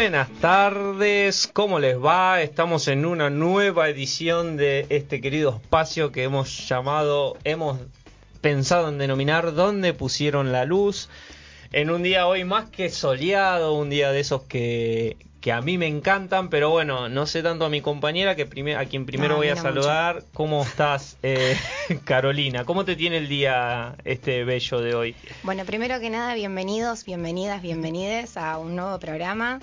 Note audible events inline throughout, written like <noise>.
Buenas tardes, ¿cómo les va? Estamos en una nueva edición de este querido espacio que hemos llamado, hemos pensado en denominar ¿Dónde pusieron la luz? En un día hoy más que soleado, un día de esos que, que a mí me encantan, pero bueno, no sé tanto a mi compañera que a quien primero No, voy a saludar. ¿Cómo estás, eh, <laughs> Carolina? ¿Cómo te tiene el día este bello de hoy? Bueno, primero que nada, bienvenidos, bienvenidas, bienvenides a un nuevo programa.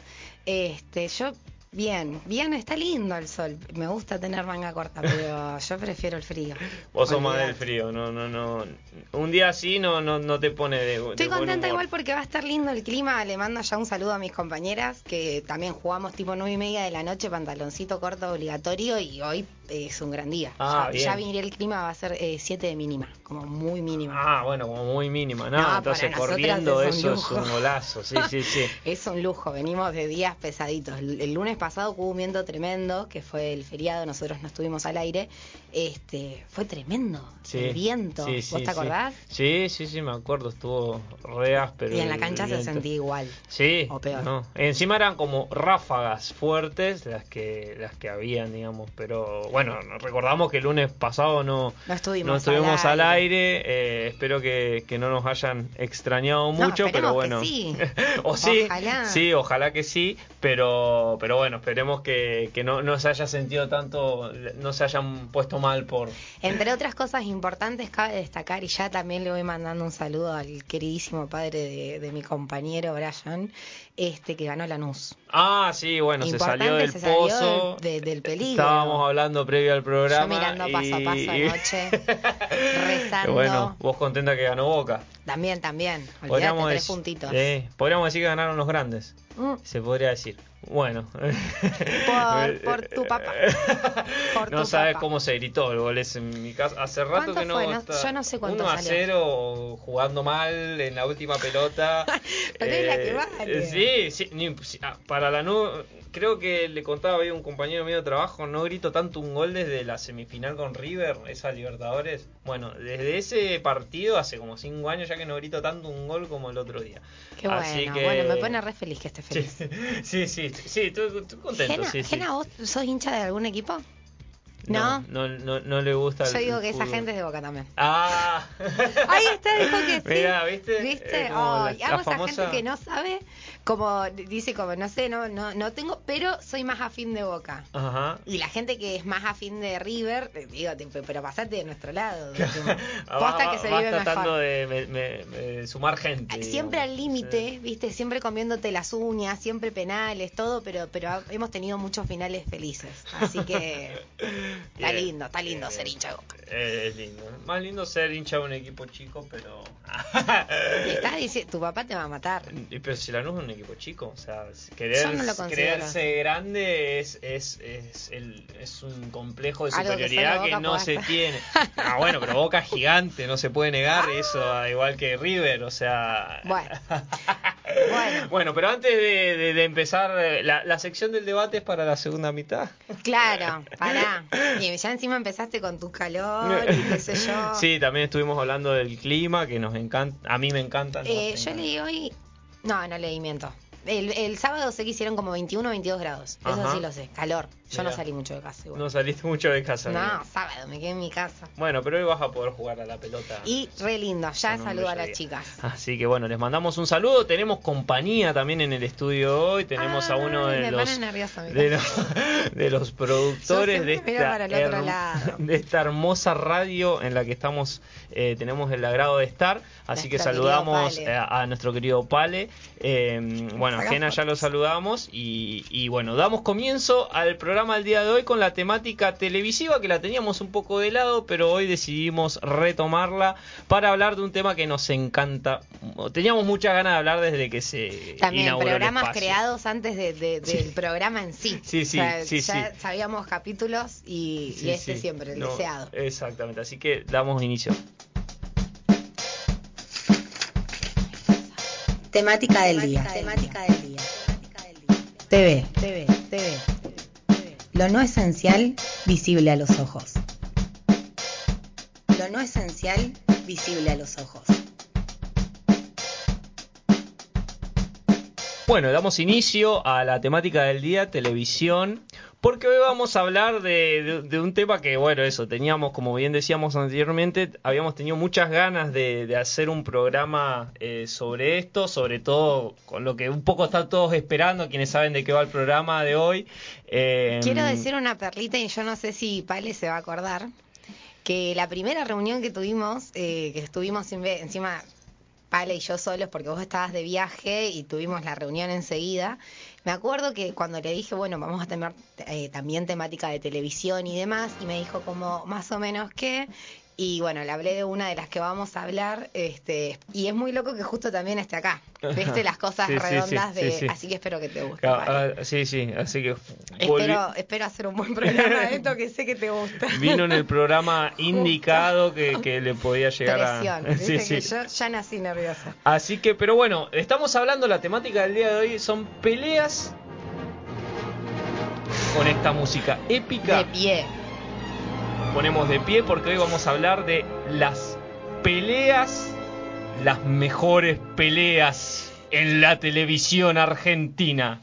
Este, yo bien, bien, está lindo el sol. Me gusta tener manga corta, pero yo prefiero el frío. Vos sos más del frío, no, no, no. Un día así no, no, no te pone de. Estoy contenta igual porque va a estar lindo el clima. Le mando ya un saludo a mis compañeras que también jugamos tipo nueve y media de la noche, pantaloncito corto obligatorio y hoy es un gran día. Ah, ya, ya el clima, va a ser 7 de mínima, como muy mínima. Ah, bueno, como muy mínima. No, No, entonces corriendo es eso es un golazo. Sí, sí, sí. <laughs> Es un lujo, venimos de días pesaditos. El, el lunes pasado hubo un viento tremendo, que fue el feriado, nosotros no estuvimos al aire. Este, fue tremendo, Sí, el viento. sí, ¿Vos sí, te acordás? Sí, sí, sí, me acuerdo. Estuvo re áspero. Y en la cancha se sentía igual. Sí, O peor. no. Encima eran como ráfagas fuertes las que las que habían, digamos. Pero bueno, recordamos que el lunes pasado no, No estuvimos, no estuvimos al aire. eh, espero que, que no nos hayan extrañado No, mucho, pero esperemos que bueno. sí. <laughs> o sí, Ojalá. sí, ojalá que sí. Pero, pero bueno, esperemos que, que no, no se haya sentido tanto, no se hayan puesto mal por. Entre otras cosas importantes, cabe destacar, y ya también le voy mandando un saludo al queridísimo padre de, de mi compañero Brian, este que ganó la NUS. Ah, sí, bueno, se salió del se salió pozo. de- del peligro. Estábamos hablando previo al programa. Yo mirando paso a paso y- anoche, <laughs> rezando. Bueno, vos contenta que ganó Boca. También, también. Olvídate, Podríamos tres puntitos. eh, podríamos decir que ganaron los grandes. Mm, Se podría decir. Bueno. Por- <laughs> por tu papá. Por no tu sabes papá. cómo se gritó el gol en mi casa. Hace rato ¿Cuánto que no. fue? No- está- yo no sé cuánto 1 a salió. 0, jugando mal en la última pelota. <laughs> Pero es la que vale. Sí, sí. ah, para la nu Creo que le contaba hoy a un compañero mío de trabajo. No grito tanto un gol desde la semifinal con River, esa Libertadores. Bueno, desde ese partido, hace como 5 años ya que no grito tanto un gol como el otro día. Qué Así bueno. que- Bueno, me pone re feliz que esté <laughs> feliz. sí, sí, sí, estoy, estoy contento. Gena, sí, sí. Gena, ¿vos sos hincha de algún equipo? No, ¿No? no, no, no le gusta Yo digo que esa gente es de Boca también. Ah. Ahí está, dijo que sí. <laughs> Mirá, ¿viste? ¿Viste? Eh, Ay, la- amo la esa famosa- gente que no sabe, como dice, como no sé, no, no, no tengo, pero soy más afín de Boca. Ajá. Y la gente que es más afín de River, digo, te- pero pasate de nuestro lado. <laughs> Posta Va- que se vive tratando mejor. de me- me- me sumar gente. Siempre digamos. al límite, Sí. viste, siempre comiéndote las uñas, siempre penales, todo, pero pero ha- hemos tenido muchos finales felices. Así que <laughs> está lindo, está lindo ser hincha de Boca. Eh, es lindo. Más lindo ser hincha de un equipo chico, pero. Estás diciendo, tu papá te va a matar. Pero si Lanús es un equipo chico, o sea, querer, no creerse grande es, es, es, el, es un complejo de Algo superioridad que, no se tiene. <laughs> Ah, bueno, pero Boca es gigante, no se puede negar eso, al igual que River, o sea... Bueno. <laughs> Bueno. Bueno, pero antes de, de- de empezar, la, la sección del debate es para la segunda mitad. Claro, pará. Y ya encima empezaste con tu calor y <laughs> qué sé yo. Sí, también estuvimos hablando del clima, que nos encanta, a mí me encanta. Eh, yo leí hoy. No, no leí, miento. El, el sábado sé que hicieron como 21 o 22 grados. Eso Ajá. sí lo sé. Calor. Yo no salí mucho de casa igual. No saliste mucho de casa. No, sábado, me quedé en mi casa. Bueno, pero hoy vas a poder jugar a la pelota. Y re lindo. Ya saludo a las chicas. <laughs> Así que bueno, les mandamos un saludo. Tenemos compañía también en el estudio hoy. Tenemos a uno de los, de, los, <laughs> de los productores de esta, lado. <laughs> de esta hermosa radio en la que estamos, eh, tenemos el agrado de estar. Así que saludamos eh, a, nuestro querido Pale. Eh, bueno, Jena ya lo saludamos. Y, y bueno, damos comienzo al programa. Programa del día de hoy con la temática televisiva que la teníamos un poco de lado, pero hoy decidimos retomarla para hablar de un tema que nos encanta. Teníamos muchas ganas de hablar desde que se También inauguró el programas creados antes de, de- del programa en sí. Sí, sí, O sea, sí, ya sí. sabíamos capítulos y, y este sí. siempre, el No, deseado. Exactamente, así que damos inicio. Temática del día. Temática del día. TV. TV. TV. Lo no esencial, visible a los ojos. Lo no esencial, visible a los ojos. Bueno, damos inicio a la temática del día, televisión, porque hoy vamos a hablar de, un tema que, bueno, eso, teníamos, como bien decíamos anteriormente, habíamos tenido muchas ganas de, de hacer un programa eh, sobre esto, sobre todo con lo que un poco están todos esperando, quienes saben de qué va el programa de hoy. Eh, Quiero decir una perlita y yo no sé si Pale se va a acordar que la primera reunión que tuvimos, eh, que estuvimos encima Pale y yo solos porque vos estabas de viaje y tuvimos la reunión enseguida. Me acuerdo que cuando le dije, bueno, vamos a tener eh, también temática de televisión y demás, y me dijo como más o menos qué. Y bueno, le hablé de una de las que vamos a hablar, este, y es muy loco que justo también esté acá. Viste las cosas Sí, <laughs> sí, sí, redondas de, sí, sí. así que espero que te guste. Ah, sí, sí, así que Espero, espero hacer un buen programa de esto que sé que te gusta. <laughs> vino en el programa <laughs> indicado que, que le podía llegar Presión, a... viste Sí, que yo ya nací nerviosa. Así que, pero bueno, estamos hablando, la temática del día de hoy son peleas con esta música épica. De pie. Ponemos de pie porque hoy vamos a hablar de las peleas, las mejores peleas en la televisión argentina.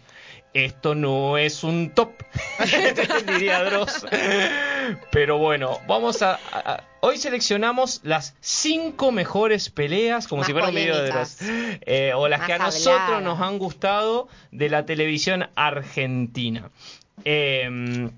Esto no es un top, <laughs> diría Dross. Pero bueno, vamos a, Hoy seleccionamos las cinco mejores peleas, como Más si fuera un video de Dross. Eh, o las que a nosotros nos han gustado de la televisión argentina. Eh,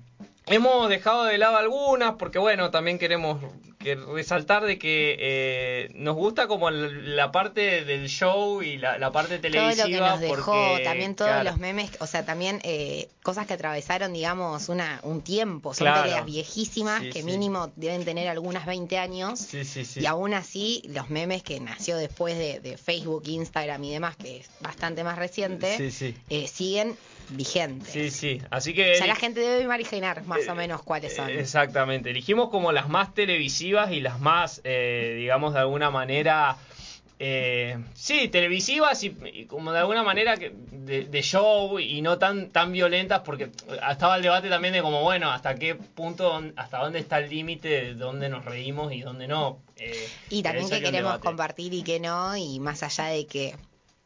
hemos dejado de lado algunas porque, bueno, también queremos que resaltar de que eh, nos gusta como la parte del show y la, la parte Todo televisiva. lo que nos dejó, porque, también todos claro, los memes, o sea, también eh, cosas que atravesaron, digamos, una, un tiempo. Son Claro. peleas viejísimas Sí, que sí. mínimo deben tener algunas 20 años. Sí, sí, sí. Y aún así, los memes que nació después de, de Facebook, Instagram y demás, que es bastante más reciente, eh, siguen vigentes. Sí, sí. Así que. Ya la gente debe imaginar más o menos cuáles son. Eh, Exactamente. Elegimos como las más televisivas y las más, eh, digamos, de alguna manera. eh, sí, televisivas y, y como de alguna manera que- de, de show y no tan tan violentas porque estaba el debate también de como bueno hasta qué punto hasta dónde está el límite de dónde nos reímos y dónde no Eh, Y también que queremos compartir y que no, y más allá de que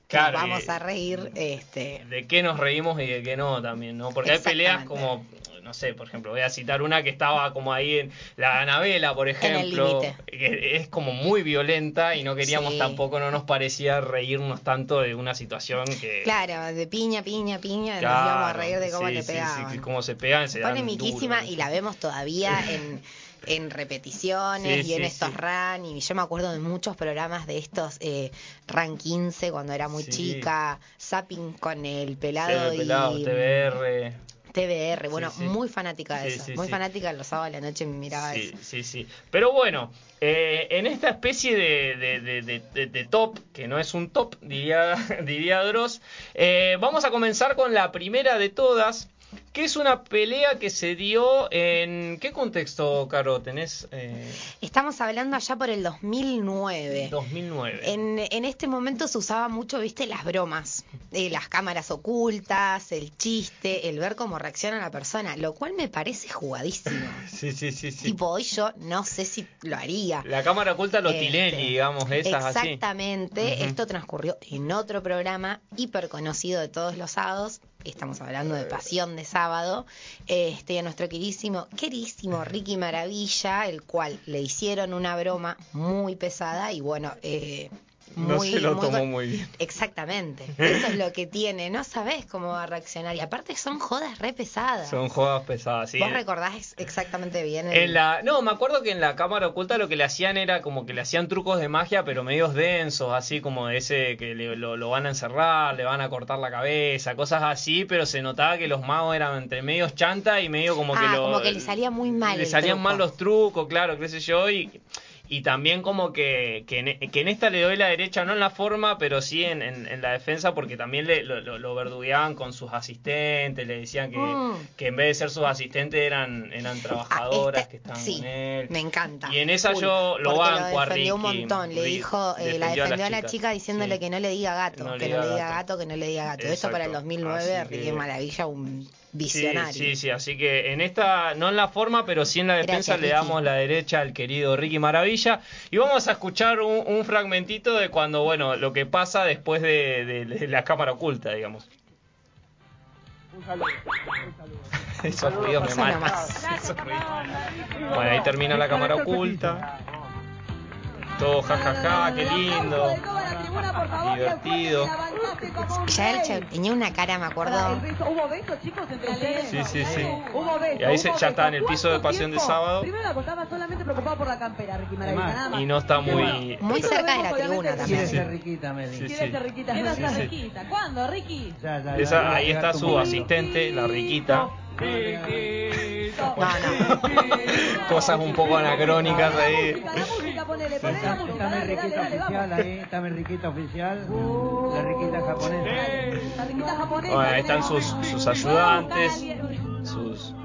Claro, nos vamos y- a reír, este, de qué nos reímos y de qué no también, ¿no? Porque hay peleas como, no sé, por ejemplo, voy a citar una que estaba como ahí en la Anabela, por ejemplo, que es como muy violenta y no queríamos Sí. tampoco, no nos parecía reírnos tanto de una situación que... claro, de piña, piña, piña, nos Claro, íbamos a reír de cómo sí, le sí, sí, pegaban. que cómo se pegan, se dan Polemiquísima duro. y la vemos todavía en, <laughs> en repeticiones Sí, y en sí, estos sí. run. Y yo me acuerdo de muchos programas de estos eh, RAN 15 cuando era muy chica, Zapping con el pelado, Sí, pelado, y TBR. TBR. Bueno, muy fanática de eso. muy fanática los sábados a la noche me miraba Sí, eso. sí, sí. Pero bueno, eh, en esta especie de, de- de- de- de- de top, que no es un top, diría, <laughs> diría Dross, eh, vamos a comenzar con la primera de todas, que es una pelea que se dio en... ¿Qué contexto, Caro? ¿Tenés? Eh, Estamos hablando allá por el 2009. 2009. En, en este momento se usaba mucho, viste, las bromas, eh, las cámaras ocultas, el chiste, el ver cómo reacciona la persona, lo cual me parece jugadísimo. <laughs> Sí, sí, sí, sí. Tipo, hoy yo no sé si lo haría. La cámara oculta lo Este, Tinelli, digamos, esas así. Exactamente, Ujú. esto transcurrió en otro programa hiper conocido de todos los sábados. Estamos hablando de Pasión de Sábado. Este, a nuestro queridísimo, queridísimo Ricky Maravilla, el cual le hicieron una broma muy pesada y bueno, eh, no se lo tomó muy bien. Exactamente. <laughs> Eso es lo que tiene. No sabes cómo va a reaccionar. Y aparte son jodas re pesadas. Son jodas pesadas, sí. Vos recordás ex- exactamente bien el... En la, no, me acuerdo que en la cámara oculta lo que le hacían era como que le hacían trucos de magia, pero medios densos, así como ese que le- lo, lo van a encerrar, le van a cortar la cabeza, cosas así, pero se notaba que los magos eran entre medios chanta y medio como que Ah, lo, como que le salía muy mal Le salían truco. mal los trucos, claro, qué sé yo, y, y también como que, que, en, que en esta le doy la derecha, no en la forma, pero sí en, en- en la defensa, porque también le, lo, lo- lo verdugueaban con sus asistentes, le decían que, Mm. que en vez de ser sus asistentes eran, eran trabajadoras Ah, este- que estaban sí, con él. Me encanta. Y en esa yo lo banco a defendió un Ricky. montón. Le Ricky dijo, eh, la defendió a defendió a las la chica diciéndole sí. que no le diga gato, No que no le diga gato. que no le diga gato. Esto para el Exacto. 2009, Así Ricky Maravilla, un visionario. sí, sí, así que en esta, no en la forma, pero sí en la defensa Gracias, le Ricky. damos la derecha al querido Ricky Maravilla. Y vamos a escuchar un, un fragmentito de cuando, bueno, lo que pasa después de, de- de la cámara oculta, digamos. <laughs> Esos ruidos me Eso matan. nomás. Esos ruidos. Bueno, ahí termina la cámara oculta. Todo jajaja, qué lindo. Divertido. Ya él tenía una cara, me acuerdo. ¿Hubo besos, chicos, entre ustedes? Sí, sí, sí. Y ahí se- ya está en el piso de ¿Cuánto pasión de sábado. Primero la estaba solamente preocupado por la campera, Ricky Maravilla. Y no está muy... Muy Esto cerca de la tribuna también. Quiere ser riquita, Meli. Quiere ser riquita. Quiero sí, ser riquita. ¿Cuándo, Ricky? Ya, ya, ya, Esa- ya, ahí está su asistente, la riquita. No, no. Cosas un poco anacrónicas ahí. Dale, riquita oficial ahí, riquita oficial, la riquita japonesa. La riquita japonesa. Bueno, ahí están sus, sus ayudantes, sus...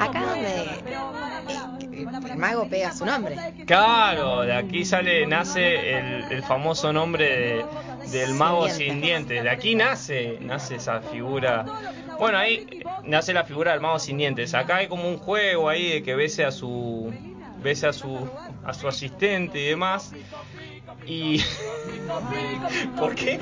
Acá donde el mago pega su nombre. Claro, de aquí sale, nace el, el famoso nombre de- del mago Sin sin dientes. De aquí nace, nace esa figura. Bueno, ahí nace la figura del mago sin dientes. Acá hay como un juego ahí de que bese a su, bese a su, a su asistente y demás. Y <laughs> ¿por qué?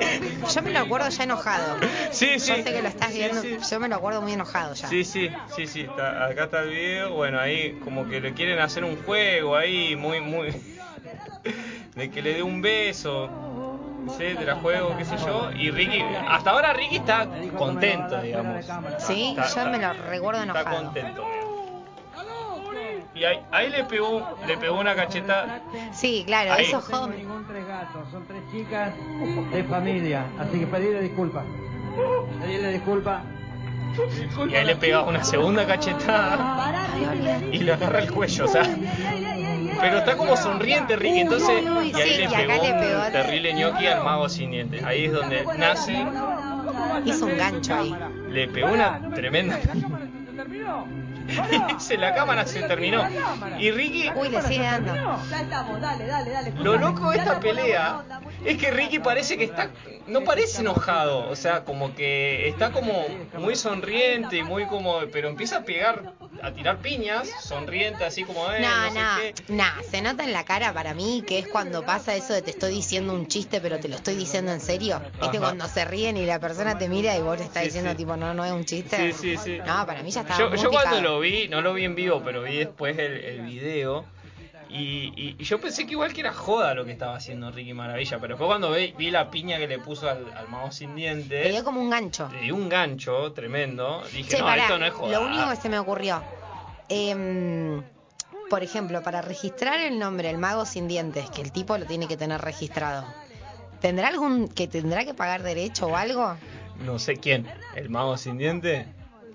Yo me lo acuerdo ya enojado. Sí, sí. Yo sé que lo estás Sí, viendo. sí. Yo me lo acuerdo muy enojado ya. Sí, sí, sí, sí, está- acá está el video, bueno, ahí como que le quieren hacer un juego ahí, muy, muy... <laughs> de que le dé un beso, etcétera, juego, qué sé yo, y Ricky, hasta ahora Ricky está contento, digamos. Sí, Está- yo me lo está- recuerdo Está enojado. contento. Y ahí, ahí le pegó, le pegó una cacheta, Sí, claro, Ahí. esos No tengo jóvenes. ningún tres gatos, son tres chicas de familia, así que pedirle disculpas. Pedirle disculpas. y ahí le pega una segunda cachetada y le agarra el cuello, o sea... Pero está como sonriente Ricky, entonces Uy, y ahí sí, le y pegó le pegó. un terrible ñoqui al mago sin dientes. Ahí es donde nace, Hizo un gancho ahí. le pegó una tremenda. <laughs> Y dice la cámara se terminó. Y Ricky, Uy, le sigue dando. Ya estamos, dale, dale, dale. lo loco de esta pelea es que Ricky parece que está, no parece enojado, o sea, como que está como muy sonriente y muy como, pero empieza a pegar, a tirar piñas, sonriente así como, eh, No, no, no, sé qué. no, se nota en la cara para mí que es cuando pasa eso de te estoy diciendo un chiste pero te lo estoy diciendo en serio. ¿Viste Ajá. cuando se ríen y la persona te mira y vos le estás Sí, diciendo sí. tipo no, no es un chiste? Sí, sí, sí. No, para mí ya estaba Yo, muy yo cuando lo vi, no lo vi en vivo, pero vi después el, el video. Y, y- y yo pensé que igual que era joda lo que estaba haciendo Ricky Maravilla, pero fue cuando vi, vi la piña que le puso al, al mago sin Le dientes, dio como un gancho. le dio un gancho tremendo. Dije, Che, no, pará, esto no es joda. lo único que se me ocurrió. em, por ejemplo, para registrar el nombre El Mago Sin Dientes, que el tipo lo tiene que tener registrado, ¿tendrá algún que tendrá que pagar derecho o algo? No sé quién, el mago sin dientes.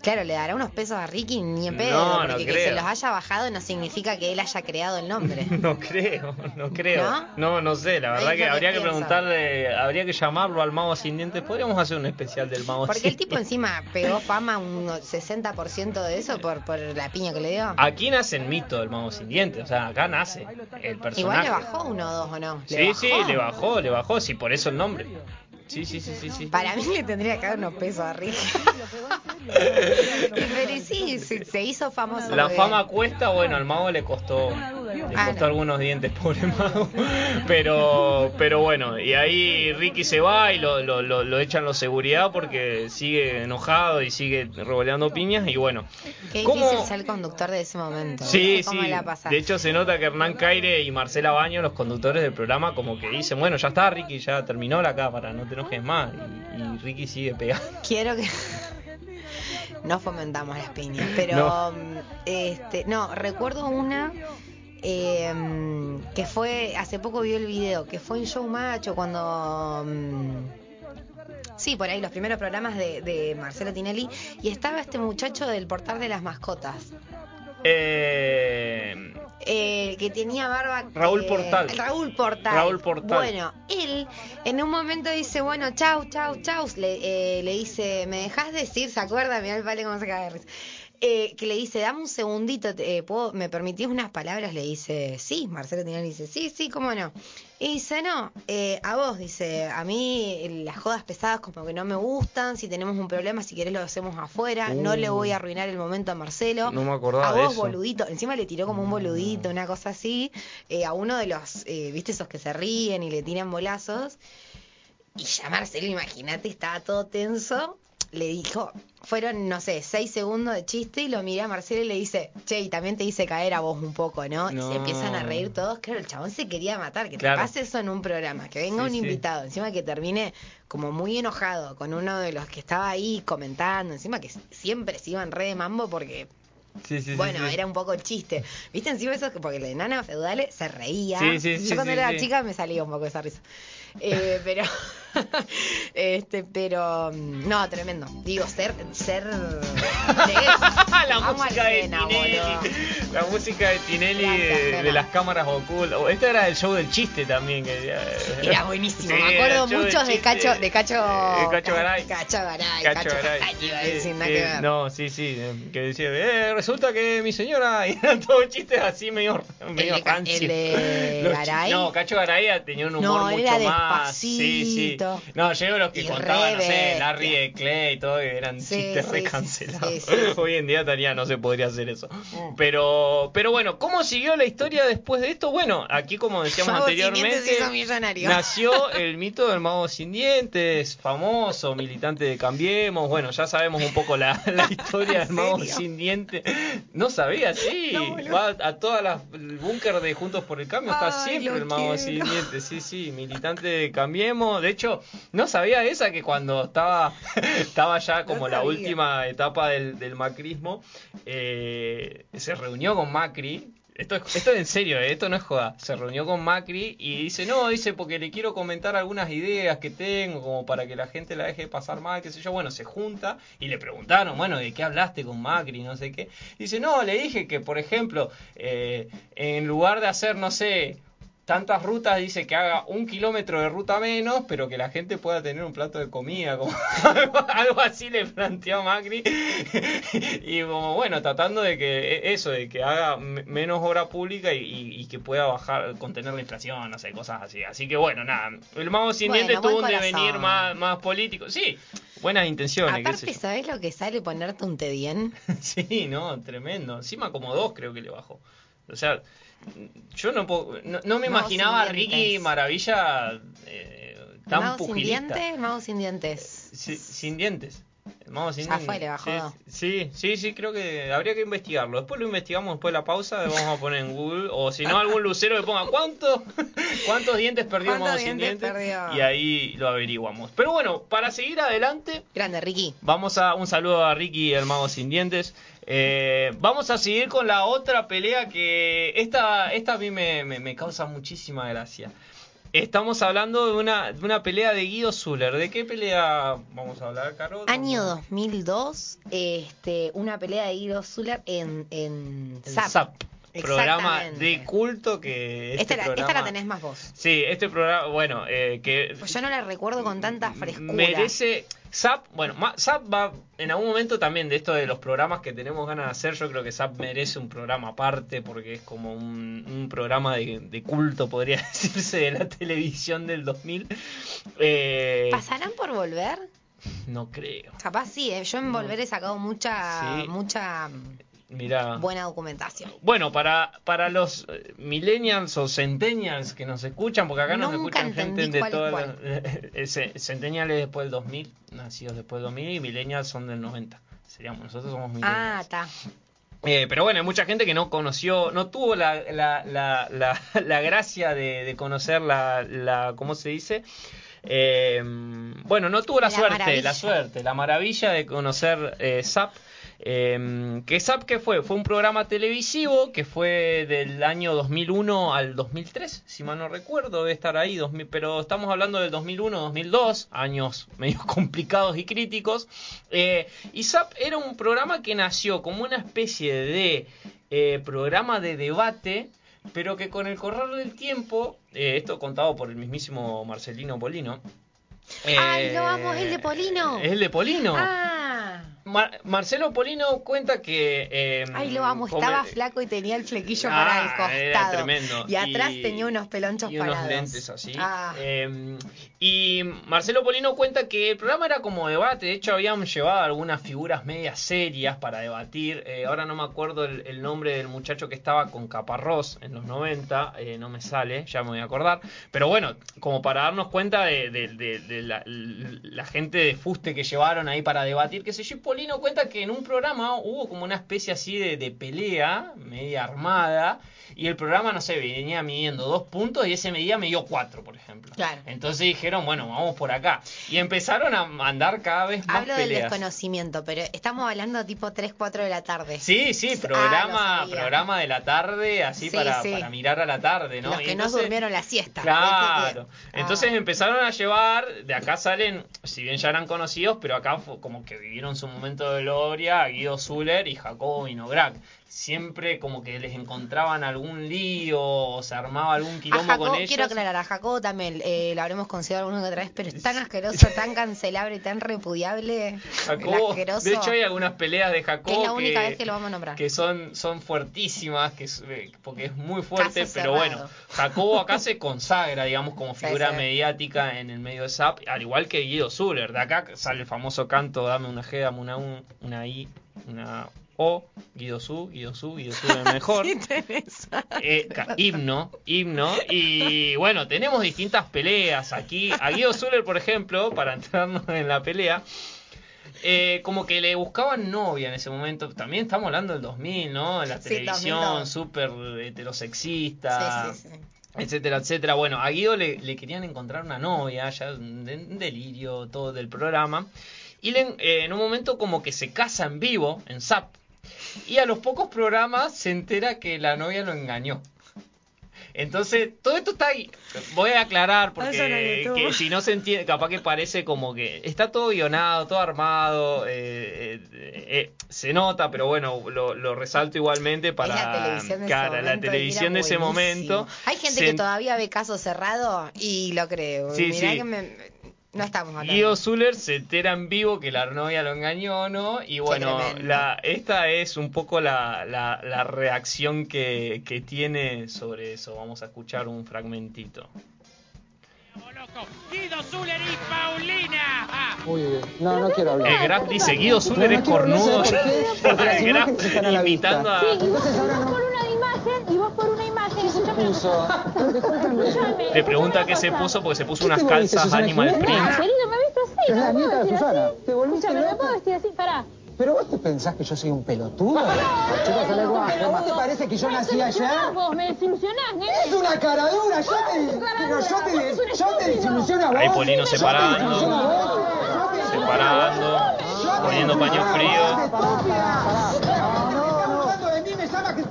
Claro, le dará unos pesos a Ricky ni en No, pedo, no porque que creo. se los haya bajado no significa que él haya creado el nombre. <laughs> No creo, no creo. ¿No? No, no sé, la verdad Es que que habría que preguntarle, habría que llamarlo al mago sin dientes. Podríamos hacer un especial del mago Porque sin el tipo encima pegó fama un 60% de eso por, por la piña que le dio. Aquí nace el mito del mago sin dientes, o sea, acá nace el personaje. Igual le bajó uno o dos o no. ¿Le Sí, bajó? sí, le bajó, le bajó, sí, por eso el nombre. Sí, sí, sí, sí, sí. Para mí le tendría que dar unos pesos a Ricky. Pero sí, se, se hizo famoso. La fama cuesta, bueno, al mago le costó, le Ah, costó no. algunos dientes, pobre mago. Pero, pero bueno, y ahí Ricky se va y lo, lo, lo, lo echan los seguridad porque sigue enojado y sigue revoleando piñas y bueno. Qué ¿Cómo- difícil ser el conductor de ese momento. Sí, ¿viste? ¿Cómo sí. la? De hecho, se nota que Hernán Caire y Marcela Baño, los conductores del programa, como que dicen, bueno, ya está, Ricky, ya terminó la cámara, no te enojes más. Y, y Ricky sigue pegando. <laughs> Quiero que. <laughs> No fomentamos las piñas, pero. No. mm, Este, no, recuerdo una. eh, que fue. Hace poco vi el video, que fue en Show Macho cuando. mm, Sí, por ahí, los primeros programas de, de Marcelo Tinelli. Y estaba este muchacho del portal de las mascotas. Eh, eh, que tenía barba. Raúl eh, Portal. Raúl Portal. Raúl Portal. Bueno, él en un momento dice, bueno, chau, chau, chau. Le, eh, le dice, ¿me dejas decir? ¿Se acuerda? Mirá el vale cómo se cae de. Eh, que le dice, dame un segundito, eh, ¿puedo, ¿me permitís unas palabras? Le dice, sí, Marcelo Tinelli dice, sí, sí, cómo no. Y dice, no, eh, a vos, dice, a mí las jodas pesadas como que no me gustan, si tenemos un problema, si querés lo hacemos afuera, no le voy a arruinar el momento a Marcelo. Uh. No me acordaba A de vos, eso. boludito, encima le tiró como un boludito, una cosa así, eh, a uno de los, eh, viste, esos que se ríen y le tiran bolazos. Y ya Marcelo, imagínate, estaba todo tenso. Le dijo, fueron, no sé, seis segundos de chiste y lo mira a Marcelo y le dice, che, y también te hice caer a vos un poco, ¿no? Y se empiezan a reír todos. Claro, el chabón se quería matar, que Claro. te pase eso en un programa, que venga Sí, un sí. invitado, encima que termine como muy enojado con uno de los que estaba ahí comentando, encima que siempre se iban re de mambo porque sí, sí, bueno, sí. era un poco el chiste. ¿Viste encima eso? que Porque la enana feudal se reía. Sí, sí, sí, Yo cuando era chica me salía un poco esa risa. Eh, pero, <laughs> este, pero, mm, no, tremendo. Digo, ser, ser, <laughs> la música de Tinelli. La música de Tinelli de, de las cámaras ocultas. O, Este era el show del chiste también. Que, Era buenísimo. Sí, me acuerdo el muchos de Cacho, de Cacho, Eh, Cacho Garay. Cacho Garay, Cacho Garay. Ver. No, sí, sí. eh, Que decía, eh, resulta que mi señora. <laughs> Y eran todos chistes así medio, medio rancios. el de Garay? No, Cacho Garay tenía un humor No, mucho era más. Sí, sí. No, yo los que Y contaban, no sé. Larry de Clay y todo, que eran Sí, chistes sí, recancelados. sí. Hoy en día estaría, no se podría hacer eso. Pero, pero bueno, ¿cómo siguió la historia después de esto? Bueno, aquí como decíamos Mago anteriormente, nació <laughs> el mito del mago sin dientes, famoso, militante de Cambiemos. Bueno, ya sabemos un poco la, la <laughs> historia del ¿En mago serio? sin dientes. No sabía, sí. No. Va a todas las el búnker de Juntos por el Cambio, está siempre el mago quiero. sin dientes. Sí, sí, militante de Cambiemos. De hecho, no sabía esa que cuando estaba, <laughs> estaba ya como la última etapa del, del macrismo, eh, se reunió con Macri. Esto es, esto es en serio, eh, esto no es joda. Se reunió con Macri y dice, no, dice, porque le quiero comentar algunas ideas que tengo, como para que la gente la deje pasar mal, qué sé yo. Bueno, se junta y le preguntaron, bueno, ¿de qué hablaste con Macri? No sé qué. Dice, no, le dije que, por ejemplo, eh, en lugar de hacer, no sé, tantas rutas, dice que haga un kilómetro de ruta menos, pero que la gente pueda tener un plato de comida, como <laughs> algo, así le planteó Macri. y como bueno, tratando de que e, eso, de que haga me- menos obra pública y, y- y que pueda bajar, contener la inflación, no sé, cosas así. Así que bueno, nada, el mago sin Bueno, dientes tuvo un corazón. devenir más, más político. Sí, buenas intenciones, qué sé Aparte, yo. ¿sabés lo que sale ponerte un té bien? <laughs> Sí, no, tremendo. Encima como dos creo que le bajó. O sea, yo no puedo, no, no me Mago imaginaba a sin Ricky. Maravilla eh, tan ¿Mago sin pugilista. dientes? Mago sin dientes. Sí, sin dientes. Vamos sin Ya dientes. fue, le bajó sí, sí, sí, creo que habría que investigarlo. Después lo investigamos después de la pausa, vamos a poner en Google. O si no, algún lucero que ponga ¿cuántos, cuántos dientes perdió el ¿Cuántos mago sin dientes dientes. perdió? Y ahí lo averiguamos. Pero bueno, para seguir adelante, Grande, Ricky. Vamos a un saludo a Ricky, el mago sin dientes. Eh, vamos a seguir con la otra pelea que esta, esta a mí me, me- me causa muchísima gracia. Estamos hablando de una, de una pelea de Guido Zuller. ¿De qué pelea vamos a hablar, Caro? Año 2002, este, una pelea de Guido Zuller en, en. Zap, programa de culto que este Esta, la, esta programa- la tenés más vos. Sí, este programa, bueno, eh, que Pues yo no la recuerdo con tanta frescura. merece Zap, bueno, Zap va en algún momento también de esto de los programas que tenemos ganas de hacer, yo creo que Zap merece un programa aparte porque es como un, un programa de, de culto, podría <laughs> decirse, de la televisión del 2000. Eh, ¿Pasarán por volver? No creo. Capaz sí, eh, yo en Volver he sacado mucha, Sí. mucha Mira. buena documentación. Bueno, para, para los eh, millennials o centennials que nos escuchan, porque acá nos Nunca escuchan gente de todas las... eh, centennials es después del 2000, nacidos después del 2000, y millennials son del 90. Seríamos, nosotros somos Ah, millennials. está. Eh, pero bueno, hay mucha gente que no conoció, no tuvo la, la, la, la, <laughs> la gracia de, de conocer la, la, ¿cómo se dice? Eh, bueno, no tuvo la, La suerte, maravilla. la suerte, la maravilla de conocer eh, SAP. Eh, que SAP qué fue? Fue un programa televisivo que fue del año 2001 al 2003, si mal no recuerdo, debe estar ahí, 2000, pero estamos hablando del 2001-2002, años <laughs> medio complicados y críticos. Eh, y SAP era un programa que nació como una especie de eh, programa de debate, pero que con el correr del tiempo, eh, esto contado por el mismísimo Marcelino Polino. Ay, lo amo, el de Polino. Es el de Polino. Ah, Mar- Marcelo Polino cuenta que. eh, ay, lo amo. Estaba flaco y tenía el flequillo Ah, para el era costado. tremendo. Y atrás Y- tenía unos pelonchos y unos parados. lentes así. Ah. Eh, y Marcelo Polino cuenta que el programa era como debate. De hecho, habían llevado algunas figuras medias serias para debatir. Eh, ahora no me acuerdo el, el nombre del muchacho que estaba con Caparrós en los 90. eh, no me sale, ya me voy a acordar. Pero bueno, como para darnos cuenta de, de- de- la, la gente de fuste que llevaron ahí para debatir, qué sé yo. Y Polino cuenta que en un programa hubo como una especie así de, de pelea media armada. Y el programa, no sé, venía midiendo dos puntos y ese medía me dio cuatro, por ejemplo. Claro. Entonces dijeron, bueno, vamos por acá. Y empezaron a mandar cada vez más Hablo del desconocimiento, pero estamos hablando tipo 3, 4 de la tarde. Sí, sí, Ah, programa, programa de la tarde, así Sí, para, sí. para mirar a la tarde, ¿no? Los que no durmieron la siesta. Claro. Ah. Entonces empezaron a llevar, de acá salen, si bien ya eran conocidos, pero acá fue como que vivieron su momento de gloria, Guido Zuller y Jacobo Vinograd. Siempre como que les encontraban algún lío o se armaba algún quilombo con ellos. quiero aclarar, a Jacobo también eh, lo habremos considerado alguna otra vez, pero es tan asqueroso, <laughs> tan cancelable tan repudiable. Jacobo, de hecho hay algunas peleas de Jacobo que es la única vez que lo vamos a nombrar. que son, son fuertísimas, que es, eh, porque es muy fuerte, Caso pero cerrado. bueno, Jacobo acá se consagra, digamos, como <laughs> figura sí. mediática en el medio de SAP, al igual que Guido Zuller. De acá sale el famoso canto, dame una G, dame una U, una I, una O, Guido Su, Guido Su, Guido Su es mejor. <laughs> Eh, himno, himno. Y bueno, tenemos distintas peleas aquí. A Guido Zuller, por ejemplo, para entrarnos en la pelea, eh, como que le buscaban novia en ese momento. También estamos hablando del 2000, ¿no? En la Sí, televisión, 2002. súper heterosexista. Sí, sí, sí. Etcétera, etcétera. Bueno, a Guido le, le querían encontrar una novia, ya un, de- un delirio todo del programa. Y le- eh, en un momento como que se casa en vivo, en ZAP. Y a los pocos programas se entera que la novia lo engañó. Entonces, todo esto está ahí. Voy a aclarar porque que si no se entiende, capaz que parece como que está todo guionado, todo armado, eh, eh, eh, se nota, pero bueno, lo, lo resalto igualmente para es la televisión de claro, ese la momento. y televisión de ese momento. Hay gente se que todavía ve caso cerrado y lo creo. Sí, Mirá sí. que me- no estamos hablando. Guido Zuller se entera en vivo que la novia lo engañó, ¿no? Y bueno, la, esta es un poco la, la, la reacción que, que tiene sobre eso. Vamos a escuchar un fragmentito. Guido Zuller y Paulina. Ah, Uy, uy, no, no quiero hablar. El Graf dice, Guido Zuller No, no es cornudo. ¿sabes por qué? <laughs> Porque las imágenes están a la imitando vista. a... Entonces ahora no. Imagen y vos por una imagen. ¿Qué se puso? <laughs> Le pregunta qué se puso porque se puso ¿Qué unas te calzas Animal? Print. Querido, me he visto así. No la puedo vestir así. Te volviste no me puedo vestir así. Pará. ¿Pero vos te pensás que yo soy un pelotudo? Chicos. ¿Vos te parece que yo Me nací ayer? vos, me desilusionás, nene. Es una caradura, yo te, pero yo te, yo te desilusiono a vos. Ahí Polino te separando, te- separando, poniendo paño frío.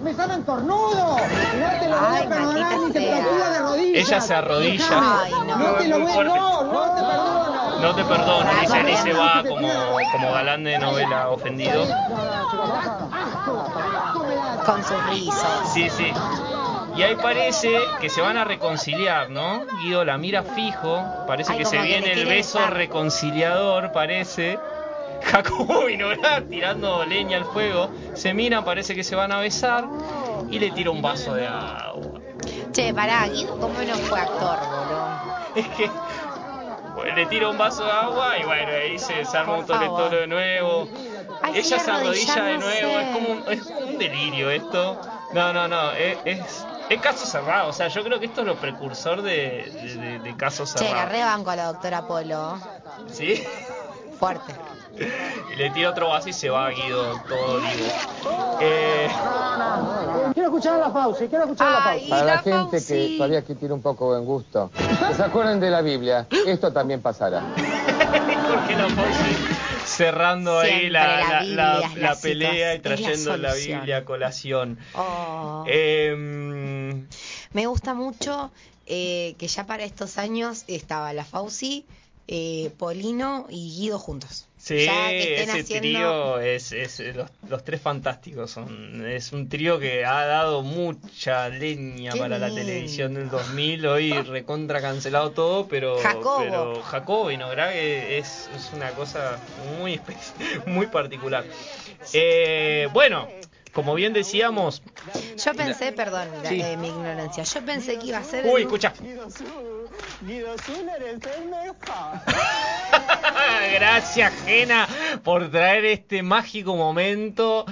Me cornudo. Y no te lo voy a perdonar ni te de rodillas. Ella se arrodilla. Ay, no. No te lo voy a, no, no te perdono. No te perdono, Ah, dice, y se va como, como galán de novela ofendido. Con sus rizos. Sí, sí. Y ahí parece que se van a reconciliar, ¿no? Guido la mira fijo, parece Ay, que se que viene el beso reconciliador, parece. <laughs> Jacobo Vinograd tirando leña al fuego, se miran, parece que se van a besar y le tira un vaso de agua. Che, pará, Guido, ¿cómo no fue actor, boludo? Es que Le tira un vaso de agua y bueno, ahí se, se arma un toletoro de nuevo. Ay, Ella se arrodilla de nuevo, es como un, es como un delirio esto. No, no, no, es, es, es caso cerrado. O sea, yo creo que esto es lo precursor de, de, de- de caso Che, la cerrado. rebanco a la doctora Polo. ¿Sí? Fuerte. Y le tira otro vaso y se va Guido todo vivo. Eh, Quiero escuchar a la Fauci, quiero escuchar a la Fauci. Para la, la gente Fauci. que todavía que tiene un poco de buen gusto, que se acuerden de la Biblia, esto también pasará. <laughs> Jorge La Fauci cerrando ahí Siempre la, la la, Biblia la- es la la pelea y trayendo la. Biblia a colación. Oh. Em, Me gusta mucho eh, que ya para estos años estaba la Fauci, eh, Polino y Guido juntos. Sí, Ya que estén ese haciendo- trío es, es los, los tres fantásticos son es un trío que ha dado mucha leña Qué para la televisión del 2000 hoy recontra cancelado todo pero Jacobo. pero Jacobo es, es una cosa muy <laughs> muy particular Eh, bueno como bien decíamos Yo pensé, perdón, Sí. eh, mi ignorancia, yo pensé que iba a ser... uy el- escucha <laughs> Gracias, Jena, por traer este mágico momento.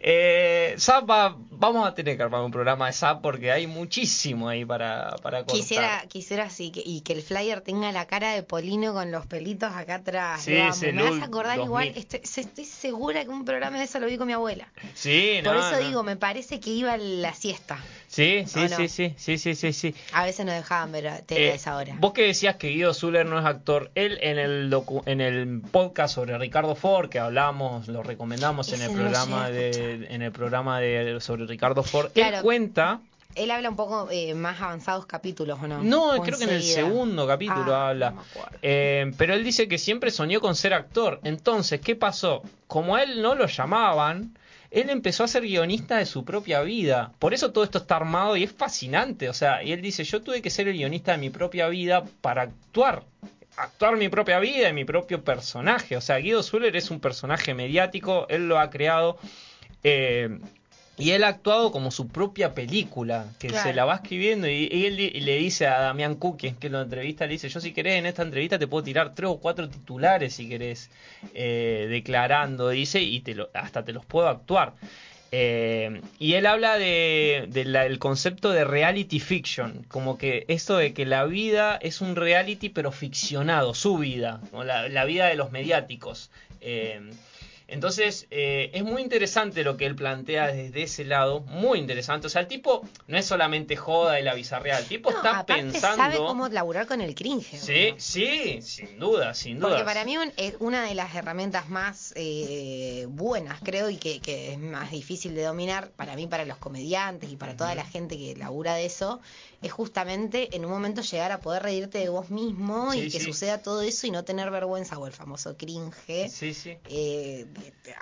Eh, Zap va- vamos a tener que armar un programa de Zap porque hay muchísimo ahí para, para cortar. Quisiera, quisiera así, que, y que el flyer tenga la cara de Polino con los pelitos acá atrás. Sí, ese Me vas a acordar 2000. igual, estoy, estoy segura que un programa de eso lo vi con mi abuela. Sí, Por no, eso no. digo, me parece que iba a la siesta. Sí, sí, sí, sí, sí, sí, sí, sí. A veces nos dejaban ver tele a Eh, esa hora. Vos que decías que Guido Zuller no es actor, él en el docu- en el podcast sobre Ricardo Ford que hablamos, lo recomendamos en el programa de en el programa de sobre Ricardo Ford, Claro. él cuenta Él habla un poco eh, más avanzados capítulos, ¿o no? No, creo que en el segundo capítulo Ah, habla. no. Eh, pero él dice que siempre soñó con ser actor. Entonces, ¿qué pasó? Como a él no lo llamaban, él empezó a ser guionista de su propia vida. Por eso todo esto está armado y es fascinante. O sea, y él dice, yo tuve que ser el guionista de mi propia vida para actuar. Actuar mi propia vida y mi propio personaje. O sea, Guido Zuller es un personaje mediático, él lo ha creado. eh, y él ha actuado como su propia película, que Claro. se la va escribiendo y, y él y le dice a Damián Cook, que lo entrevista, le dice, yo si querés en esta entrevista te puedo tirar tres o cuatro titulares si querés, eh, declarando, dice, y te lo, hasta te los puedo actuar. Eh, y él habla de, de el concepto de reality fiction, como que esto de que la vida es un reality pero ficcionado, su vida, o la, la vida de los mediáticos. Eh, entonces, eh, es muy interesante lo que él plantea desde ese lado, muy interesante. O sea, el tipo no es solamente joda y la bizarrea, el tipo No, está pensando... sabe cómo laburar con el cringe. Sí, sí, sin duda, sin duda. Porque para mí es una de las herramientas más eh, buenas, creo, y que, que es más difícil de dominar para mí, para los comediantes y para toda la gente que labura de eso, es justamente en un momento llegar a poder reírte de vos mismo Sí, y que sí. suceda todo eso y no tener vergüenza o el famoso cringe, Sí, sí. eh,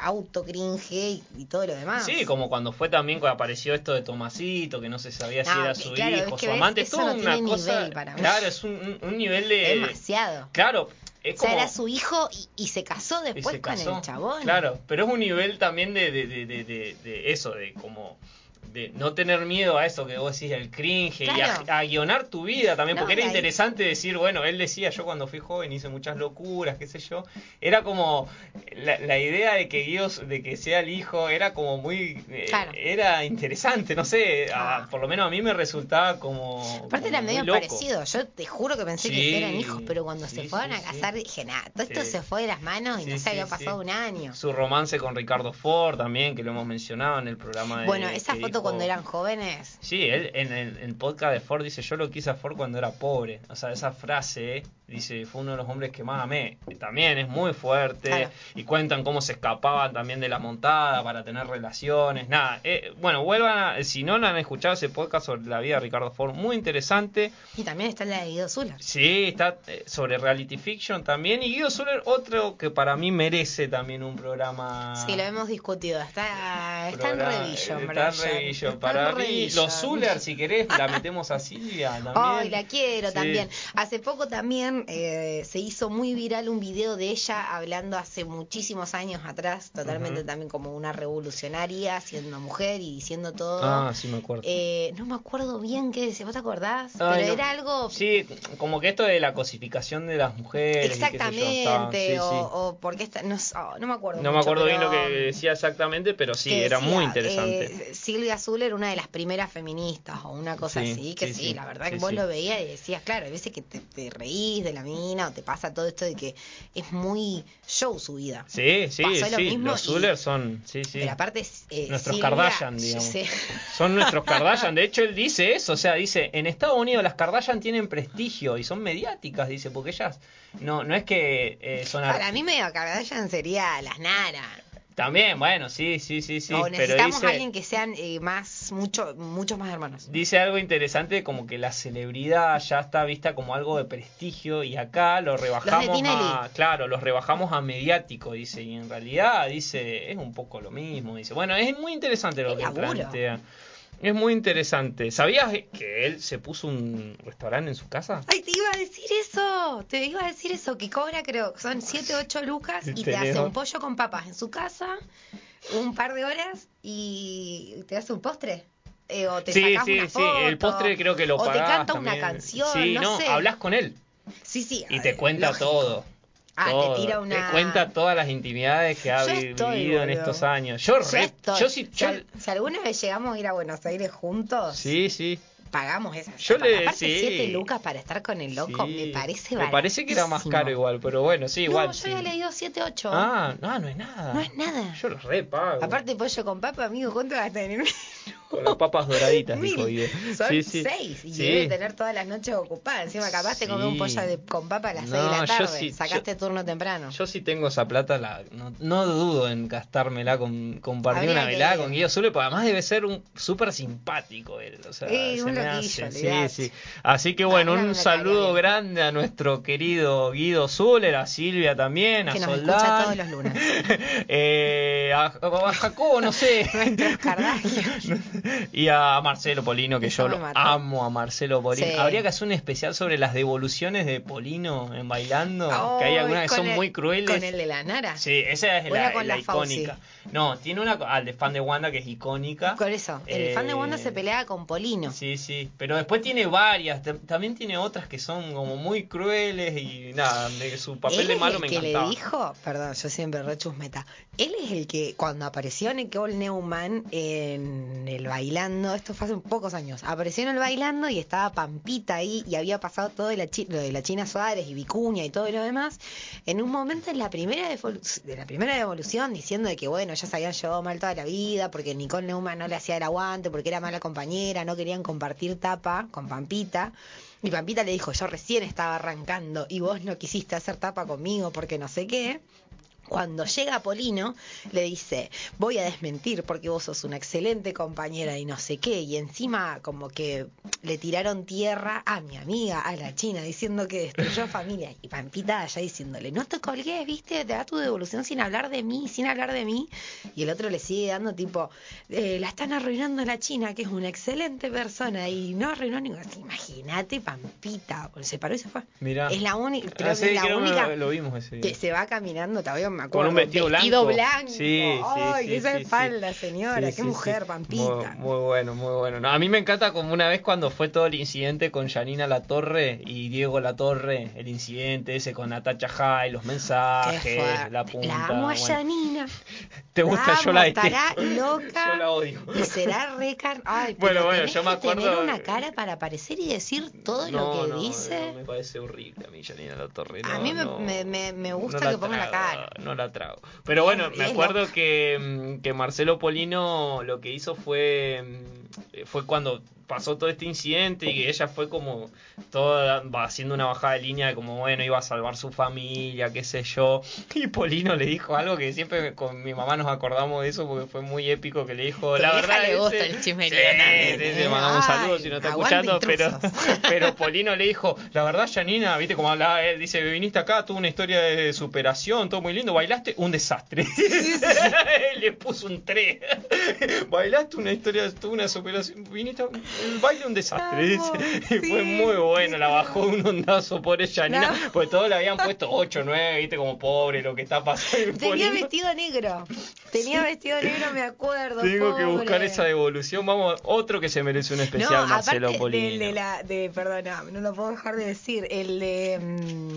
auto cringe y, y todo lo demás. Sí, como cuando fue también cuando apareció esto de Tomasito, que no se sabía si era su claro, hijo, es que su amante, es toda no una cosa. Claro, es un, un- nivel de. Demasiado. Claro, es O sea, como. era su hijo y, y se casó después se con casó. el chabón. Claro, pero es un nivel también de, de, de, de, de- de eso, de como. De no tener miedo a eso que vos decís, el cringe, Claro. y a, a guionar tu vida también, No, porque era ahí- interesante decir, bueno, él decía, yo cuando fui joven hice muchas locuras, qué sé yo, era como, la, la idea de que Dios, de que sea el hijo, era como muy, eh, era interesante, no sé, a- Ah. por lo menos a mí me resultaba como... Aparte era medio loco. parecido. Yo te juro que pensé Sí, que eran hijos, pero cuando sí, se fueron sí, a casar dije, nada, todo esto se fue de las manos y no se había pasado un año. Su romance con Ricardo Ford también, que lo hemos mencionado en el programa de... Bueno, esa foto cuando eran jóvenes. Sí, él en el, en el podcast de Ford dice, yo lo quise a Ford cuando era pobre. O sea, esa frase, dice, fue uno de los hombres que más amé. También es muy fuerte. Claro. Y cuentan cómo se escapaban también de la montada para tener relaciones. Nada, eh, bueno, vuelvan a, si no han escuchado ese podcast sobre la vida de Ricardo Ford, muy interesante. Y también está la de Guido Zuller. Sí, está eh, sobre reality fiction también. Y Guido Zuller, otro que para mí merece también un programa... Sí, lo hemos discutido. Está, está en revision, Está en Para en mí, los Zuller, si querés, la metemos a Silvia también. Ay, la quiero Sí. también. Hace poco también eh, se hizo muy viral un video de ella hablando hace muchísimos años atrás, totalmente también como una revolucionaria, siendo mujer y diciendo todo. Ah, sí me acuerdo. Eh, no me acuerdo bien qué decía, ¿vos te acordás? Ay, Pero no. era algo... Sí, como que esto de la cosificación de las mujeres. yo, Exactamente, sí, o, sí. o porque esta, no, oh, no me acuerdo. No me acuerdo bien lo que decía exactamente, pero sí, era decía, muy interesante. eh, Silvia Azul era una de las primeras feministas o una cosa Sí, así, que sí, la verdad que vos lo veías y decías, claro, hay veces que te, te reís de la mina o te pasa todo esto de que es muy show su vida. Sí, sí, pasó lo sí. mismo Los Zuller son, sí, sí. Pero aparte, eh, Nuestros Silvia, Kardashian, digamos. Son nuestros <laughs> Kardashian. De hecho, él dice eso. O sea, dice, en Estados Unidos las Kardashian tienen prestigio y son mediáticas, dice, porque ellas no, no es que eh, son Para mí medio Kardashian sería las Nara. También, bueno, sí, sí, sí, sí. o pero necesitamos dice, alguien que sean eh, más, mucho, muchos más hermanos. dice algo interesante como que la celebridad ya está vista como algo de prestigio y acá lo rebajamos Tinelli. a claro los rebajamos a mediático dice y en realidad dice es un poco lo mismo dice bueno es muy interesante lo que laburo. plantea es muy interesante sabías que él se puso un restaurante en su casa Ay, te iba a decir eso, te iba a decir eso, que cobra creo, son 7, 8 lucas <laughs> y te hace un pollo con papas en su casa, un par de horas y te hace un postre. Eh, o te sí sacás sí una sí el postre creo que lo O te canta una canción, sí no, sé. hablas con él Sí, sí. y te cuenta lógico. todo Ah, todo. te tira una... Te cuenta todas las intimidades que ha estoy, vivido en estos años. Yo, Yo re- estoy. yo sí, Si yo- si alguna vez llegamos a ir a Buenos Aires juntos, sí, sí. pagamos esa. Yo le- Aparte, sí. 7 lucas para estar con el loco, sí. me parece Me parece que era más caro igual, pero bueno, sí, igual. no, yo sí. había leído 7, 8. Ah, no, no es nada. No es nada. Yo los repago. Aparte pollo con papa, amigo, ¿cuánto en el menú? Con las papas doraditas, Mil. dijo Guido. Son Sí, sí. seis y Sí. debe tener todas las noches ocupadas. Encima capaz te comes un Sí. pollo de- con papa a las No, 6 de la tarde. sí, Sacaste turno temprano. Yo si tengo esa plata, la, no, no dudo en gastármela con compartir una velada con Guido Zule, porque además debe ser un súper simpático él. O sea, Sí, se un me loquillo, hace, sí, sí. Así que bueno, no un saludo grande a nuestro querido Guido Zuller, a Silvia también, a Que nos Soldán. escucha todos los lunes. <laughs> eh, a, a Jacobo, no sé. <laughs> Nuestros. <laughs> <laughs> y a Marcelo Polino, que yo lo amo a Marcelo Polino. Sí. Habría que hacer un especial sobre las devoluciones de Polino en bailando, que hay Ay, algunas que con son el- muy crueles. Con el de la Nara. Sí, esa es la, con la la Fauci. icónica. No, tiene una al de fan de Wanda que es icónica. Por eso, el Eh, fan de Wanda se pelea con Polino. Sí, sí, pero después tiene varias, Tam- también tiene otras que son como muy crueles y nada, de su papel de malo me que encantaba. le dijo, perdón, yo siempre rechusmeta. Él es el que cuando apareció Nicole Neumann en el bailando, esto fue hace pocos años, apareció en el bailando y estaba Pampita ahí y había pasado todo de la, chi- lo de la China Suárez y Vicuña y todo lo demás. En un momento en la primera de la primera devolución diciendo de que bueno, ya se habían llevado mal toda la vida porque Nicole Neumann no le hacía el aguante, porque era mala compañera, no querían compartir tapa con Pampita. Y Pampita le dijo, yo recién estaba arrancando y vos no quisiste hacer tapa conmigo porque no sé qué. Cuando llega Polino, le dice, voy a desmentir porque vos sos una excelente compañera y no sé qué. Y encima como que le tiraron tierra a mi amiga, a la China, diciendo que destruyó <laughs> familia. Y Pampita allá diciéndole, no te colgues, viste, te da tu devolución sin hablar de mí, sin hablar de mí. Y el otro le sigue dando tipo, "Eh, la están arruinando a la China, que es una excelente persona. Y no arruinó ninguna. Imagínate, Pampita. Se paró y se fue. Mirá. Es la única, creo Ah, que sí, es la creo que única lo, lo vimos ese que se va caminando, todavía me acuerdo. Con un vestido blanco. blanco. Sí, sí, Ay, sí, esa sí, espalda, señora. Qué mujer, sí. Pampita. Muy, muy bueno, muy bueno. No, a mí me encanta como una vez cuando fue todo el incidente con Janina Latorre y Diego Latorre, el incidente ese con Natacha Jai, los mensajes, la punta. La amo a bueno. Janina. <laughs> ¿Te La gusta? Yo amo, la detesto. estará loca. <laughs> Yo la odio. Y será re car- Ay, Bueno, bueno, yo me que tener acuerdo- una cara para aparecer y decir todo No, lo que no, dice. no, me parece horrible a mí Janina Latorre. A mí me- me- me- gusta que ponga la cara. No la trago. Pero bueno, me acuerdo que, mm, que Marcelo Polino lo que hizo fue mm, fue cuando pasó todo este incidente y que ella fue como toda va haciendo una bajada de línea de como bueno iba a salvar su familia qué sé yo <laughs> y Polino le dijo algo que siempre con mi mamá nos acordamos de eso porque fue muy épico que le dijo la verdad le gusta el chismerío ¿eh? le mandamos un saludo si no está escuchando pero <laughs> pero Polino le dijo, la verdad, Janina, viste cómo hablaba él, dice, viniste acá, tuvo una historia de superación, todo muy lindo, bailaste un desastre. <laughs> le puso un 3. bailaste una historia, tuvo una superación, viniste, el baile un desastre. <laughs> Y sí, fue muy bueno, la bajó un ondazo por ella, Nina, No. porque todos le habían <laughs> puesto 8, 9, viste, como pobre lo que está pasando. Tenía vestido negro. Tenía vestido negro, me acuerdo. Tengo que buscar esa devolución. Vamos, otro que se merece un especial, no, Marcelo Polino. del de la, de, perdona, no lo puedo dejar de decir, el de, mm,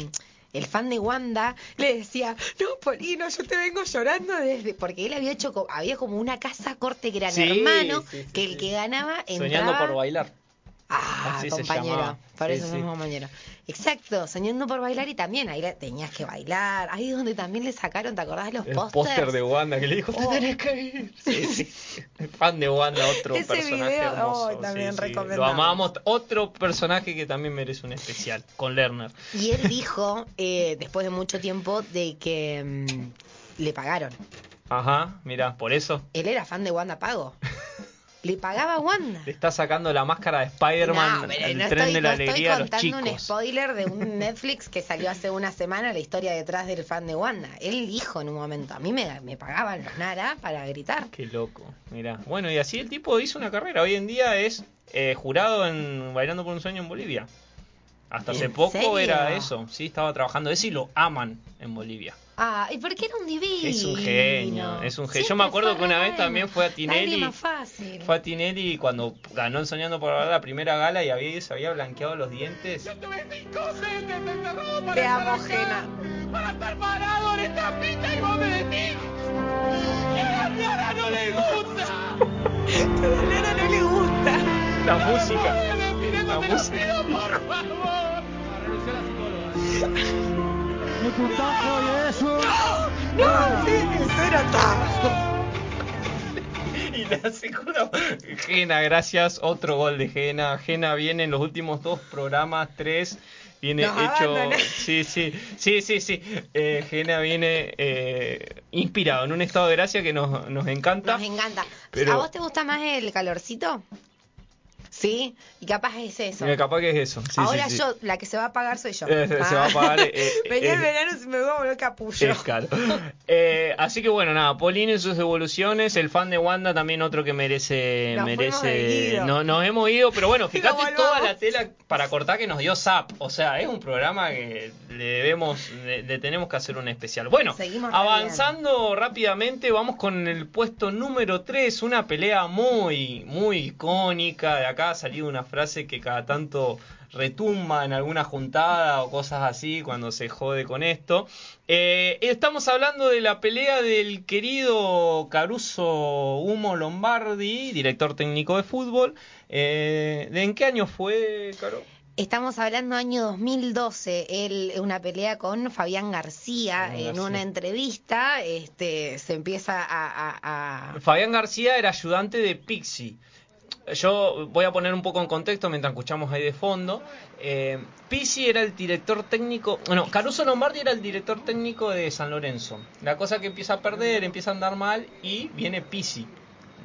el fan de Wanda le decía, no, Polino, yo te vengo llorando desde, porque él había hecho, había como una casa corte gran Sí, hermano, sí, sí, que el que ganaba entraba... Soñando por bailar. Ah, Así compañero, por Sí, eso sí. somos compañeros. Exacto, soñando por bailar y también ahí tenías que bailar. Ahí es donde también le sacaron, ¿te acordás los El pósters? póster de Wanda que le dijo, te Oh. tenés que ir. Sí, sí. El fan de Wanda, otro Ese personaje video, hermoso. oh, también sí. Lo amamos. Otro personaje que también merece un especial, con Lerner. Y él dijo, eh, después de mucho tiempo, de que mm, le pagaron. Ajá, mira, por eso Él era fan de Wanda Pago. <laughs> Le pagaba a Wanda. le está sacando la máscara de Spider-Man No, tren estoy, de la no estoy alegría a los contando un spoiler de un <laughs> Netflix que salió hace una semana, la historia detrás del fan de Wanda. Él dijo en un momento, a mí me, me pagaban los Nara para gritar. Qué loco, mira. Bueno, y así el tipo hizo una carrera. Hoy en día es eh, jurado en Bailando por un Sueño en Bolivia. Hasta hace ¿En poco serio? era eso, sí, estaba trabajando eso y lo aman en Bolivia. Ah, y porque era un divino. Es un genio, es un genio. Yo me acuerdo que una vez también fue a Tinelli. Fácil. Fue a Tinelli cuando ganó en Soñando por la primera gala y había, se había blanqueado los dientes. Tuve cinco veces encerrado para Te estar amo, acá, Jena. Para estar parado en esta pista y vos me decís que a Nara no le gusta. <laughs> A Nara no le gusta. La música. La no te lo música. pido, por favor. <laughs> Y eso. No, sí, eso era todo. <laughs> Y la segunda. Gena, gracias. Otro gol de Gena. Gena viene en los últimos dos programas, tres. Viene Nos hecho. Sí, sí, sí, sí, sí. Eh, Gena viene eh, inspirado en un estado de gracia que nos, nos encanta. Nos encanta. Pero- ¿A vos te gusta más el calorcito? Sí, y capaz es eso. Mira, capaz que es eso. Sí, Ahora sí, sí. yo, la que se va a pagar soy yo. <laughs> Eh, se va a pagar, eh, <laughs> eh, Venía el eh, verano y se me va a volver capullo. Es caro. <laughs> Eh, así que bueno, nada, Polino y sus evoluciones, el fan de Wanda también otro que merece, Nos merece, no, nos hemos ido, pero bueno, fíjate toda la tela para cortar que nos dio Zap, o sea, es un programa que le debemos, le, le tenemos que hacer un especial. Bueno, Seguimos avanzando rápidamente, vamos con el puesto número 3, una pelea muy, muy icónica, de acá ha salido una frase que cada tanto retumba en alguna juntada o cosas así cuando se jode con esto. Eh, estamos hablando de la pelea del querido Caruso Humo Lombardi, director técnico de fútbol. Eh, ¿De en qué año fue, Caro? Estamos hablando año 2012, él una pelea con Fabián García Fabián en García. una entrevista, este se empieza a, a- a- Fabián García era ayudante de Pixie. Yo voy a poner un poco en contexto mientras escuchamos ahí de fondo. Eh, Pizzi era el director técnico. Bueno, Caruso Lombardi era el director técnico de San Lorenzo. La cosa que empieza a perder, empieza a andar mal y viene Pizzi.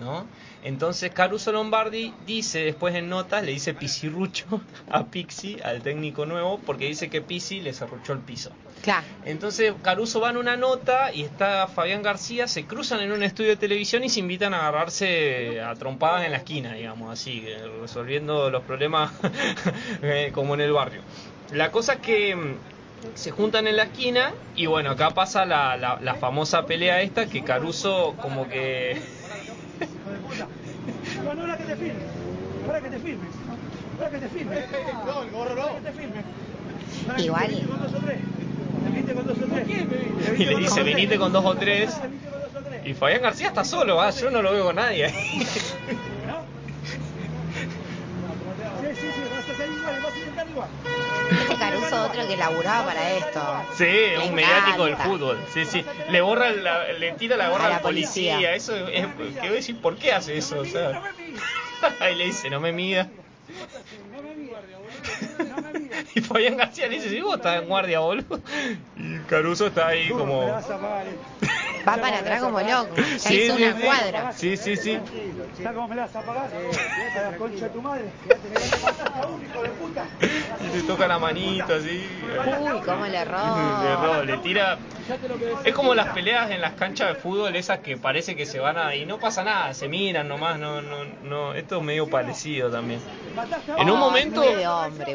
¿No? Entonces Caruso Lombardi dice después en notas, le dice Pisirrucho a Pixi, al técnico nuevo, porque dice que Pizzi le cerruchó el piso. Claro. Entonces Caruso va en una nota y está Fabián García, se cruzan en un estudio de televisión y se invitan a agarrarse a trompadas en la esquina, digamos, así, resolviendo los problemas <laughs> eh, como en el barrio. La cosa es que mm, se juntan en la esquina y bueno, acá pasa la, la, la famosa pelea esta que Caruso como que... No, no, que te. Ahora que te filme. Ahora que te filme. No, el gorro no. Ahora que te que Igual. te viniste con dos o tres. Te viniste con dos o tres. Y le <laughs> dice, venite con dos o tres. Y Fabián García está solo, ¿ah? yo no lo veo con nadie. <laughs> <laughs> Sí, sí, sí, vas a salir igual, vas a intentar igual. Este <laughs> Caruso otro que laburaba para esto. Sí, Le un mediático del fútbol. Sí, sí. Le borra la- le tira la gorra A la al policía. policía. Eso es, voy a decir, ¿por qué hace eso? O sea, <laughs> ahí le dice, no me mida. <laughs> Y Fabián García le dice, sí, vos estás en guardia, boludo. Y Caruso está ahí como... Va para atrás como loco. Ya Sí, hizo sí, una sí. cuadra. Sí, sí, sí. ¿Sabes cómo me la vas a pagar? A la concha de tu madre. hijo de puta. Y se toca la manito así. Uy, cómo le Le roba. roba, le tira. Es como las peleas en las canchas de fútbol, esas que parece que se van a... y no pasa nada, se miran nomás, no, no, no, esto es medio parecido también. En un Oh, momento...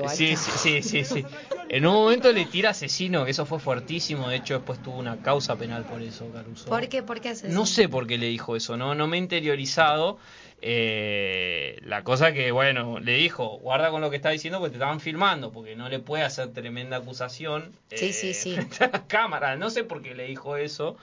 sí, sí, sí, sí. En un momento le tira asesino, que eso fue fuertísimo, de hecho después tuvo una causa penal por eso, Caruso. ¿Por qué? ¿Por qué haces No eso? sé por qué le dijo eso, no, no me he interiorizado. Eh, la cosa que, bueno, le dijo, guarda con lo que está diciendo porque te estaban filmando, porque no le puede hacer tremenda acusación. Sí, eh, sí, sí. frente a la cámara, no sé por qué le dijo eso.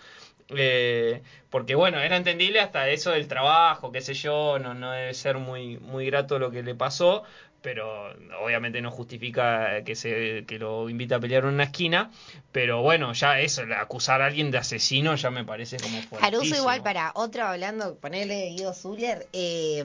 eh, porque bueno, era entendible hasta eso del trabajo, qué sé yo, no, no debe ser muy, muy grato lo que le pasó, pero obviamente no justifica que se que lo invita a pelear en una esquina, pero bueno, ya eso, acusar a alguien de asesino ya me parece como Caruso fuertísimo. igual para otro hablando, ponerle Guido Zuller, eh,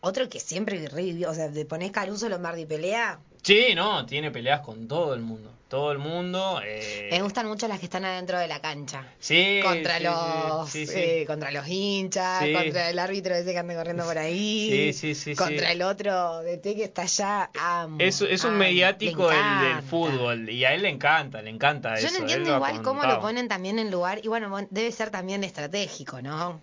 otro que siempre revivió, o sea, te pones Caruso Lombardi pelea, Sí, no, tiene peleas con todo el mundo, todo el mundo. eh, me gustan mucho las que están adentro de la cancha. sí, contra sí, los sí, sí, sí. eh, contra los hinchas, contra el árbitro ese que anda corriendo por ahí, Sí, sí, sí, contra el otro de T que está allá, amo, Es, es un mediático le del, fútbol y a él le encanta, le encanta Yo eso. no él entiendo igual cómo lo ponen también en lugar, y bueno, bueno, debe ser también estratégico, ¿no?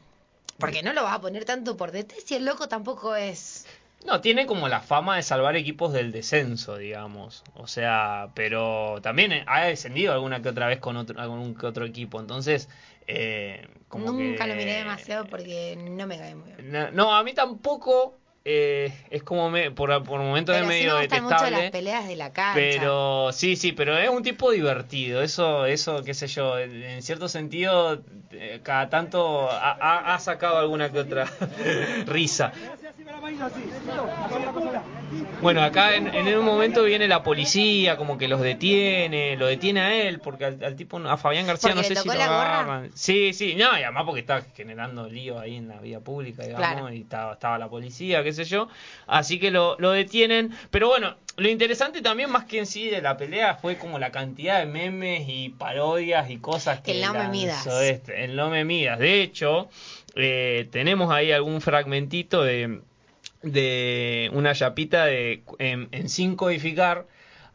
Porque no lo vas a poner tanto por DT si el loco tampoco es... No, tiene como la fama de salvar equipos del descenso, digamos. O sea, pero también ha descendido alguna que otra vez con otro, algún que otro equipo. Entonces, eh, como Nunca que- lo miré demasiado porque no me cae muy bien. No, no, a mí tampoco. eh, es como me, por, por momentos Pero es sí medio me mucho detestable. las peleas de la cancha. Pero sí, sí, pero es un tipo divertido. Eso, eso, qué sé yo, en cierto sentido, eh, cada tanto ha, ha- ha sacado alguna que otra <laughs> risa. Bueno, acá en, en un momento viene la policía, como que los detiene, lo detiene a él, porque al, al tipo, a Fabián García ¿Porque no sé si lo agarran. Sí, sí, no, y además porque está generando lío ahí en la vía pública, digamos, Claro. y estaba, estaba la policía, qué sé yo. Así que lo, lo detienen. Pero bueno, lo interesante también, más que en sí de la pelea, fue como la cantidad de memes y parodias y cosas que El no me midas. este, el no me midas. De hecho, eh, tenemos ahí algún fragmentito de, de una chapita de en, en sin codificar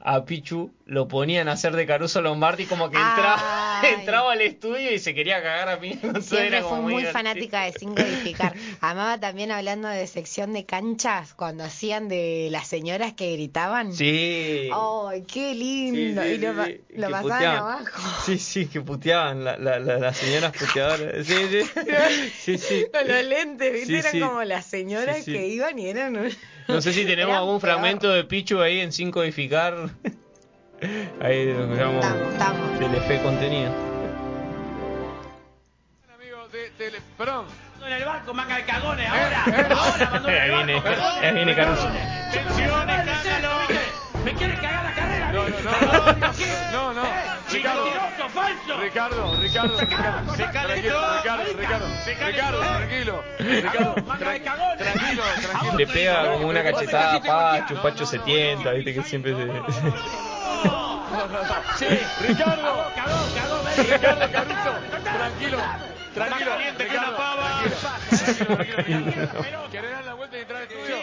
a Pichu lo ponían a hacer de Caruso Lombardi como que entraba, <laughs> entraba al estudio y se quería cagar a mí. No Siempre fue muy fanática de Sin Codificar. Amaba también hablando de sección de canchas, cuando hacían de las señoras que gritaban. Sí. ¡Ay, qué lindo! Sí, sí, y lo, sí, pasaban puteaban. abajo. Sí, sí, que puteaban la, la, la- las señoras puteadoras. Sí, sí. <laughs> Con los lentes, ¿viste? Sí, eran como las señoras que iban y eran... un- No sé si tenemos algún peor. fragmento de Pichu ahí en sin codificar. <laughs> Ahí lo llamamos Estamos. Telefe contenido. Amigo de tele... Perdón. en el barco, manga de cagones, Eh, ahora. eh. Ahora, Ahí el viene, barco, ahí viene Caruso. Tensión, escándalo. Me quiere cagar la carrera. No, no, no, no, no. Eh, Ricardo. Mentiroso, falso. Ricardo, Ricardo, Ricardo. Se calentó. Tranquilo, Ricardo, Ricardo. Ricardo, tranquilo. Ricardo, tranquilo, tranquilo. Le pega como una cachetada a Pacho, Pacho se tienta, viste que siempre se... Sí, Ricardo. Cagó, cagó, ven. Ricardo Caruso, tranquilo. Tranquilo, caliente que Ricardo, una pava. tranquilo, tranquilo, tranquilo. ¿Querés dar la vuelta y entrar al estudio?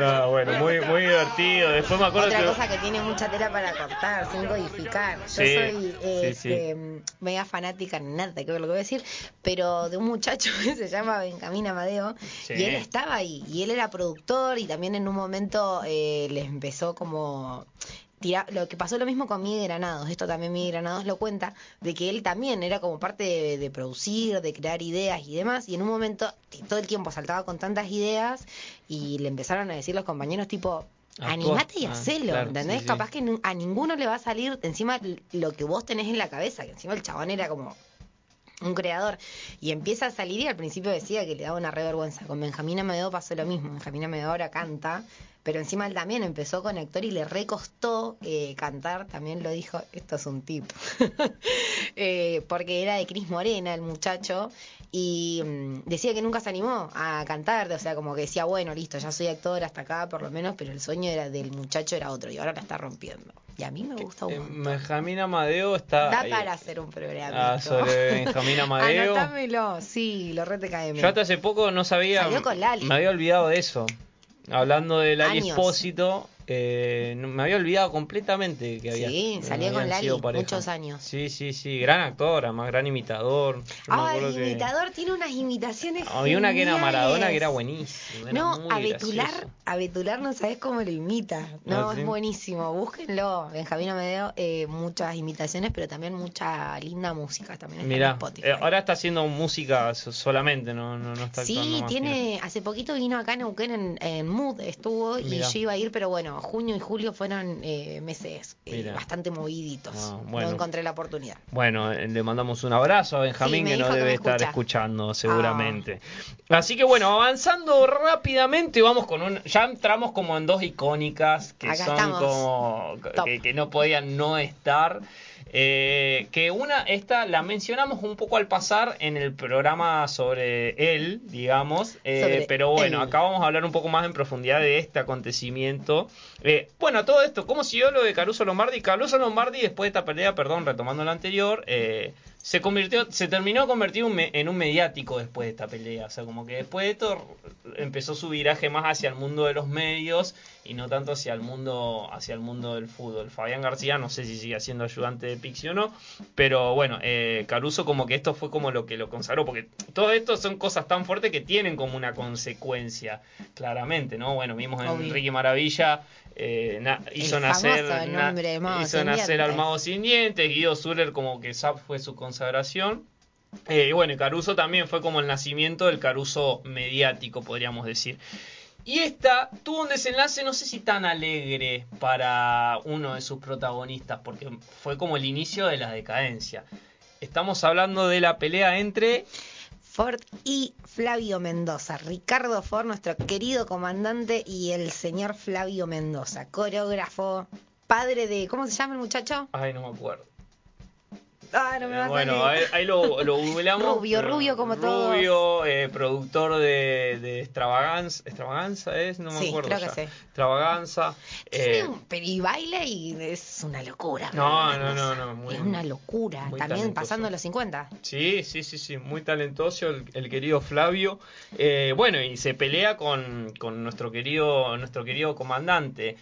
No, no, <laughs> No, bueno, muy, muy divertido. Después me acuerdo Otra que... cosa que tiene mucha tela para cortar, sin codificar. Yo Sí, soy eh, sí, sí. este, mega fanática, nada que ver lo que voy a decir, pero de un muchacho <laughs> que se llama Benjamín Amadeo, y él estaba ahí, y él era productor, y también en un momento eh, les empezó como... tira- lo que pasó lo mismo con Miguel Granados, esto también Miguel Granados lo cuenta, de que él también era como parte de, de producir, de crear ideas y demás, y en un momento t- todo el tiempo saltaba con tantas ideas y le empezaron a decir los compañeros tipo, animate y Ah, hacelo, claro, ¿entendés? sí, sí. Capaz que a ninguno le va a salir encima lo que vos tenés en la cabeza, que encima el chabón era como un creador y empieza a salir y al principio decía que le daba una revergüenza. Con Benjamín Amedeo pasó lo mismo. Benjamín Amedeo ahora canta, pero encima él también empezó con actor y le recostó eh, cantar. También lo dijo, esto es un tip, <laughs> Eh, porque era de Cris Morena el muchacho y mm, decía que nunca se animó a cantar, o sea, como que decía, bueno, listo, ya soy actor hasta acá por lo menos, pero el sueño era del muchacho era otro y ahora la está rompiendo. Y a mí me gusta un Eh, montón. Benjamín Amadeo está... Da ahí. para hacer un programa. Ah, sobre Benjamín Amadeo. Anotámelo, sí, lo rete KM. Yo hasta hace poco no sabía... Salió con Lali. Me había olvidado de eso. Hablando de Lali Años. Espósito, Eh, no- me había olvidado completamente que había. Sí, salió con Lali muchos años. Sí, sí, sí. Gran actor, además, gran imitador. Ah, el que- imitador tiene unas imitaciones. Había una que era. Maradona que era buenísima. era No, muy a Betular, gracioso. a Betular no sabes cómo lo imita. No, Ah, ¿sí? es buenísimo. Búsquenlo. Benjamín Amedeo, eh, muchas imitaciones, pero también mucha linda música. También está en Mirá, Spotify. eh, ahora está haciendo música so- solamente, no, no, no está Sí, más, tiene, hace poquito vino acá en Neuquén en, en Mood, estuvo y yo iba a ir, pero bueno, junio y julio fueron eh, meses eh, bastante moviditos. Ah, bueno. No encontré la oportunidad. Bueno, eh, le mandamos un abrazo a Benjamín Sí, que nos que debe estar escucha. Ah. escuchando seguramente. Así que bueno, avanzando rápidamente, vamos con un... Ya entramos como en dos icónicas que Acá son estamos. como... Que, que no podían no estar. Eh, que una, esta la mencionamos un poco al pasar en el programa sobre él, digamos. eh, pero bueno, él. acá vamos a hablar un poco más en profundidad de este acontecimiento. Eh, bueno, todo esto, ¿cómo siguió lo de Caruso Lombardi? Caruso Lombardi, después de esta pelea, perdón, retomando la anterior, eh, se convirtió, se terminó convirtiendo en un mediático después de esta pelea. O sea, como que después de esto empezó su viraje más hacia el mundo de los medios y no tanto hacia el mundo, hacia el mundo del fútbol. Fabián García, no sé si sigue siendo ayudante de Pixi o no, pero bueno, eh, Caruso como que esto fue como lo que lo consagró, porque todo esto son cosas tan fuertes que tienen como una consecuencia, claramente, ¿no? Bueno, vimos en. Ricky Maravilla, eh, na- hizo El nacer, na- hizo nacer al mago sin dientes, Guido Zuller como que esa fue su consagración. Eh, y bueno, Caruso también fue como el nacimiento del Caruso mediático, podríamos decir. Y esta tuvo un desenlace, no sé si tan alegre para uno de sus protagonistas, porque fue como el inicio de la decadencia. Estamos hablando de la pelea entre Ford y Flavio Mendoza. Ricardo Ford, nuestro querido comandante, y el señor Flavio Mendoza, coreógrafo, padre de. ¿Cómo se llama el muchacho? Ay, no me acuerdo. Ah, no me va a bueno, ahí, ahí lo, lo <laughs> googleamos. Rubio, rubio como todos. Rubio, eh, productor de, de Extravaganza. ¿Extravaganza es? No me Sí, acuerdo. creo que ya. sí. Extravaganza. Tiene eh, un- pero y es una locura. No, no, no, no, muy- es una locura. También talentoso. pasando los 50. Sí, sí, sí, sí, muy talentoso el, el querido Flavio. Eh, bueno, y se pelea con, con nuestro querido nuestro querido comandante.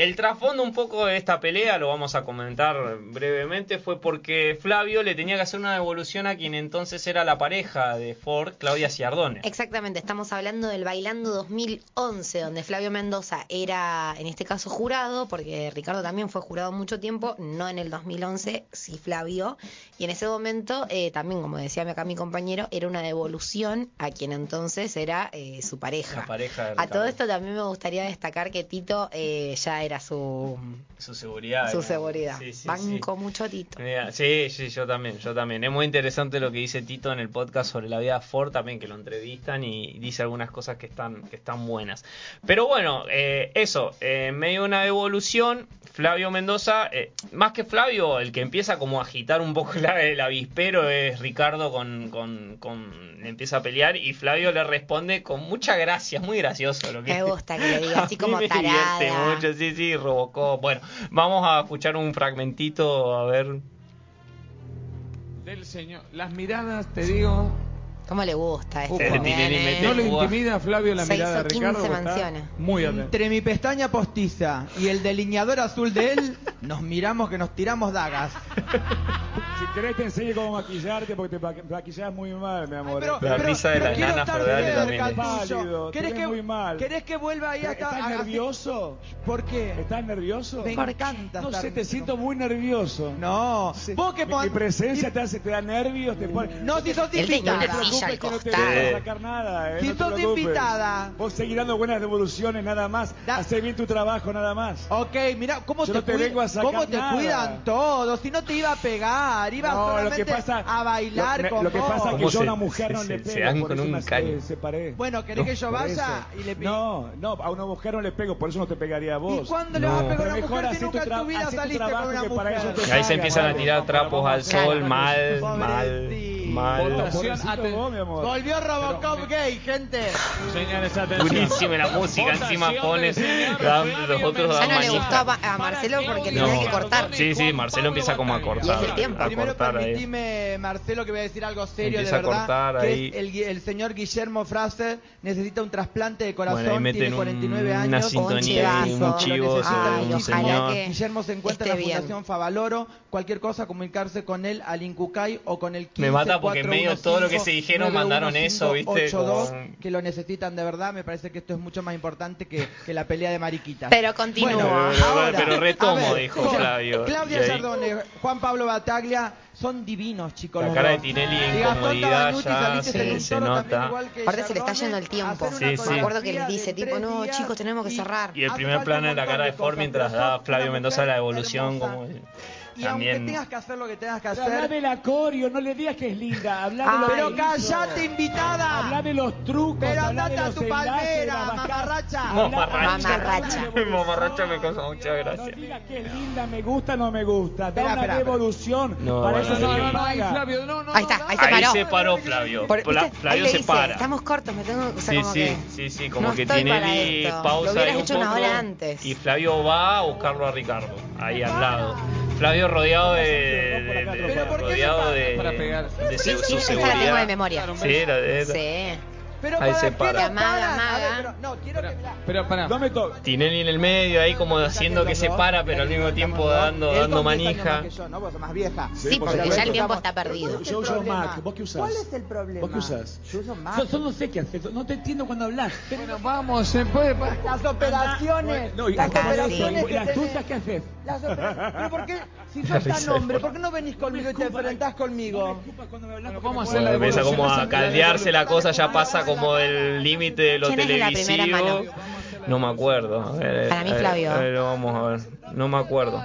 El trasfondo un poco de esta pelea, lo vamos a comentar brevemente, fue porque Flavio le tenía que hacer una devolución a quien entonces era la pareja de Ford, Claudia Ciardone. Exactamente, estamos hablando del Bailando 2011, donde Flavio Mendoza era, en este caso, jurado, porque Ricardo también fue jurado mucho tiempo, no en el 2011, sí Flavio, y en ese momento, eh, también, como decía acá mi compañero, era una devolución a quien entonces era eh, su pareja. La pareja de A todo esto también me gustaría destacar que Tito eh, ya era su, Su seguridad. su seguridad. Sí, sí, sí. Banco mucho Tito. Mira, Sí, sí, yo también, yo también. Es muy interesante lo que dice Tito en el podcast sobre la vida de Ford también, que lo entrevistan y dice algunas cosas que están, que están buenas. Pero bueno, eh, eso, eh, en medio de una evolución, Flavio Mendoza, eh, más que Flavio, el que empieza como a agitar un poco <laughs> la- el avispero es Ricardo con, con, con- empieza a pelear y Flavio le responde con mucha gracia, es muy gracioso lo que Me gusta que le diga así <laughs> como me divierte tarada. mucho, sí, sí. Bueno, vamos a escuchar un fragmentito, a ver. Del señor. Las miradas, te digo. ¿Cómo le gusta este? Upa. Tinelli mete ¿No le intimida a Flavio la Seis mirada de 15 Ricardo? Porque está mansiones. Muy atento. Entre mi pestaña postiza y el delineador azul de él, nos miramos que nos tiramos dagas. <laughs> Si querés te enseño cómo maquillarte porque te maqui- maquillás muy mal, mi amor. Pero, La pero- risa de pero las nanas estar feudales también tuyo. Pálido, ¿Querés que, muy mal. ¿Querés que vuelva ahí hasta ¿Estás nervioso? ¿Por qué? ¿Estás nervioso? Me encanta No sé, te siento muy nervioso. No, Sí. vos que mi, presencia te hace, te da nervios, te pone... No, si sos Él No te silla al preocupes que no te costado. voy a sacar nada, eh, Si no te sos preocupes. invitada. Vos seguís dando buenas devoluciones nada más. Da- Hacé bien tu trabajo nada más. Ok, mira, ¿cómo Yo te, no te cuid- vengo a sacar cómo te nada. cuidan todos? Si no te iba a pegar, iba No, lo solamente que pasa- a bailar lo, con lo que vos. pasa es que ¿Cómo yo se- a una mujer se- no se- le se pego, dan por con eso un me caño? separé. Bueno, ¿querés que yo Por vaya eso. y le pido? No, no, a una mujer no le pego, por eso no te pegaría a ¿Y vos. cuándo le vas a pegar a una mejor mujer si hacé nunca tu en tu tra- vida tu saliste con trabajo una que para mujer? eso te Y ahí se empiezan a tirar trapos al sol, mal, mal. Pobrecito. Mal. Votación, Pobrecito aten- vos, mi amor. Volvió Robocop gay, gente. Señores, atención. Durísima la música, encima Votación pone del señor da- Flavio los otros Ya no le gustó a, Ma- a Marcelo porque tenía que cortar. Sí, sí, Marcelo empieza como a cortar. Y es el tiempo. A Primero cortar ahí. permitime, Marcelo, que voy a decir algo serio Empieza de verdad. a cortar que el, el señor Guillermo Fraser necesita un trasplante de corazón, Bueno, tiene 49 un- años. una sintonía y un Lo chivo Ay, un señor. que Guillermo se encuentra en la bien. Fundación Favaloro. Cualquier cosa, comunicarse con él al Incucay o con el 15 Me mata porque en medio de todo lo que se dijeron mandaron eso, ¿viste? Que lo necesitan de verdad. Me parece que esto es mucho más importante que, que la pelea de mariquitas. Pero continúa. Bueno, Pero- ahora, pero retomo, ver, dijo Flavio. Claudia Sardone, Juan Pablo Bataglia son divinos, chicos. La los cara de dos. Tinelli en comodidad ya se- se nota. Aparte se le está yendo el tiempo. Sí, sí. Me acuerdo que les de dice, tipo, no, chicos, tenemos que cerrar. Y el primer plano es la cara de Ford mientras da Flavio Mendoza la evolución como Y aunque también tengas que hacer lo que tengas que Pero Habla hacer, del acorio, no le digas que es linda. Habla de Ay, lo pero que cállate, invitada. Habla de los trucos. Pero habla andate de a los tu palmera, de la mamarracha. Mamarracha. Mamarracha. Mamarracha me causa mucha No gracia. digas que es linda, me gusta, no me gusta. Da una. No, Para bueno, eso se ahí- No, no, ahí paga. Flavio, no, no. Ahí está, no, ahí se Ahí paró. se paró Flavio. Ahí Flavio se dice, para. Estamos cortos, me tengo o sea, Sí, como sí, que sí, sí, como no que esto. pausa Lo hubieras ahí un hecho una poco hora antes. y Flavio va a buscarlo a Ricardo, ahí al lado. Flavio rodeado de, de- de- Pero ¿por qué me rodeado para? de, Para pegar. de Sí, su, sí, su esta la tengo de seguridad. memoria. Sí, era de Sí. Pero Ahí para se para. lo Amaga, paran? A ver, pero- no, quiero que mirá. Pero pará. No me toques. Tinelli en el medio, ahí como haciendo que se para, pero al mismo tiempo dando, dando con 10 años manija. más que yo, ¿no? Vos sos más vieja. Sí, por porque ya el tiempo está perdido. ¿Cuál es el Yo uso problema? Mac, ¿vos qué usás? ¿Cuál es el problema? ¿Vos qué usás? Yo uso Mac. Yo, no sé qué hacer, no te entiendo cuando hablas. Bueno, vamos, se puede. Las operaciones. No, y las operaciones ¿Las tuyas qué haces? Las <laughs> opera- ¿Pero por qué? Si La sos tan hombre. ¿por qué no venís conmigo y te enfrentás conmigo? Vamos a hacer Bueno, la empieza como a caldearse la cosa, ya pasa como del límite de lo ¿Quién es de la primera televisivo. No me acuerdo. A ver, Para mí, a ver, Flavio. a ver, vamos a ver. No me acuerdo.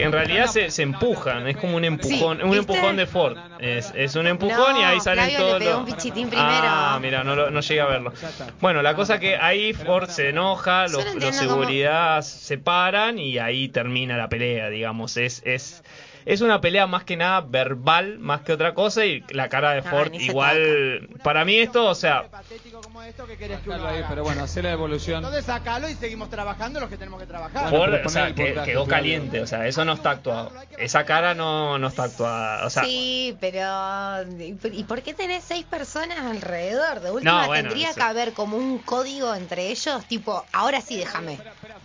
Que en realidad se, se empujan, es como un empujón, Sí, un empujón de Ford. Es, es un empujón y ahí salen Flavio le todos pegó los. un pichitín primero. Ah, mira, no, no llegué a verlo. Bueno, la cosa que ahí Ford se enoja, los, los cómo- seguridad se paran y ahí termina la pelea, digamos. Es, es, es una pelea más que nada verbal, más que otra cosa, y la cara de Ford igual. Para mí esto, o sea, Patético como esto, ¿qué querés que uno ahí, haga? pero bueno, hacer la devolución. Entonces sacalo y seguimos trabajando los que tenemos que trabajar. Ford, o sea, que- quedó caliente, o sea, eso no está actuado. Esa cara no, no está actuada, o sea, Sí, pero ¿y por- ¿y por qué tenés seis personas alrededor? De última No, bueno, tendría que haber como un código entre ellos, tipo, ahora sí déjame.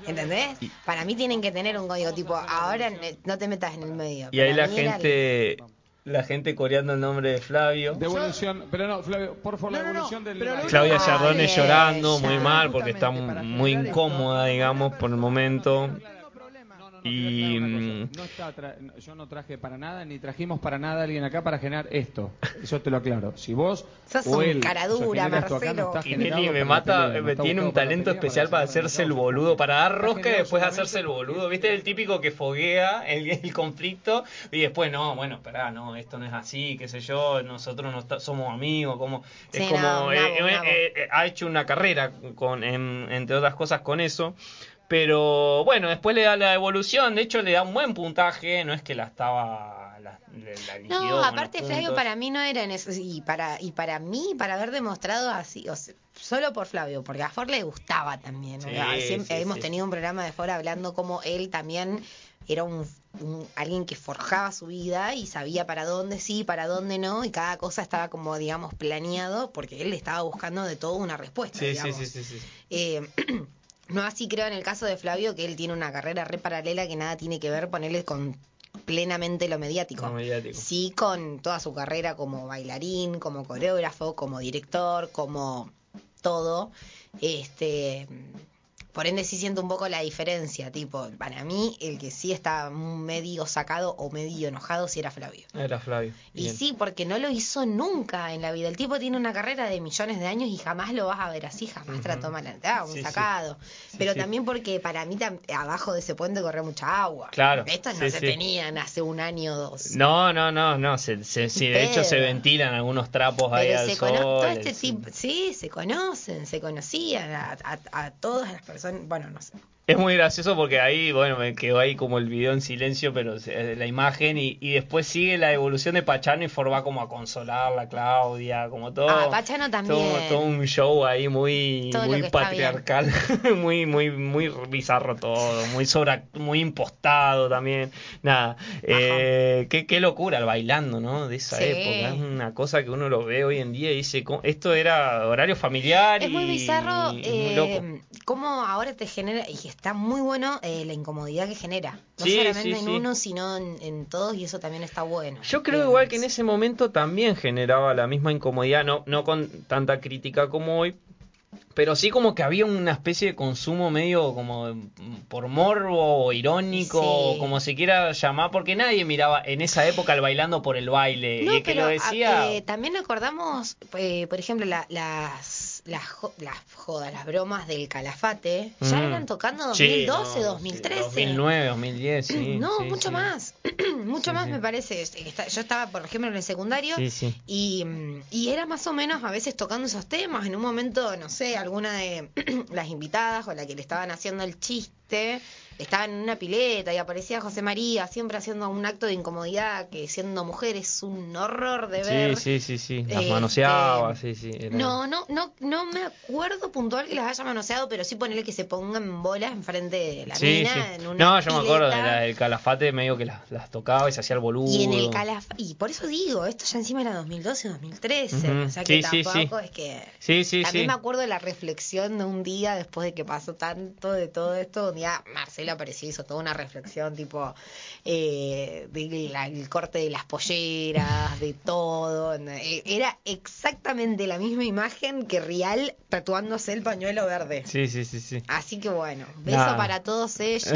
¿Entendés? Para mí tienen que tener un código tipo, ahora no te metas en el medio. Y ahí la gente, la gente coreando el nombre de Flavio. Devolución, pero no, Flavio, por favor, la No, no, no, devolución del. Claudia ella. llorando muy mal porque está muy incómoda, digamos, por el momento. Y, mm. No está tra- yo no traje para nada, ni trajimos para nada a alguien acá para generar esto. Yo te lo aclaro. Si vos Sos o un él, cara o sea, dura, genera esto acá, Marcelo. no Y Nelly me mata, me está tiene un para talento especial para hacer hacerse el boludo, para dar rosca y después hacerse el boludo. ¿Viste? El típico que foguea el, el conflicto y después, no, bueno, esperá, no, esto no es así, qué sé yo, nosotros no está- somos amigos, como, es Sí, como, no, eh, bravo, eh, bravo. eh, eh, ha hecho una carrera, con, en- entre otras cosas, con eso. Pero bueno, después le da la evolución, de hecho le da un buen puntaje, no es que la estaba, la, la No, aparte Flavio para mí no era en eso y para y para mí para haber demostrado así, o sea, solo por Flavio, porque a Ford le gustaba también. Siempre sí, hemos sí. tenido un programa de Ford hablando como él también era un, un- alguien que forjaba su vida y sabía para dónde sí, para dónde no y cada cosa estaba como digamos planeado porque él estaba buscando de todo una respuesta. Sí, sí, digamos. sí, sí, sí. Eh, <clears throat> no así creo en el caso de Flavio, que él tiene una carrera re paralela que nada tiene que ver ponerle con plenamente lo mediático. Lo mediático. Sí, con toda su carrera como bailarín, como coreógrafo, como director, como todo. Este, por ende sí siento un poco la diferencia, tipo, para mí el que sí estaba medio sacado o medio enojado sí era Flavio. Era Flavio. Y sí, porque no lo hizo nunca en la vida. El tipo tiene una carrera de millones de años y jamás lo vas a ver así, jamás Ujú. trató mal. Ah, un Sí, sacado. Sí, Pero sí. también porque para mí abajo de ese puente corre mucha agua. Claro, Estos no se tenían hace un año o dos. No, no, no, no. Se, se- de hecho se ventilan algunos trapos ahí Pero al se cono- todo sol. este tipo, sí, se conocen, se conocían a, a- a todas las personas, bueno, no sé. Es muy gracioso porque ahí, bueno, me quedó ahí como el video en silencio, pero se- la imagen y, y después sigue la evolución de Pachano y Ford va como a consolarla Claudia, como todo. Ah, Pachano también. Todo, todo un show ahí muy, Todo muy patriarcal, <laughs> muy, muy, muy bizarro todo, muy sobra, muy impostado también. Nada, eh, qué, qué locura el bailando, ¿no? De esa Sí. época. Es una cosa que uno lo ve hoy en día y dice, ¿cómo- esto era horario familiar. Es muy bizarro y muy eh, loco. cómo ahora te genera, y está muy bueno eh, la incomodidad que genera. No Sí, solamente sí, en sí. uno, sino en, en todos, y eso también está bueno. Yo creo igual que en ese momento también generaba la misma incomodidad, no, no con tanta crítica como hoy, pero sí como que había una especie de consumo medio como por morbo o irónico, Sí. o como se quiera llamar, porque nadie miraba en esa época el bailando por el baile. No, y el que lo a- decía... eh, también acordamos, eh, por ejemplo, la- las, las, las jodas, las bromas del calafate, ya Mm. eran tocando Sí, 2012, no, 2013. 2009, 2010, sí. no, sí, mucho más, <clears throat> mucho más me parece. Es- está- Yo estaba, por ejemplo, en el secundario Sí, sí. y, mm, y era más o menos a veces tocando esos temas. En un momento, no sé, alguna de <clears throat> las invitadas o la que le estaban haciendo el chiste estaba en una pileta y aparecía José María siempre haciendo un acto de incomodidad que siendo mujer es un horror de ver. Sí, sí, sí, sí. Las Este, manoseaba, sí, sí. era- No, no, no, no me acuerdo puntual que las haya manoseado, pero sí ponerle que se pongan bolas enfrente de la Sí, mina sí. en una No, yo me acuerdo de del calafate medio que las, las tocaba y se hacía el boludo. Y en el calaf y por eso digo, esto ya encima era 2012, 2013, Ujú. o sea que tampoco sí. es que Sí, sí, también me acuerdo de la reflexión de un día después de que pasó tanto de todo esto, un día Marcelo apareció y hizo toda una reflexión tipo eh, del corte de las polleras, de todo. Eh, Era exactamente la misma imagen que Rial tatuándose el pañuelo verde. Sí, sí, sí, sí. Así que bueno, beso para todos ellos,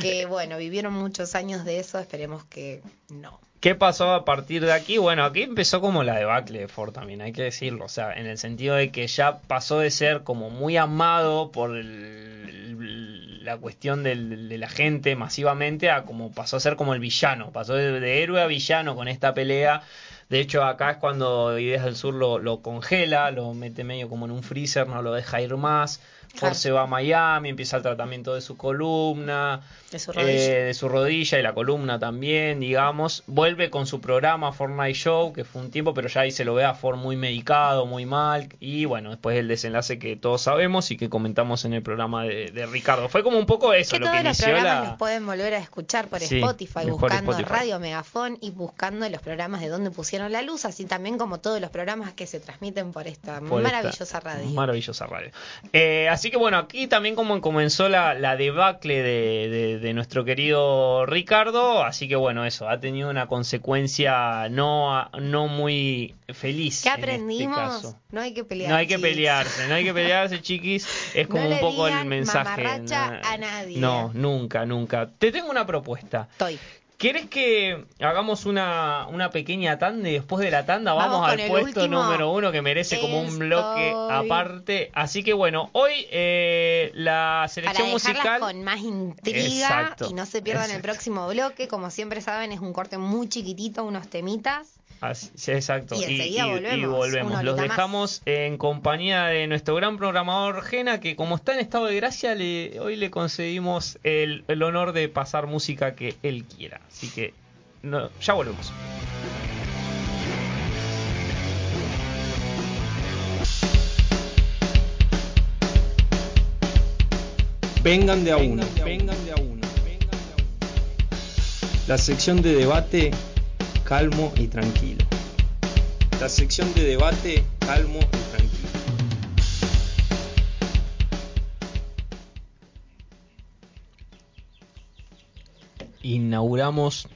que bueno, vivieron muchos años de eso, esperemos que no. ¿Qué pasó a partir de aquí? Bueno, aquí empezó como la debacle de Ford también, hay que decirlo. O sea, en el sentido de que ya pasó de ser como muy amado por el- la cuestión de la gente masivamente a como pasó a ser como el villano. Pasó de, de héroe a villano con esta pelea. De hecho, acá es cuando Ideas del Sur lo, lo congela, lo mete medio como en un freezer, no lo deja ir más. Ford se va a Miami, empieza el tratamiento de su columna, De su rodilla. eh, de su rodilla y la columna también, digamos. Vuelve con su programa Fortnite Show, que fue un tiempo, pero ya ahí se lo ve a Ford muy medicado, muy mal. Y bueno, después el desenlace que todos sabemos y que comentamos en el programa de, de Ricardo. Fue como un poco eso que lo que todos los inició programas la. los pueden volver a escuchar por Sí, Spotify, buscando Spotify. Radio Megafón y buscando los programas de donde pusieron la luz, así también como todos los programas que se transmiten por esta por esta maravillosa radio. Maravillosa radio. Eh, así que bueno, aquí también como comenzó la, la debacle de, de- de nuestro querido Ricardo, así que bueno, eso, ha tenido una consecuencia no, no muy feliz. ¿Qué en este aprendimos? caso. no hay que pelear. No hay que pelearse, no hay que pelearse, chiquis. Es <laughs> como No un poco el mensaje. ¿no? a nadie. No, nunca, nunca. Te tengo una propuesta. Estoy. ¿Quieres que hagamos una, una pequeña tanda y después de la tanda vamos, al puesto último. número uno que merece como un bloque aparte? Así que bueno, hoy eh, la selección musical... con más intriga Exacto, y no se pierdan el próximo bloque, como siempre saben, es un corte muy chiquitito, unos temitas. Así- sí, exacto. Y enseguida volvemos, y volvemos. Los más. dejamos en compañía de nuestro gran programador Gena, que como está en estado de gracia, le, hoy le concedimos el, el honor de pasar música que él quiera. Así que no, ya volvemos. Vengan de a uno. Vengan de a uno. La sección de debate calmo y tranquilo. La sección de debate calmo y tranquilo. Inauguramos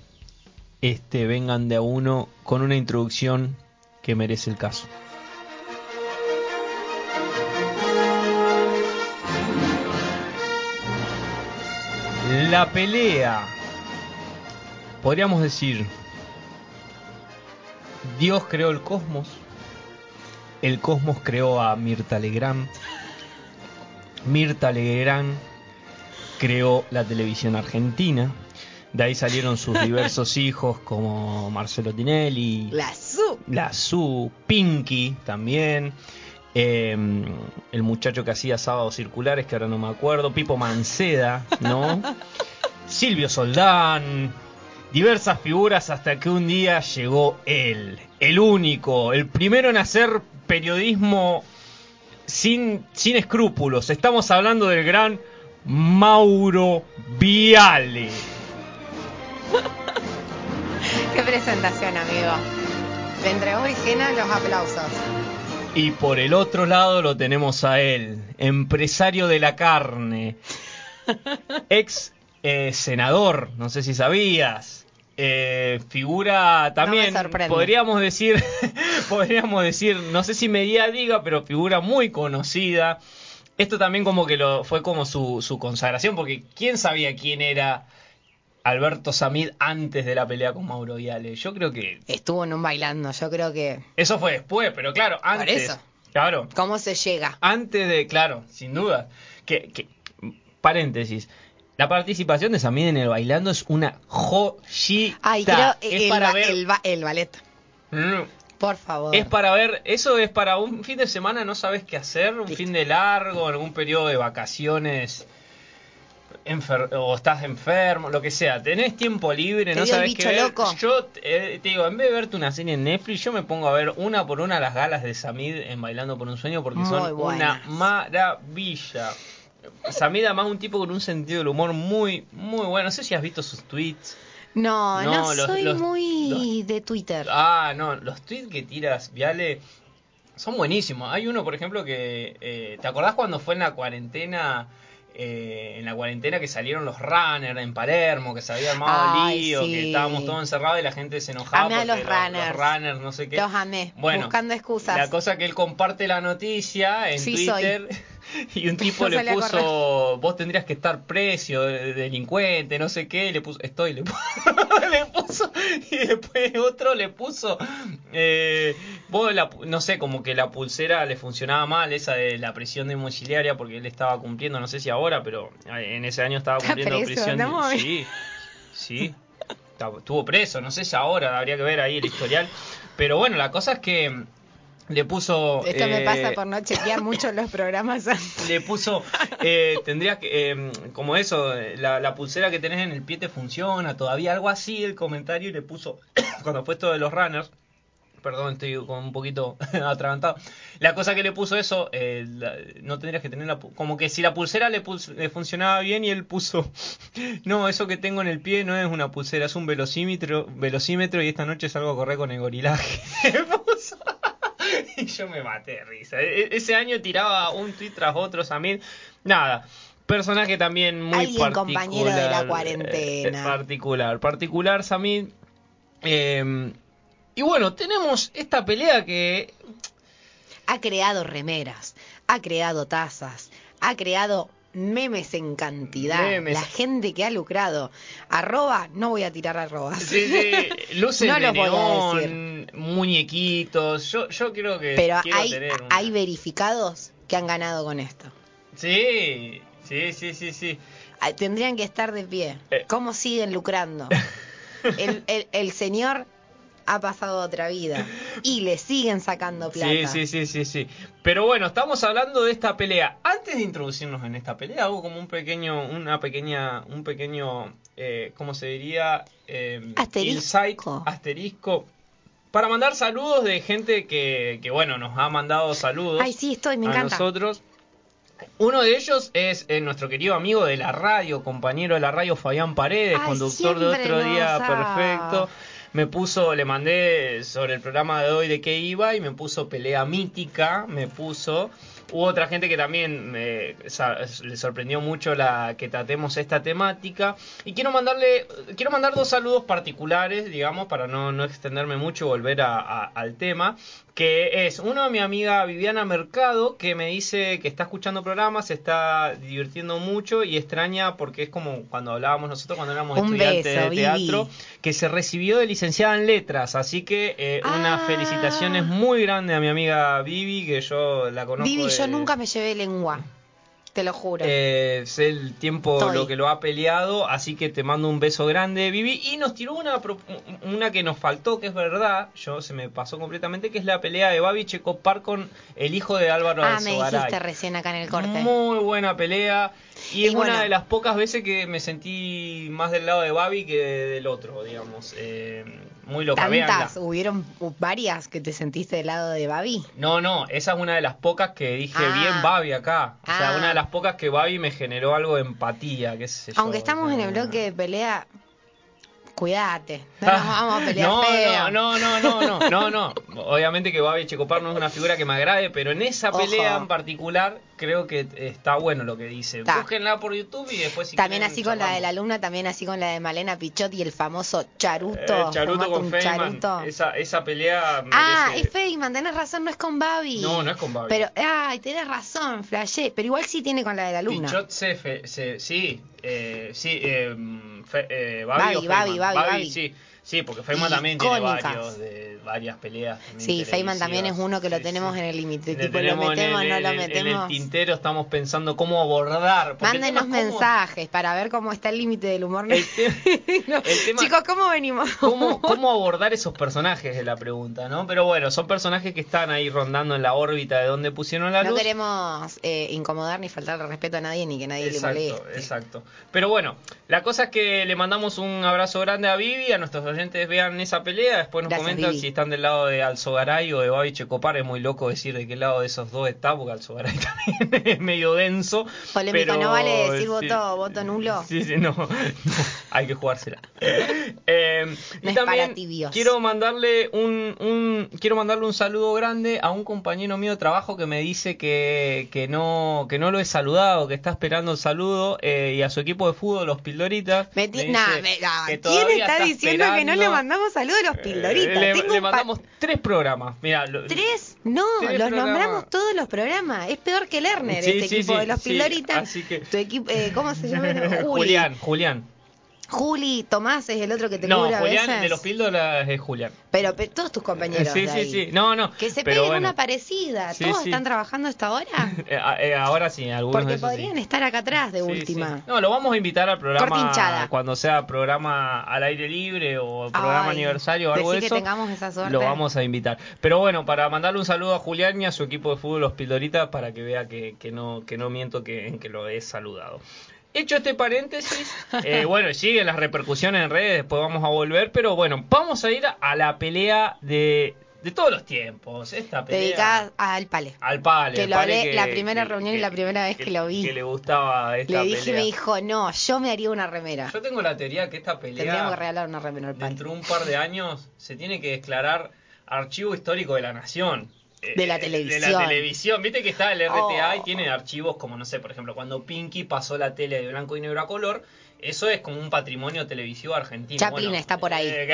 este Vengan de a uno con una introducción que merece el caso. La pelea, podríamos decir, Dios creó el cosmos, el cosmos creó a Mirta Legrand, Mirta Legrand creó la televisión argentina, de ahí salieron sus <laughs> diversos hijos como Marcelo Tinelli, La su. la Su, Pinky también. eh, el muchacho que hacía sábados circulares, que ahora no me acuerdo, Pipo Manceda, ¿no? <laughs> Silvio Soldán, diversas figuras hasta que un día llegó él, el único, el primero en hacer periodismo sin, sin escrúpulos. Estamos hablando del gran Mauro Viale. <laughs> Qué presentación, amigo. Le entregó Higiena los aplausos. Y por el otro lado lo tenemos a él, empresario de la carne, <laughs> ex eh, senador, no sé si sabías. Eh, figura también, podríamos decir, <laughs> podríamos decir, no sé si media diga, pero figura muy conocida. Esto también como que lo fue como su, su consagración, porque ¿quién sabía quién era Alberto Samid antes de la pelea con Mauro Viale? Yo creo que Estuvo en un bailando, yo creo que. eso fue después, pero claro, antes. eso. Claro. ¿Cómo se llega? Antes de, claro, sin duda. Que, que- paréntesis. La participación de Samid en el bailando es una joyita. Ay, creo es el, para ba- ver. el, ba- el ballet. Mm, Por favor. Es para ver, eso es para un fin de semana, no sabes qué hacer, un fin de largo, algún periodo de vacaciones, enfer- o estás enfermo, lo que sea, tenés tiempo libre, ¿Te no sabes qué ver. loco? Yo eh, te digo, en vez de verte una serie en Netflix, yo me pongo a ver una por una las galas de Samid en Bailando por un Sueño porque Muy son buenas. una maravilla. Samid además un tipo con un sentido del humor muy, muy bueno. No sé si has visto sus tweets. No, no, No, los- soy los- muy de Twitter. Ah, no, los tweets que tiras, Viale, son buenísimos. Hay uno, por ejemplo, que... eh, ¿Te acordás cuando fue en la cuarentena? eh, en la cuarentena que salieron los runners en Palermo, que se había armado Ay, lío, sí. que estábamos todos encerrados y la gente se enojaba Amé a porque los runners. runners, no sé qué. Los amé. Bueno, buscando excusas. La cosa que él comparte la noticia en Sí, soy. <laughs> <laughs> Y un tipo No le puso, vos tendrías que estar precio, de- delincuente, no sé qué, le puso, estoy, le <laughs> puso, le puso, y después otro le puso, eh, vos la, no sé, como que la pulsera le funcionaba mal, esa de la prisión domiciliaria, porque él estaba cumpliendo, no sé si ahora, pero en ese año estaba cumpliendo preso, prisión. no, sí, <laughs> sí. Estuvo preso, no sé si ahora, habría que ver ahí el historial. Pero bueno, la cosa es que le puso... Esto me eh, pasa por no chequear <laughs> mucho los programas antes. le puso, eh, tendrías que, eh, como eso, eh, la, la pulsera que tenés en el pie te funciona, todavía algo así el comentario y le puso, <coughs> cuando fue esto de los runners, perdón, estoy con un poquito <laughs> atragantado, la cosa que le puso eso, eh, la- no tendrías que tener la, como que si la pulsera le, puls- le funcionaba bien y él puso, <laughs> no, eso que tengo en el pie no es una pulsera, es un velocímetro, velocímetro y esta noche salgo a correr con el gorilaje. Le puso. Y <laughs> yo me maté de risa. E- e- ese año tiraba un tweet tras otro, Samir. Nada. Personaje también muy Alguien particular. compañero de la eh, cuarentena. particular. Particular, Samir. Eh, y bueno, tenemos esta pelea que... Ha creado remeras, ha creado tazas, ha creado memes en cantidad. Memes. La gente que ha lucrado. Arroba, no voy a tirar arrobas. Sí, sí, <laughs> luces No de los voy a neón, muñequitos. Yo, yo creo que Pero hay, tener una- hay verificados que han ganado con esto. Sí, sí, sí, sí, sí. Tendrían que estar de pie. Eh. ¿Cómo siguen lucrando? <laughs> El, el- el señor ha pasado otra vida y le siguen sacando plata. Sí, sí, sí, sí, sí. Pero bueno, estamos hablando de esta pelea. Antes de introducirnos en esta pelea, hago como un pequeño, una pequeña, un pequeño, eh, ¿cómo se diría? Eh, Asterisco. insight, asterisco. Para mandar saludos de gente que, que, bueno, nos ha mandado saludos Ay, sí, estoy, me a encanta. nosotros. Uno de ellos es eh, nuestro querido amigo de la radio, compañero de la radio Fabián Paredes, Ay, conductor de otro día perfecto. Me puso, le mandé sobre el programa de hoy de qué iba y me puso pelea mítica, me puso. Hubo otra gente que también me, le sorprendió mucho la que tratemos esta temática. Y quiero mandarle, quiero mandar dos saludos particulares, digamos, para no, no extenderme mucho y volver a- a- al tema. Que es uno de mi amiga Viviana Mercado, que me dice que está escuchando programas, se está divirtiendo mucho y extraña porque es como cuando hablábamos nosotros cuando éramos Un estudiantes beso, de Vivi. teatro, que se recibió de licenciada en letras. Así que eh, unas Ah. felicitaciones muy grandes a mi amiga Vivi, que yo la conozco. Vivi, yo nunca me llevé lengua. Te lo juro. Eh, sé el tiempo Estoy. lo que lo ha peleado, así que te mando un beso grande, Vivi. Y nos tiró una, una que nos faltó, que es verdad, yo se me pasó completamente, que es la pelea de Babi Checopar con el hijo de Álvaro ah, me dijiste recién acá en el corte. Muy buena pelea. Y, Y es bueno. una de las pocas veces que me sentí más del lado de Babi que del otro, digamos. Eh, muy loca. Tantas, hubieron varias que te sentiste del lado de Babi. No, no, esa es una de las pocas que dije Ah. bien Babi acá. O sea, Ah. una de las pocas que Babi me generó algo de empatía, qué sé yo. Aunque estamos en el bloque de pelea, cuídate. No Ah, nos vamos a pelear no, feo. no, no, no, no, no, no. Obviamente que Babi Checopar no es una figura que me agrade, pero en esa Ojo. pelea en particular creo que está bueno lo que dice. Ta. Búsquenla por YouTube y después si También quieren, así con la de la alumna, también así con la de Malena Pichot y el famoso charuto. Eh, Charuto con Feynman. charuto. Esa, esa pelea Ah, es Feynman, tenés razón, no es con Babi. No, no es con Babi. Pero, ay, tenés razón, flashé. Pero igual sí tiene con la de la alumna. Pichot se, fe- se- sí, eh, sí, eh, fe- eh, Babi, Babi, o. Babi, Babi, Babi. sí, sí, porque Feynman también tiene varios, de, varias peleas. Sí, Feynman también es uno que lo Sí, tenemos sí. en el límite. Tipo, lo en metemos, el- no lo el- En metemos. el tintero estamos pensando cómo abordar. Mándenos cómo- mensajes para ver cómo está el límite del humor. El te- <laughs> No. el tema- Chicos, ¿cómo venimos? ¿Cómo, <laughs> ¿Cómo abordar esos personajes? Es la pregunta, ¿no? Pero bueno, son personajes que están ahí rondando en la órbita de donde pusieron la No luz. queremos eh, incomodar ni faltar el respeto a nadie ni que nadie Exacto, le moleste. exacto. Pero bueno, la cosa es que le mandamos un abrazo grande a Vivi, a nuestros oyentes vean esa pelea, después nos Gracias, comentan Vivi. si están del lado de Alzogaray o de Babi Checopar, es muy loco decir de qué lado de esos dos está, porque Alzogaray <laughs> también es medio denso. Polémico, pero- no vale decir sí. voto, voto nulo. Sí, sí, no, <laughs> no, hay que jugársela. <laughs> Eh, y también para tibios. quiero mandarle un, un quiero mandarle un saludo grande a un compañero mío de trabajo que me dice que, que no que no lo he saludado, que está esperando el saludo eh, y a su equipo de fútbol los Pildoritas. Me me ti- dice nah, me- nah, que ¿Quién está, diciendo que no le mandamos saludos a los pildoritas? Eh, le, Tengo le mandamos tres programas. Mira, lo- ¿Tres? No, Tres los programas. nombramos todos los programas. Es peor que Lerner, Sí, este sí, equipo de los así que- Tu equipo, eh, ¿cómo se llama? <laughs> Juli. Julián, Julián. Juli, Tomás es el otro que te No, cubre a Julián veces. de los Píldoras es Julián. Pero, pe- todos tus compañeros. Sí, de sí, ahí. sí. No, no. Que se pero peguen bueno. una parecida. Sí, ¿Todos sí. están trabajando a esta hora? <laughs> Eh, a- eh, ahora sí, algunos de Porque sí. podrían estar acá atrás de última. No, lo vamos a invitar al programa Cortinchada. cuando sea programa al aire libre o programa Ay, aniversario o algo de eso. que tengamos esa suerte. Lo vamos a invitar. Pero bueno, para mandarle un saludo a Julián y a su equipo de fútbol Los Pildoritas para que vea que, que no que no miento que, en que lo he saludado. Hecho este paréntesis, eh, bueno, siguen las repercusiones en redes, después vamos a volver, pero bueno, vamos a ir a la pelea de, de todos los tiempos. Esta pelea Dedicada al Pale. al Pale. Que lo Pale hablé la primera reunión y la primera vez que lo vi. Que le gustaba esta Le dije y pelea. me dijo, no, yo me haría una remera. Yo tengo la teoría que esta pelea Tendríamos que regalar una remera al Pale. dentro de un par de años se tiene que declarar archivo histórico de la nación. Eh, De la televisión. De la televisión. Viste que está el RTA y Oh. tiene archivos como, no sé, por ejemplo, cuando Pinky pasó la tele de blanco y negro a color. Eso es como un patrimonio televisivo argentino. Chaplin Bueno, está por ahí. <laughs> eh,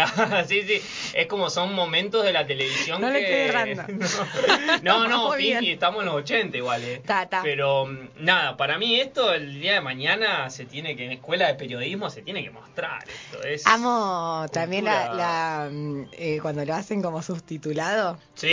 sí, sí. Es como son momentos de la televisión No que... le errando. <laughs> <laughs> No, no, Muy Pinky, estamos en los 80 igual, eh. Ta, ta. Pero mm, nada, para mí esto el día de mañana se tiene que, en escuela de periodismo se tiene que mostrar esto. Es... Amo también la, mm, eh, cuando lo hacen como subtitulado. Sí,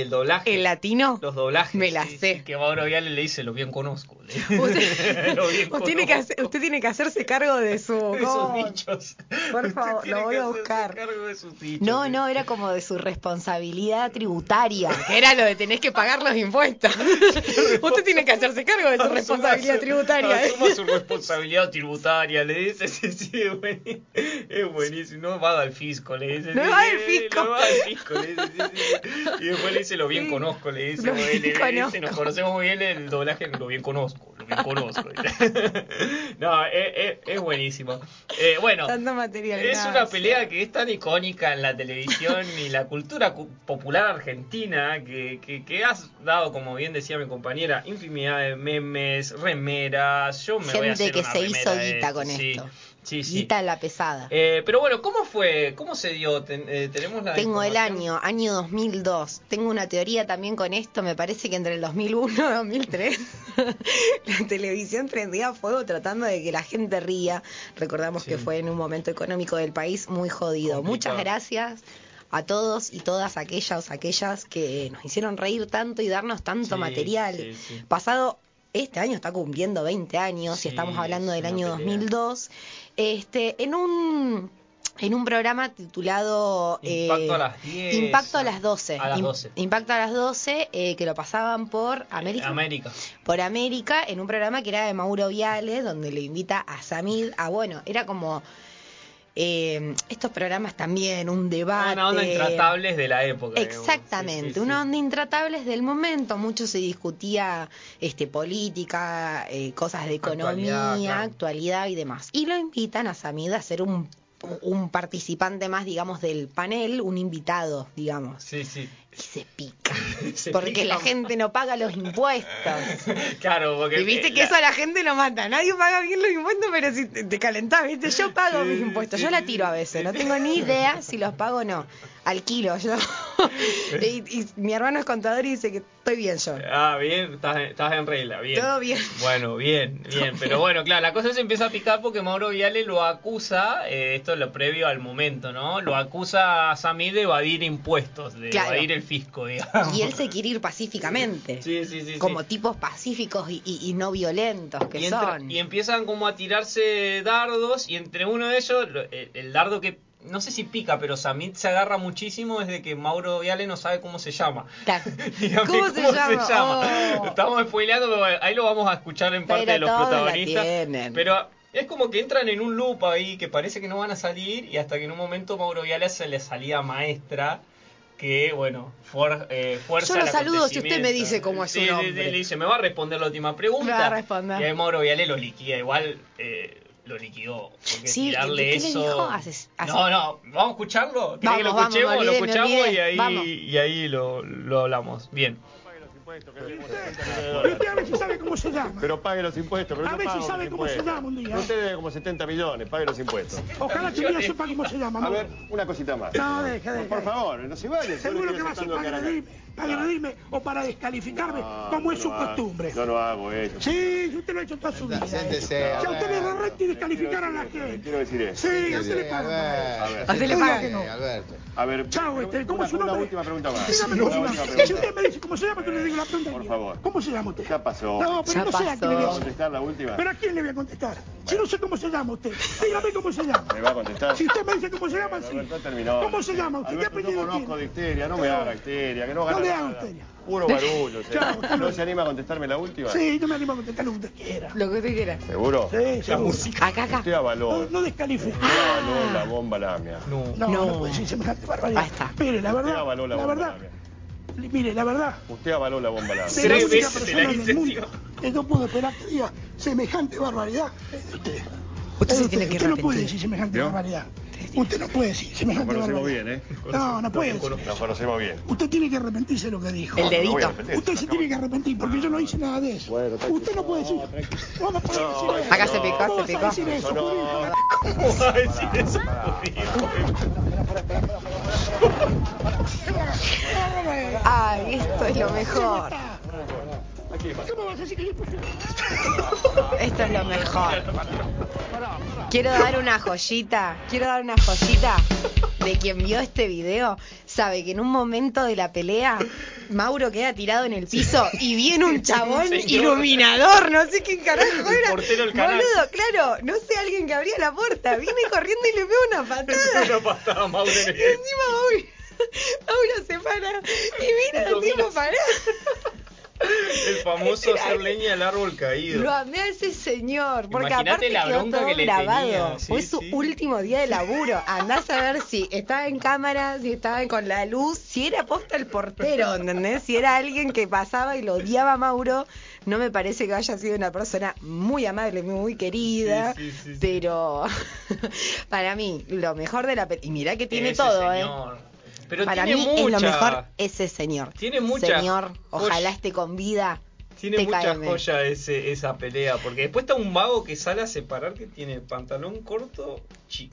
el doblaje. El latino. Los doblajes. Me la sí, sé. sí, que Mauro Viale le dice, lo bien conozco. Usted, Lo bien usted tiene que conozco. hacer- usted tiene que hacerse cargo de su. De sus dichos. Por Usted favor, lo voy a buscar. cargo de sus dichos, No, no, era como de su responsabilidad tributaria, <laughs> que era lo de tenés que pagar los impuestos. <laughs> Usted tiene que hacerse cargo de su Asuma responsabilidad su- tributaria. Asuma su responsabilidad tributaria, le dice, sí, sí, es buenísimo. Es buenísimo. No va al fisco, le dice. No sí, va al fisco. No va al fisco, le dice, sí, sí. Y después le dice, lo bien conozco, le dice. Lo le- bien le dice, nos conocemos muy bien el doblaje, lo bien conozco, conozco. <laughs> no, es, es, es buenísimo. Eh, bueno, Tanto material. es una pelea que es tan icónica en la televisión y la cultura cu- popular argentina que, que, que has dado, como bien decía mi compañera, infinidad de memes, remeras. Yo me voy a Gente hacer que una se remera hizo guita con sí. esto. Sí, sí. Guita la pesada. Eh, pero bueno, ¿cómo fue? ¿Cómo se dio? Ten- eh, tenemos la Tengo el año, año 2002. Tengo una teoría también con esto. Me parece que entre el 2001 y 2003 la televisión prendía a fuego tratando de que la gente ría. Recordamos que fue en un momento económico del país muy jodido. Complicado. Muchas gracias a todos y todas aquellas, aquellas que nos hicieron reír tanto y darnos tanto Sí, material. sí. Pasado este año está cumpliendo 20 años Sí, y estamos hablando del año pelea. 2002, este, en un en un programa titulado eh, Impacto a las 10. Impacto a las 12. A las Im- 12. Impacto a las 12, eh, que lo pasaban por América. América. Por América, en un programa que era de Mauro Viale, donde le invita a Samid a, bueno, era como eh, estos programas también, un debate. Una onda intratables de la época. Exactamente, Sí, sí, una onda intratables del momento, mucho se discutía este política, eh, cosas de economía, Actualidad, y demás. Y lo invitan a Samid a ser un, un participante más, digamos, del panel, un invitado, digamos. Sí, sí. Y se pica, <laughs> Se porque pica. la gente no paga los impuestos. <laughs> Claro, porque. Y viste eh, que la- eso a la gente lo mata. Nadie paga bien los impuestos, pero si te, te calentás, ¿viste? Yo pago mis impuestos. Yo la tiro a veces. No tengo ni idea si los pago o no. Alquilo yo. <laughs> y, y mi hermano es contador y dice que estoy bien yo. Ah, bien, estás, estás en regla, bien. Todo bien. Bueno, bien, bien. Pero bueno, claro, la cosa se empieza a picar porque Mauro Viale lo acusa, eh, esto es lo previo al momento, ¿no? Lo acusa a Samid de evadir impuestos, de Claro. evadir el fisco, <laughs> digamos. Y él se quiere ir pacíficamente. Sí, sí, sí. como sí. tipos pacíficos y, y- y no violentos que y, son. y empiezan como a tirarse dardos y entre uno de ellos, lo- el, el dardo que no sé si pica, pero Samit se agarra muchísimo desde que Mauro Viale no sabe cómo se llama. Claro. <laughs> Dígame ¿Cómo se llama? Oh. Estamos spoileando, pero ahí lo vamos a escuchar en parte Pero de los protagonistas. Pero es como que entran en un loop ahí que parece que no van a salir y hasta que en un momento Mauro Viale se le salía maestra que, bueno, for- eh, fuerza Yo lo saludo si usted me dice cómo es su Sí, sí, sí, nombre. le dice, me va a responder la última pregunta. Me va a responder. Y ahí Mauro Viale lo liquida, igual eh, lo liquidó. Porque Sí, tirarle ¿qué le eso... dijo? No, no, vamos a escucharlo. ¿Querés que lo Vamos, vamos, escuchemos? lo olvidé, me escuchamos y ahí, Vamos. y ahí lo, lo hablamos. Bien. Viste a ver si sabe cómo se llama. Pero pague los impuestos. Pero A yo ver si sabe cómo se impuestos. llama un día. Usted debe como 70 millones, pague los impuestos. Ojalá que día sepa cómo se llama. A ver, una cosita más. No, deja, deja. Por favor, no se vaya. Seguro que va a ser para agredirme, para agredirme o para descalificarme, como es su costumbre. Yo no hago eso. Sí, usted lo ha hecho toda su vida. Siéntese, Ya a usted le da recto y descalificar a la gente. Quiero decir eso. Sí, a usted le pagan. A usted le no. A ver, Chao, este, ¿cómo es su una nombre? última pregunta más. Si usted me dice cómo se llama, yo le digo la pregunta. Por favor. ¿Cómo se llama usted? Ya pasó. No, pero Ya no sé a quién le voy ¿Me a contestar la última? ¿Pero a quién le voy a contestar? Si no sé cómo se llama usted, dígame cómo se llama. ¿Me va a contestar? Si usted me dice cómo se llama, sí. ¿Cómo se llama usted? ¿Qué apellido conozco tiene? de histeria, no me haga histeria, que no No. Puro barullo. Chao, hasta ¿No luego. se anima a contestarme la última? Sí, yo me animo a contestar lo que usted quiera. Lo que usted quiera. ¿Seguro? Sí, seguro. Acá, acá. Usted avaló. No, no descalifique. Usted avaló la bomba lamia. No. No, no, No. puede decir semejante barbaridad. Ahí está. Mire, la Usted verdad, avaló la la bomba verdad, lamia. mire, la verdad, Usted avaló la bomba lamia. de la Tres única veces se persona la en hice, el mundo tío. que no puedo esperar que diga semejante barbaridad de usted. Usted se de tiene que Usted no puede decir semejante barbaridad. Usted no puede decir Nos conocemos barbaridad. bien, ¿eh? No, no puede decir. Nos conocemos bien. Usted tiene que arrepentirse de lo que dijo. El No dedito. Usted se tiene que arrepentir porque yo no hice nada de eso. Bueno. Usted no puede decir. ¿Cómo puede decir eso? Acá se picó, ¿Cómo se vas a picó. decir eso, no. ¿Cómo va a decir eso? Ay, esto es lo mejor. ¿Cómo vas a decir que <laughs> Esto es lo mejor. <laughs> Quiero dar una joyita, quiero dar una joyita de quien vio este video. Sabe que en un momento de la pelea, Mauro queda tirado en el piso y viene un chabón iluminador, no sé quién carajo El era. portero del canal. Boludo, claro, no sé, alguien que abría la puerta. Viene corriendo y le pega una patada. <laughs> Una patada, Mauro. Y encima Mauro, Mauro se para y mira al tipo mira. El famoso Era hacer leña del árbol caído. Lo amé a ese señor, porque Imagínate aparte la quedó bronca todo que le grabado. tenía, sí, Fue su sí. último día de laburo. Andás a ver si estaba en cámara, si estaba con la luz, si era posta el portero, ¿entendés? Si era alguien que pasaba y lo odiaba a Mauro. No me parece que haya sido una persona muy amable, muy querida, Sí, sí, sí, sí. pero <laughs> para mí, lo mejor de la y mirá que tiene Ese todo, ¿eh? Pero Para tiene mí mucha, es lo mejor ese señor. Tiene mucha Señor, ojalá esté con vida. Tiene mucha TKM. joya ese, esa pelea, porque después está un vago que sale a separar que tiene pantalón corto,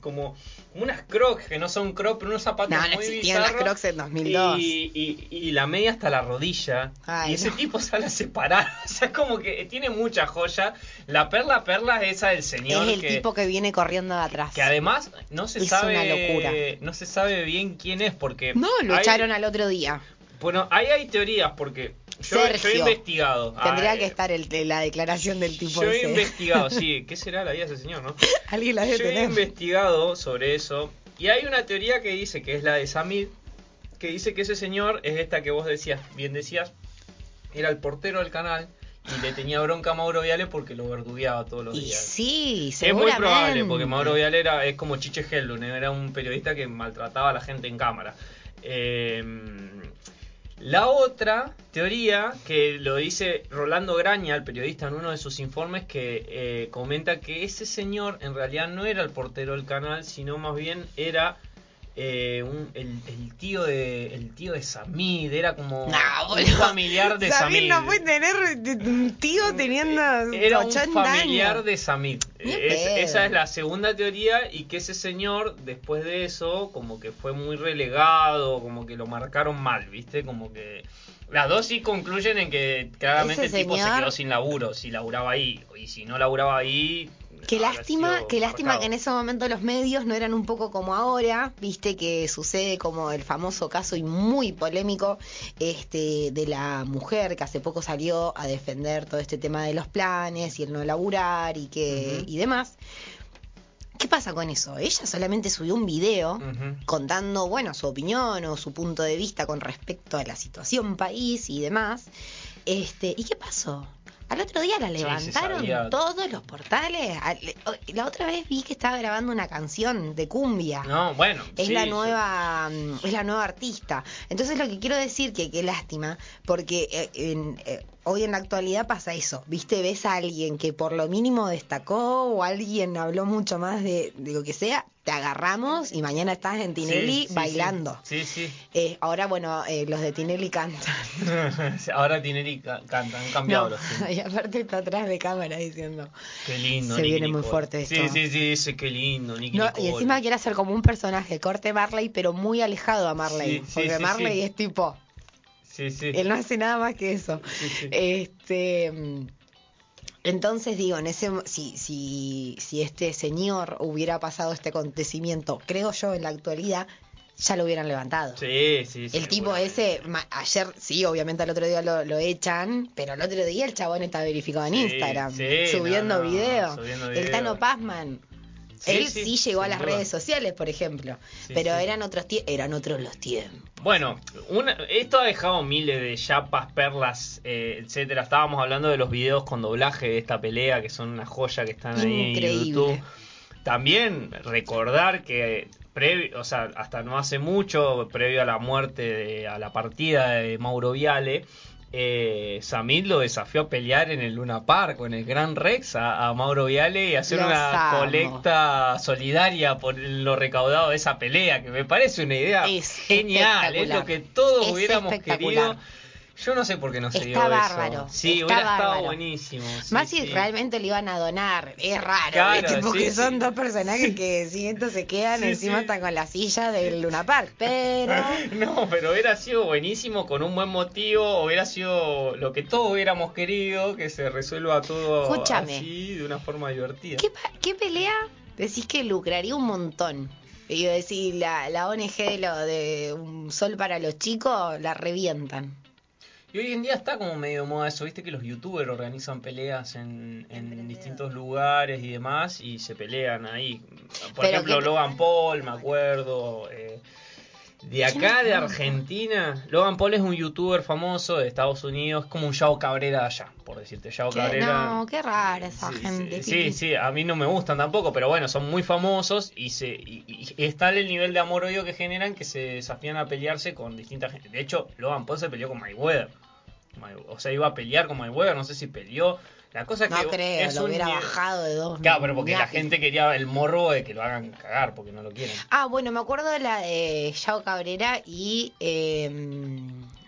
como, como unas crocs, que no son crocs, pero unos zapatos No, no muy existían las Crocs en 2002. Y, y, y la media hasta la rodilla. Ay, y ese no. tipo sale a separar. <laughs> O sea, es como que tiene mucha joya. La perla perla es esa del señor es el que, tipo que viene corriendo de atrás. que además no se Es sabe una locura. no se sabe bien quién es porque No, lo hay- echaron al otro día. bueno, ahí hay teorías porque Yo, yo he Sergio. investigado. Tendría Ah, que eh, estar el- la declaración del tipo Yo he investigado, sí. <laughs> ¿Qué será la vida de ese señor, no? Alguien la debe Yo he tener. investigado sobre eso. Y hay una teoría que dice que es la de Samid. Que dice que ese señor es esta que vos decías, bien decías. Era el portero del canal. Y le tenía bronca a Mauro Viale porque lo verdugueaba todos los Y días. sí, Es seguramente. muy probable, porque Mauro Viale era, es como Chiche Hellun, era un periodista que maltrataba a la gente en cámara. Eh, la otra teoría, que lo dice Rolando Graña, el periodista, en uno de sus informes, que eh, comenta que ese señor en realidad no era el portero del canal, sino más bien era eh, un- el, el tío de el tío de Samid, era como No, un familiar de Samir Samid. no puede tener un tío teniendo Era un 80 familiar años. de Samid. Es- esa es la segunda teoría y que ese señor después de eso como que fue muy relegado, como que lo marcaron mal, ¿viste? Como que las dos sí concluyen en que claramente Ese el tipo se quedó sin laburo, si laburaba ahí y si no laburaba ahí Qué lástima, qué lástima marcado. que en ese momento los medios no eran un poco como ahora, viste que sucede como el famoso caso y muy polémico este de la mujer que hace poco salió a defender todo este tema de los planes y el no laburar y que y demás. ¿Qué pasa con eso? Ella solamente subió un video contando, bueno, su opinión o su punto de vista con respecto a la situación país y demás. Este, ¿y qué pasó? Al otro día la levantaron todos los portales. Al- La otra vez vi que estaba grabando una canción de cumbia. No, bueno, Es sí, la nueva mm, es la nueva artista. Entonces lo que quiero decir que qué lástima, porque eh, en, eh, hoy en la actualidad pasa eso, ¿viste? Ves a alguien que por lo mínimo destacó o alguien habló mucho más de, de lo que sea, te agarramos y mañana estás en Tinelli Sí, sí, bailando. Sí, sí. Eh, ahora, bueno, eh, los de Tinelli cantan. <laughs> Ahora Tinelli ca- canta, han cambiado No, los <laughs> y aparte está atrás de cámara diciendo. Qué lindo. Se Nicky viene muy fuerte Sí, esto. sí, sí, dice qué lindo, Nicky No, y encima quiere hacer como un personaje, corte Marley, pero muy alejado a Marley. Sí, sí, porque sí, Marley sí. es tipo, Sí, sí. él no hace nada más que eso. Sí, sí. Este. Entonces digo, en ese, si, si, si este señor hubiera pasado este acontecimiento, creo yo, en la actualidad, ya lo hubieran levantado. Sí, sí, sí. El tipo ese, ma- ayer sí, obviamente al otro día lo, lo echan, pero al otro día el chabón está verificado en Sí, Instagram, sí, subiendo, no, no, video. subiendo El. Tano Pazman. Sí, Él sí, sí, llegó a las duda. redes sociales, por ejemplo, Sí, pero eran otros eran otros los tiempos. Bueno, una, esto ha dejado miles de chapas, perlas, eh, etcétera. Estábamos hablando de los videos con doblaje de esta pelea, que son una joya que están ahí en. YouTube. También recordar que previo, o sea, hasta no hace mucho, previo a la muerte, de- a la partida de Mauro Viale, eh, Samid lo desafió a pelear en el Luna Park en el Gran Rex a, a Mauro Viale y hacer Los una amo. colecta solidaria por lo recaudado de esa pelea, que me parece una idea Es genial, es lo que todos Es espectacular. querido. Yo no sé por qué no se Está dio bárbaro, eso. Sí, está hubiera estado buenísimo. sí, Más si sí. realmente le iban a donar, es raro, Claro, ¿viste? porque sí, son dos personajes <laughs> que si esto se quedan encima están con la silla del Luna Park, pero <laughs> No, pero hubiera sido buenísimo con un buen motivo, hubiera sido lo que todos hubiéramos querido, que se resuelva todo así de una forma divertida. ¿qué, pelea decís que lucraría un montón? Y decir, la, la ONG de, lo, de Un Sol para los chicos la revientan. Y hoy en día está como medio moda eso, viste que los youtubers organizan peleas en, en distintos lugares y demás y se pelean ahí. Por Pero ejemplo, que- Logan Paul, me acuerdo. eh, de acá, de Argentina, Logan Paul es un youtuber famoso de Estados Unidos, como un Yao Cabrera de allá, por decirte. Yao. Cabrera. No, qué rara esa Sí, gente. Sí, sí, sí, a mí no me gustan tampoco, pero bueno, son muy famosos y se y, y- y está el nivel de amor odio que generan que se desafían a pelearse con distinta gente. De hecho, Logan Paul se peleó con Mayweather. O sea, iba a pelear con Mayweather, no sé si peleó. La cosa es No que creo, es lo un hubiera bajado de dos. Claro, pero porque la gente quería el morbo de que lo hagan cagar porque no lo quieren. Ah, bueno, me acuerdo de la de Yao Cabrera y eh,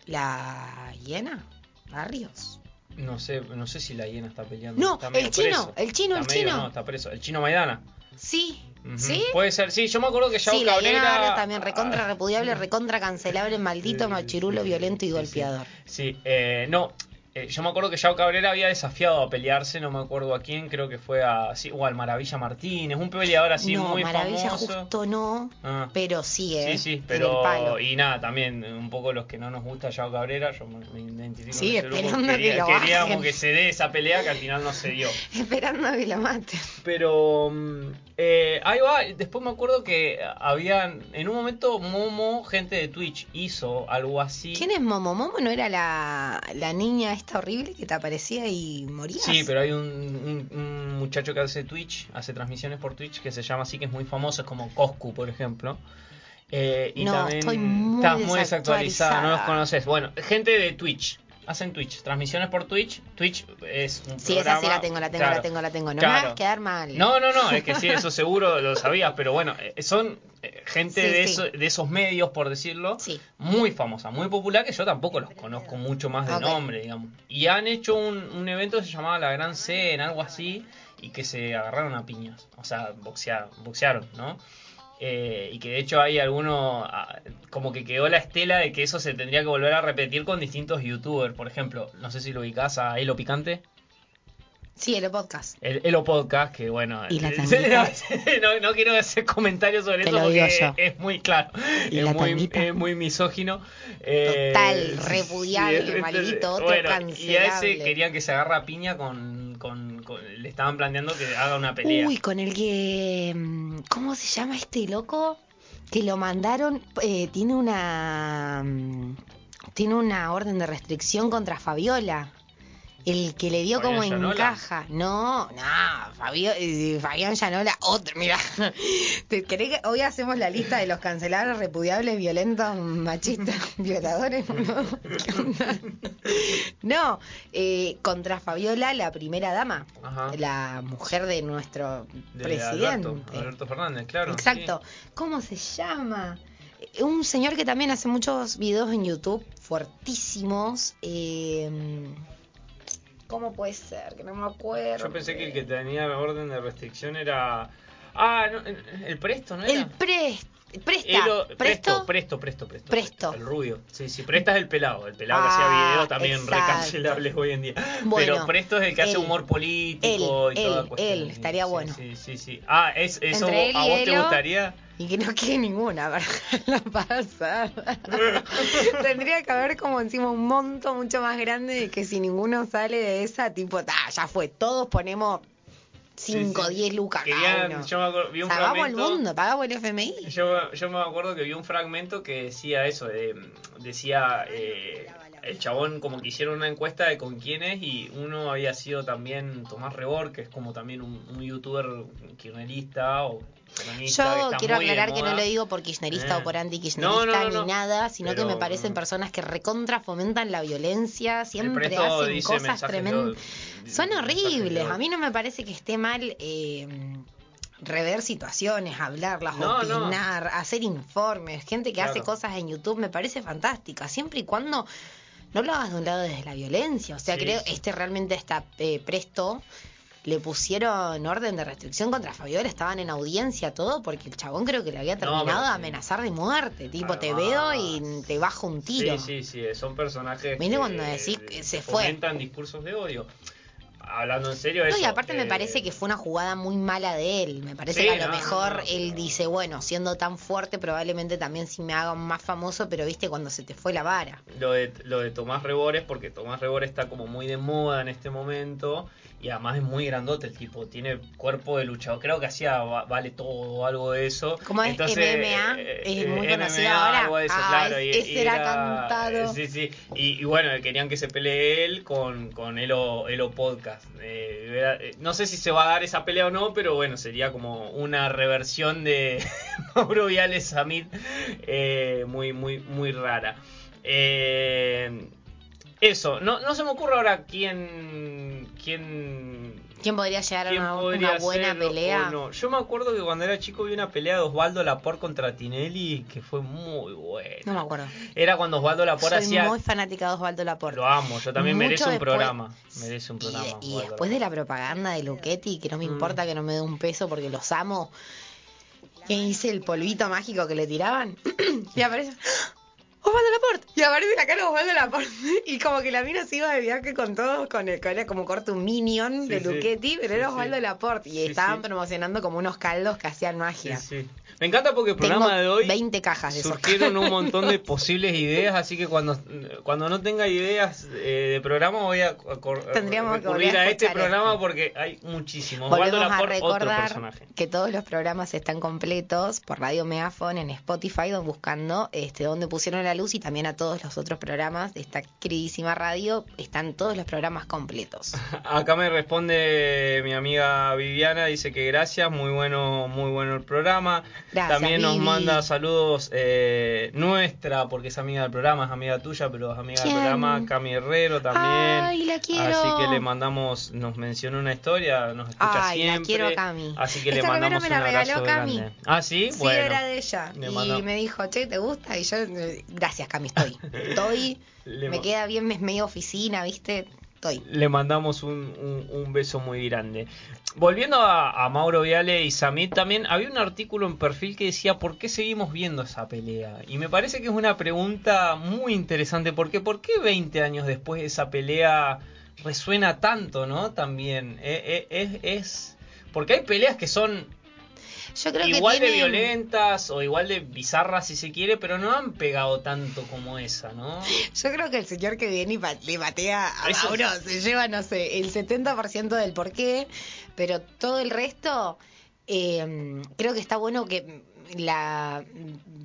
la hiena, Barrios. No sé, no sé si la hiena está peleando. No, está el chino, el chino, el chino. No, está preso. El chino Maidana. Sí, ¿sí? Puede ser, sí, yo me acuerdo que Yao Sí, la Cabrera. Barrios también recontra repudiable, recontra cancelable, maldito, machirulo, violento y golpeador. Sí, eh, no. Eh, yo me acuerdo que Yao Cabrera había desafiado a pelearse, no me acuerdo a quién, creo que fue a, sí, o al Maravilla Martínez, un peleador así no, muy Maravilla famoso. justo no, Ah. pero sí, ¿eh? Sí, sí, el pero palo. y nada, también un poco los que no nos gusta Yao Cabrera, yo me, me identifico Sí, con esperando que lo queríamos bajen. que se dé esa pelea que al final no se dio. <laughs> Esperando a que lo maten. Pero mm, eh, ahí va, después me acuerdo que habían, en un momento Momo, gente de Twitch, hizo algo así. ¿Quién es Momo? Momo no era la, la niña esta horrible que te aparecía y morías. Sí, pero hay un, un- un muchacho que hace Twitch, hace transmisiones por Twitch, que se llama así, que es muy famoso, es como Coscu, por ejemplo. Eh, y No, también estoy muy estás muy desactualizada, no los conoces. Bueno, gente de Twitch, hacen Twitch, transmisiones por Twitch. Twitch es un Sí, programa. esa sí la tengo, la tengo, claro, la tengo, la tengo. No me claro. hagas quedar mal. No, no, no, es que sí, eso <laughs> seguro lo sabías, pero bueno, eh, son eh, gente Sí, de, sí. eso- de esos medios, por decirlo, muy famosa, muy popular, que yo tampoco los conozco mucho más de Ok. nombre, digamos. Y han hecho un, un evento que se llamaba La Gran Cena, algo así, y que se agarraron a piñas, o sea, boxea- boxearon, ¿no? Eh, y que de hecho hay alguno, ah, como que quedó la estela de que eso se tendría que volver a repetir con distintos youtubers, por ejemplo, no sé si lo ubicás a Elo Picante. Sí, el podcast. El Elo Podcast, que bueno, ¿Y la eh, <laughs> no, no quiero hacer comentarios sobre Te eso porque yo. es muy claro, ¿Y es muy, tanguita? es muy misógino. Eh, Total, sí, repudiable, sí, maldito, otro bueno, Y a ese querían que se agarra piña con- le estaban planteando que haga una pelea. Uy, con el que... mm, ¿Cómo se llama este loco? Que lo mandaron... eh, tiene una... mm, Tiene una orden de restricción contra Fabiola. El que le dio ¿Fabián como Llanola? encaja. No, no, Fabio, eh, Fabián Llanola, otro, mira. <laughs> ¿Te crees que hoy hacemos la lista de los cancelados, repudiables, violentos, machistas, <laughs> violadores? <laughs> No, ¿Qué onda? No, eh, contra Fabiola, la primera dama, Ajá. la mujer de nuestro De presidente. Alberto, Alberto Fernández, claro. Exacto. ¿Cómo se llama? Eh, Un señor que también hace muchos videos en YouTube fuertísimos. eh, ¿Cómo puede ser? Que no me acuerdo. Yo pensé que el que tenía orden de restricción era... Ah, no, el Presto, ¿no era? El pre, presta. Elo- ¿Presto? presto, presto, presto, presto. Presto. El rubio. Sí, sí, Presta es el pelado. El pelado que Ah, hacía videos también exacto. recancelables hoy en día. Bueno, Pero Presto es el que hace humor político él, y toda él, cuestión. él, estaría Sí, bueno. Sí, sí, sí. Ah, es, eso Entre a vos te gustaría. Y que no quede ninguna para <laughs> la pasada. <laughs> Tendría que haber como encima un monto mucho más grande de que si ninguno sale de esa, tipo, "Ta, ya fue, todos ponemos 5, Sí, sí. 10 lucas cada Querían- uno. yo me acuerdo- vi un Pagamos el fragmento- mundo, pagamos el FMI. Yo, yo me acuerdo que vi un fragmento que decía eso, de- decía eh, el chabón como que hicieron una encuesta de con quiénes y uno había sido también Tomás Rebor, que es como también un, un youtuber kirchnerista o Yo quiero aclarar que no lo digo por kirchnerista Eh. o por anti-kirchnerista No, no, no, ni nada, sino que me parecen personas que recontra fomentan la violencia, siempre hacen cosas tremendas. Son horribles. A mí no me parece que esté mal eh, rever situaciones, hablarlas, No, no. opinar, hacer informes. Gente que hace cosas en YouTube me parece fantástica, siempre y cuando no lo hagas de un lado desde la violencia. O sea, Sí, creo sí. este realmente está eh, presto. Le pusieron orden de restricción contra Fabiola, estaban en audiencia todo, porque el chabón creo que le había No, terminado pero de amenazar de muerte. Tipo, te veo y te bajo un tiro. Sí, sí, sí, son personajes ¿Viste que, cuando decís se fue? discursos de odio. Hablando en serio, No, eso, y aparte me parece que fue una jugada muy mala de él. Me parece Sí, que a lo no, mejor no, él dice, bueno, siendo tan fuerte, probablemente también si me haga más famoso, pero viste cuando se te fue la vara. lo de, lo de Tomás Rebores, porque Tomás Rebores está como muy de moda en este momento y además es muy grandote el tipo, tiene cuerpo de luchador, creo que hacía va- vale todo o algo de eso. ¿Cómo es Entonces, MMA? eh, Es eh, muy MMA, conocido ahora. algo de eso, Ah, claro, es- y- ese y era cantado. Sí, sí, y, y bueno, querían que se pelee él con, con Elo, Elo Podcast. Eh, era- eh, no sé si se va a dar esa pelea o no, pero bueno, sería como una reversión de <laughs> Mauro Viales Samid eh, muy, muy, muy rara. Eh, eso, no, no se me ocurre ahora quién. quién ¿Quién podría llegar a ¿Quién una, buena pelea? no? Yo me acuerdo que cuando era chico vi una pelea de Osvaldo Lapor contra Tinelli que fue muy buena. No me acuerdo. Era cuando Osvaldo Lapor Soy hacía. muy fanática de Osvaldo Laporte. Lo amo, yo también Mucho merece un después- programa. Merece un programa. Y después de la propaganda de Luchetti, que no Mm. me importa que no me dé un peso porque los amo, que hice el polvito mágico que le tiraban, <clears throat> y aparece. Osvaldo Laporte. Y aparece la cara de Osvaldo Laporte. <laughs> Y como que la mina se iba de viaje con todos, con el, era como corto un minion de sí. Luchetti, pero era. Osvaldo Laporte. Y estaban promocionando como unos caldos que hacían magia. Me encanta porque el Tengo programa de hoy 20 cajas de esos surgieron un montón de <laughs> posibles ideas, así que cuando, cuando no tenga ideas eh, de programa voy a Tendríamos recurrir a a este programa porque hay muchísimos. Volvemos a Laporte, recordar que todos los programas están completos por Radio Megafon en Spotify, buscando este donde pusieron la luz y también a todos los otros programas de esta queridísima radio están todos los programas completos. <laughs> Acá me responde mi amiga Viviana, dice que gracias, muy bueno, muy bueno el programa. Gracias, También nos Vivi. manda saludos eh, nuestra, porque es amiga del programa, es amiga tuya, pero es amiga ¿Quién? del programa, Cami Herrero también. Ay, la quiero. Así que le mandamos, nos mencionó una historia, nos escucha Ay, la siempre. quiero a Cami. Así que le Esta remera mandamos me un la regaló Cami. grande. Ah, sí, Sí, bueno. era de ella. Le Y mando- me dijo, che, ¿te gusta? Y yo, gracias, Cami, estoy. Estoy. <laughs> Me queda bien, es medio oficina, ¿viste? Estoy. Le mandamos un, un- un beso muy grande. Volviendo a, a Mauro Viale y Samit, también había un artículo en perfil que decía ¿por qué seguimos viendo esa pelea? Y me parece que es una pregunta muy interesante, porque ¿por qué 20 años después esa pelea resuena tanto, no? También Eh, eh, es, es... Porque hay peleas que son Yo creo igual que de violentas o igual de bizarras si se quiere, pero no han pegado tanto como esa, ¿no? Yo creo que el señor que viene y le patea a Eso- Mauro se lleva, no sé, el 70% del porqué, pero todo el resto, eh, creo que está bueno que la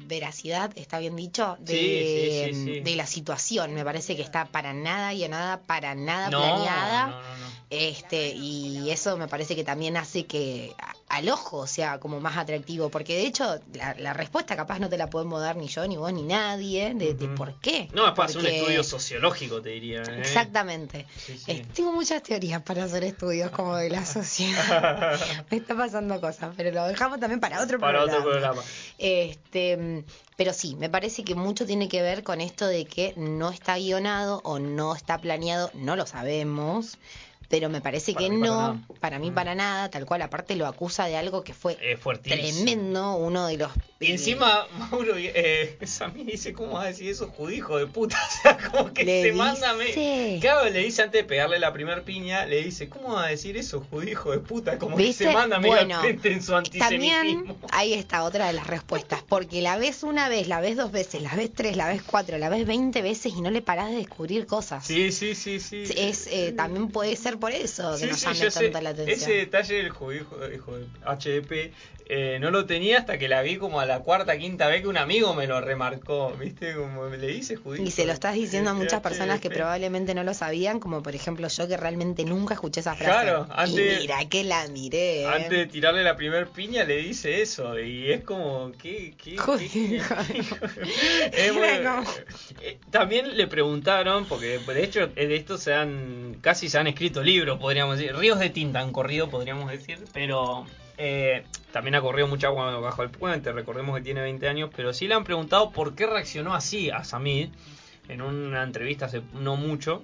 veracidad, está bien dicho, de, Sí, sí, sí, sí. de la situación. Me parece que está para nada guionada, para nada No, planeada. no, no, no. Este, y eso me parece que también hace que a- al ojo sea como más atractivo, porque de hecho la, la respuesta capaz no te la podemos dar ni yo, ni vos, ni nadie, de, de por qué. No, es para hacer un Porque- estudio sociológico, te diría. ¿eh? Exactamente. Sí, sí. Eh, tengo muchas teorías para hacer estudios como de la sociedad. <laughs> Me está pasando cosas, pero lo dejamos también para otro Para programa. otro programa. Este, pero sí, me parece que mucho tiene que ver con esto de que no está guionado o no está planeado, no lo sabemos. Pero me parece Para que mí para no, nada. Mm. para mí para nada, tal cual, aparte lo acusa de algo que fue fuertísimo. tremendo, uno de los... Y encima, Mauro, eh, Samir dice, ¿cómo vas a decir eso, judío, hijo de puta? <laughs> O sea, como que Le se manda... Me... dice. Claro, le dice antes de pegarle la primer piña, le dice, ¿cómo vas a decir eso, judío, hijo de puta? Como que se manda medio Bueno, en su antisemitismo. También ahí está otra de las respuestas, porque la ves una vez, la ves dos veces, la ves tres, la ves cuatro, la ves veinte veces y no le parás de descubrir cosas. Sí, sí, sí, sí. Es, eh, también puede ser por eso que Sí, nos sí, llame sé. tanto la atención. Ese detalle del judío, hijo, hijo de HDP, eh, no lo tenía hasta que la vi como a la cuarta, quinta vez que un amigo me lo remarcó, ¿viste? Como le dice judío. Y se lo estás diciendo a muchas personas que probablemente no lo sabían, como por ejemplo yo que realmente nunca escuché esa frase. Claro, antes- y mira que la miré. ¿eh? Antes de tirarle la primer piña le dice eso y es como ¿qué, qué, <laughs> como- Eh, También le preguntaron, porque de hecho de esto se han casi se han escrito libros, podríamos decir, ríos de tinta han corrido, podríamos decir, pero eh, también ha corrido mucha agua bajo el puente, recordemos que tiene 20 años, pero sí le han preguntado por qué reaccionó así a Samid en una entrevista hace no mucho,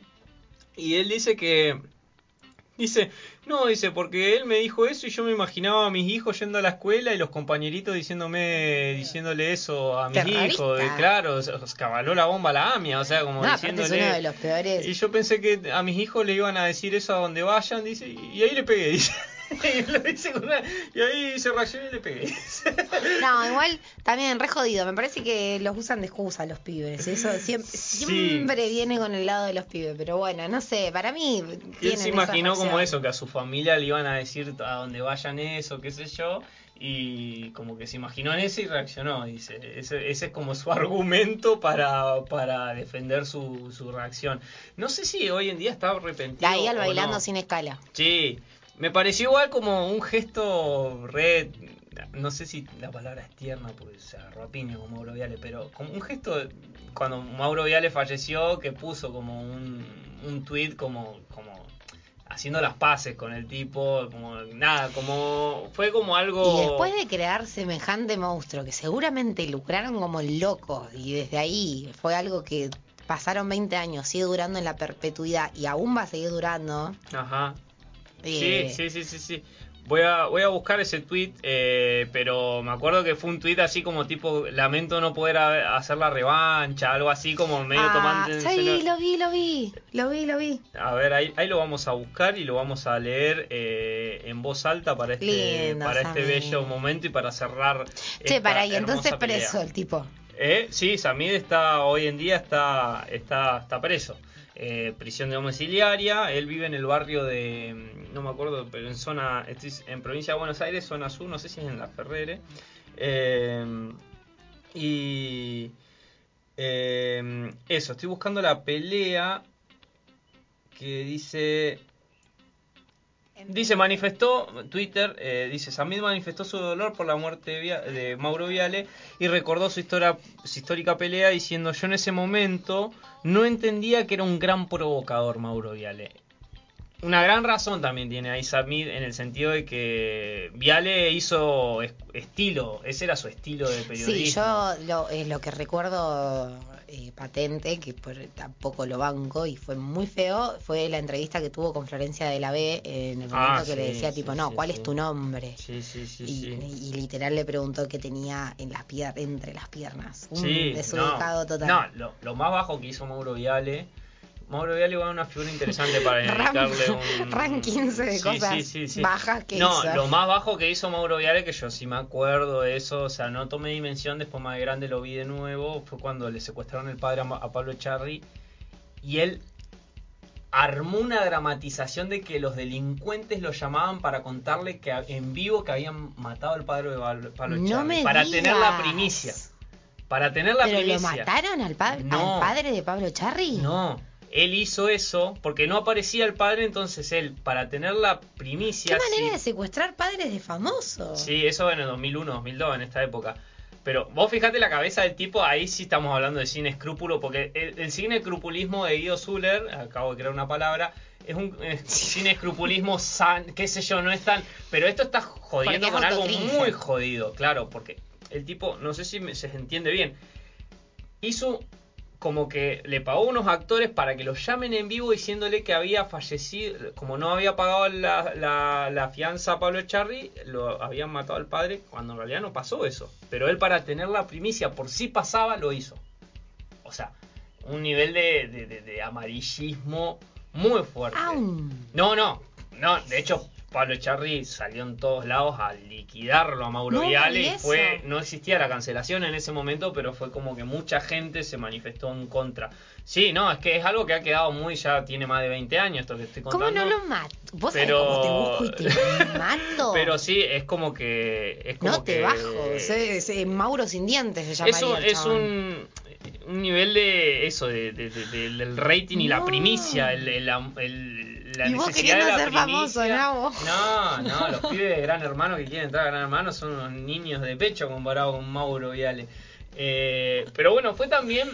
y él dice que Dice, no, dice, porque él me dijo eso y yo me imaginaba a mis hijos yendo a la escuela y los compañeritos diciéndome, diciéndole eso a mis Terrorista. hijos, de, claro, se cabaló la bomba a la AMIA, o sea, como No, aparte es diciéndole... uno de los peores. Y yo pensé que a mis hijos le iban a decir eso a donde vayan, dice, y ahí le pegué, dice. <laughs> y, lo dice con una- y ahí se reaccionó y le pegué. No, igual también re jodido. Me parece que los usan de excusa los pibes. Eso siempre, siempre viene con el lado de los pibes. Pero bueno, no sé, para mí. Y él se imaginó como eso, que a su familia le iban a decir a donde vayan eso, qué sé yo, y como que se imaginó en eso y reaccionó, dice. Ese, ese es como su <laughs> argumento para, para defender su, su reacción. No sé si hoy en día está arrepentido. La al bailando no. sin escala. Sí, me pareció igual como un gesto re... No sé si la palabra es tierna porque se agarró a piña con Mauro Viale, pero como un gesto cuando Mauro Viale falleció que puso como un, un tweet como, como haciendo las paces con el tipo, como nada, como fue como algo... Y después de crear semejante monstruo que seguramente lucraron como locos y desde ahí fue algo que pasaron 20 años, sigue durando en la perpetuidad y aún va a seguir durando. Ajá. Eh, Sí, sí, sí, sí, sí. Voy a, voy a buscar ese tweet, eh, pero me acuerdo que fue un tweet así como tipo, lamento no poder a- hacer la revancha, algo así como medio Ah, tomando... sí, lo vi, lo vi, lo vi, lo vi. A ver, ahí, ahí lo vamos a buscar y lo vamos a leer eh, en voz alta para este, Lindo, para este bello momento y para cerrar. Che, esta para y entonces pelea. preso el tipo. Eh, sí, Samid está hoy en día está, está, está preso. Eh, prisión domiciliaria. Él vive en el barrio de. mm, No me acuerdo, pero en zona. en provincia de Buenos Aires, zona sur, no sé si es en la Ferrere. Eh, y. eh, eso, estoy buscando la pelea que dice. Dice, manifestó, Twitter, eh, dice, Samid manifestó su dolor por la muerte de, Via- de Mauro Viale y recordó su, historia, su histórica pelea diciendo, yo en ese momento no entendía que era un gran provocador Mauro Viale. Una gran razón también tiene ahí Samid en el sentido de que Viale hizo es- estilo, ese era su estilo de periodismo. Sí, yo lo, eh, lo que recuerdo eh, patente, que por- tampoco lo banco y fue muy feo, fue la entrevista que tuvo con Florencia de la B en el momento Ah, que le decía sí, tipo, no, sí, ¿cuál es tu nombre? Sí, sí, sí, y, literal le preguntó qué tenía en las entre las piernas. Un desubicado no, total. No, lo, lo más bajo que hizo Mauro Viale. Mauro Viale a una figura interesante para <laughs> dedicarle un. <laughs> Ran 15 de Sí, cosas sí, sí, sí. bajas que no, hizo. lo más bajo que hizo Mauro Viale, que yo sí me acuerdo de eso, o sea, no tomé dimensión, después más grande lo vi de nuevo, fue cuando le secuestraron el padre a, Pablo Charri y él armó una dramatización de que los delincuentes lo llamaban para contarle que en vivo que habían matado al padre de Pablo No Charri, me para tener la digas. primicia. Para tener la ¿Pero lo primicia. mataron al, pa- No. al padre de Pablo Charri? No, él hizo eso porque no aparecía el padre, entonces él, para tener la ¿Qué primicia... manera sí- de secuestrar padres de famosos? Sí, eso en el 2001, 2002, en esta época. Pero vos fijate la cabeza del tipo, ahí sí estamos hablando de sin escrúpulo, porque el, el sin escrupulismo de Guido Zuller, acabo de crear una palabra, es un eh, <laughs> sin escrupulismo san, qué sé yo, no es tan... Pero esto está jodiendo con algo muy jodido, claro, porque el tipo, no sé si me- se entiende bien, hizo como que le pagó unos actores para que lo llamen en vivo diciéndole que había fallecido, como no había pagado la, la, la fianza a Pablo Charri, lo habían matado al padre, cuando en realidad no pasó eso. Pero él para tener la primicia por si pasaba, lo hizo. O sea, un nivel de, de- de- de amarillismo muy fuerte. No, no, no, de hecho Pablo Charri salió en todos lados a liquidarlo a Mauro No, Viale y eso. fue, no existía la cancelación en ese momento, pero fue como que mucha gente se manifestó en contra. Sí, no, es que es algo que ha quedado muy, ya tiene más de 20 años esto que estoy ¿Cómo contando. no lo mato? ¿Vos Pero- cómo te busco y te <laughs> mato? Pero sí, es como que... Es como no te que- bajo. Se- se- Mauro sin dientes se llamaría es un, el es un, un nivel de eso, de, de- de- de- del rating y la primicia, el, el- el- la Y vos necesidad queriendo de la ser famoso, primicia. Nabo. No, no, los pibes de Gran Hermano que quieren entrar a Gran Hermano son unos niños de pecho comparados con Mauro Viale. Eh, pero bueno, fue también...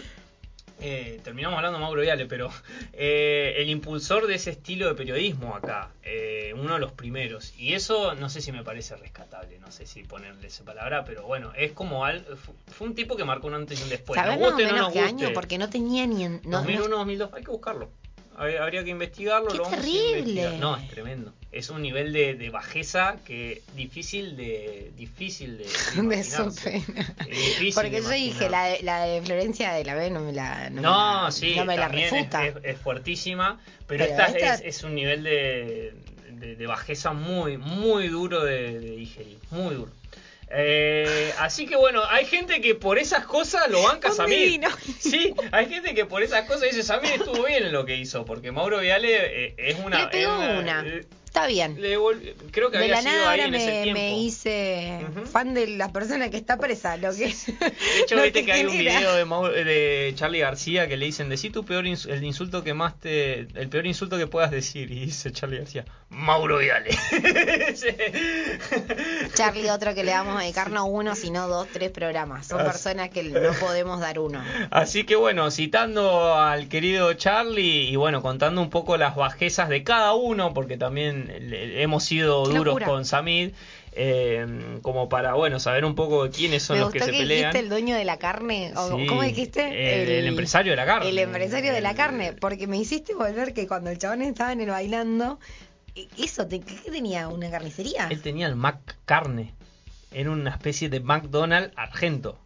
eh, terminamos hablando de Mauro Viale, pero eh, el impulsor de ese estilo de periodismo acá, eh, uno de los primeros. Y eso no sé si me parece rescatable, no sé si ponerle esa palabra, pero bueno, es como al, fu- fue un tipo que marcó un antes y un después. ¿Sabés Nos más o no menos nos qué guste. año? Porque no tenía ni... En, no, no- 2001, 2002, hay que buscarlo. Hab- Habría que investigarlo. ¡Qué lo vamos a terrible! investigar. No, es tremendo. Es un nivel de, de bajeza que difícil de difícil de, <laughs> de de difícil Porque de yo dije, la de, la de Florencia de la B no me la... No, No, me la, sí, no me la también es- refuta. Es, es fuertísima, pero, Pero esta, esta- Es, es un nivel de, de, de bajeza muy, muy duro de, de digerir, muy duro. Eh, así que bueno, hay gente que por esas cosas lo banca Samir. Sí, hay gente que por esas cosas dice Samir estuvo bien en lo que hizo, porque Mauro Viale eh, es una... Le pegó es una. eh, Está bien. le vol- creo que De había la sido nada ahí ahora en ese me, tiempo. me hice fan de la persona que está presa, lo que es. De <laughs> hecho, viste que hay un video de, Mau- de Charlie García que le dicen, decí tu peor ins- el insulto que más te... El peor insulto que puedas decir. Y dice Charlie García, Mauro Viale. <laughs> Charlie, otro que le vamos a dedicar no uno, sino dos, tres programas. Son Así- personas que no podemos dar uno. Así que bueno, citando al querido Charlie y bueno, contando un poco las bajezas de cada uno, porque también hemos sido duros locura. con Samid, eh, como para bueno saber un poco quiénes son Me los que se que pelean. dijiste el dueño de la carne. o- Sí, ¿Cómo dijiste? el- el empresario de la carne. El empresario de la carne. Porque me hiciste volver que cuando el chabón estaba en el bailando, eh, eso, te- ¿qué tenía? ¿Una carnicería? Él tenía el Mac Carne. Era una especie de McDonald's argento.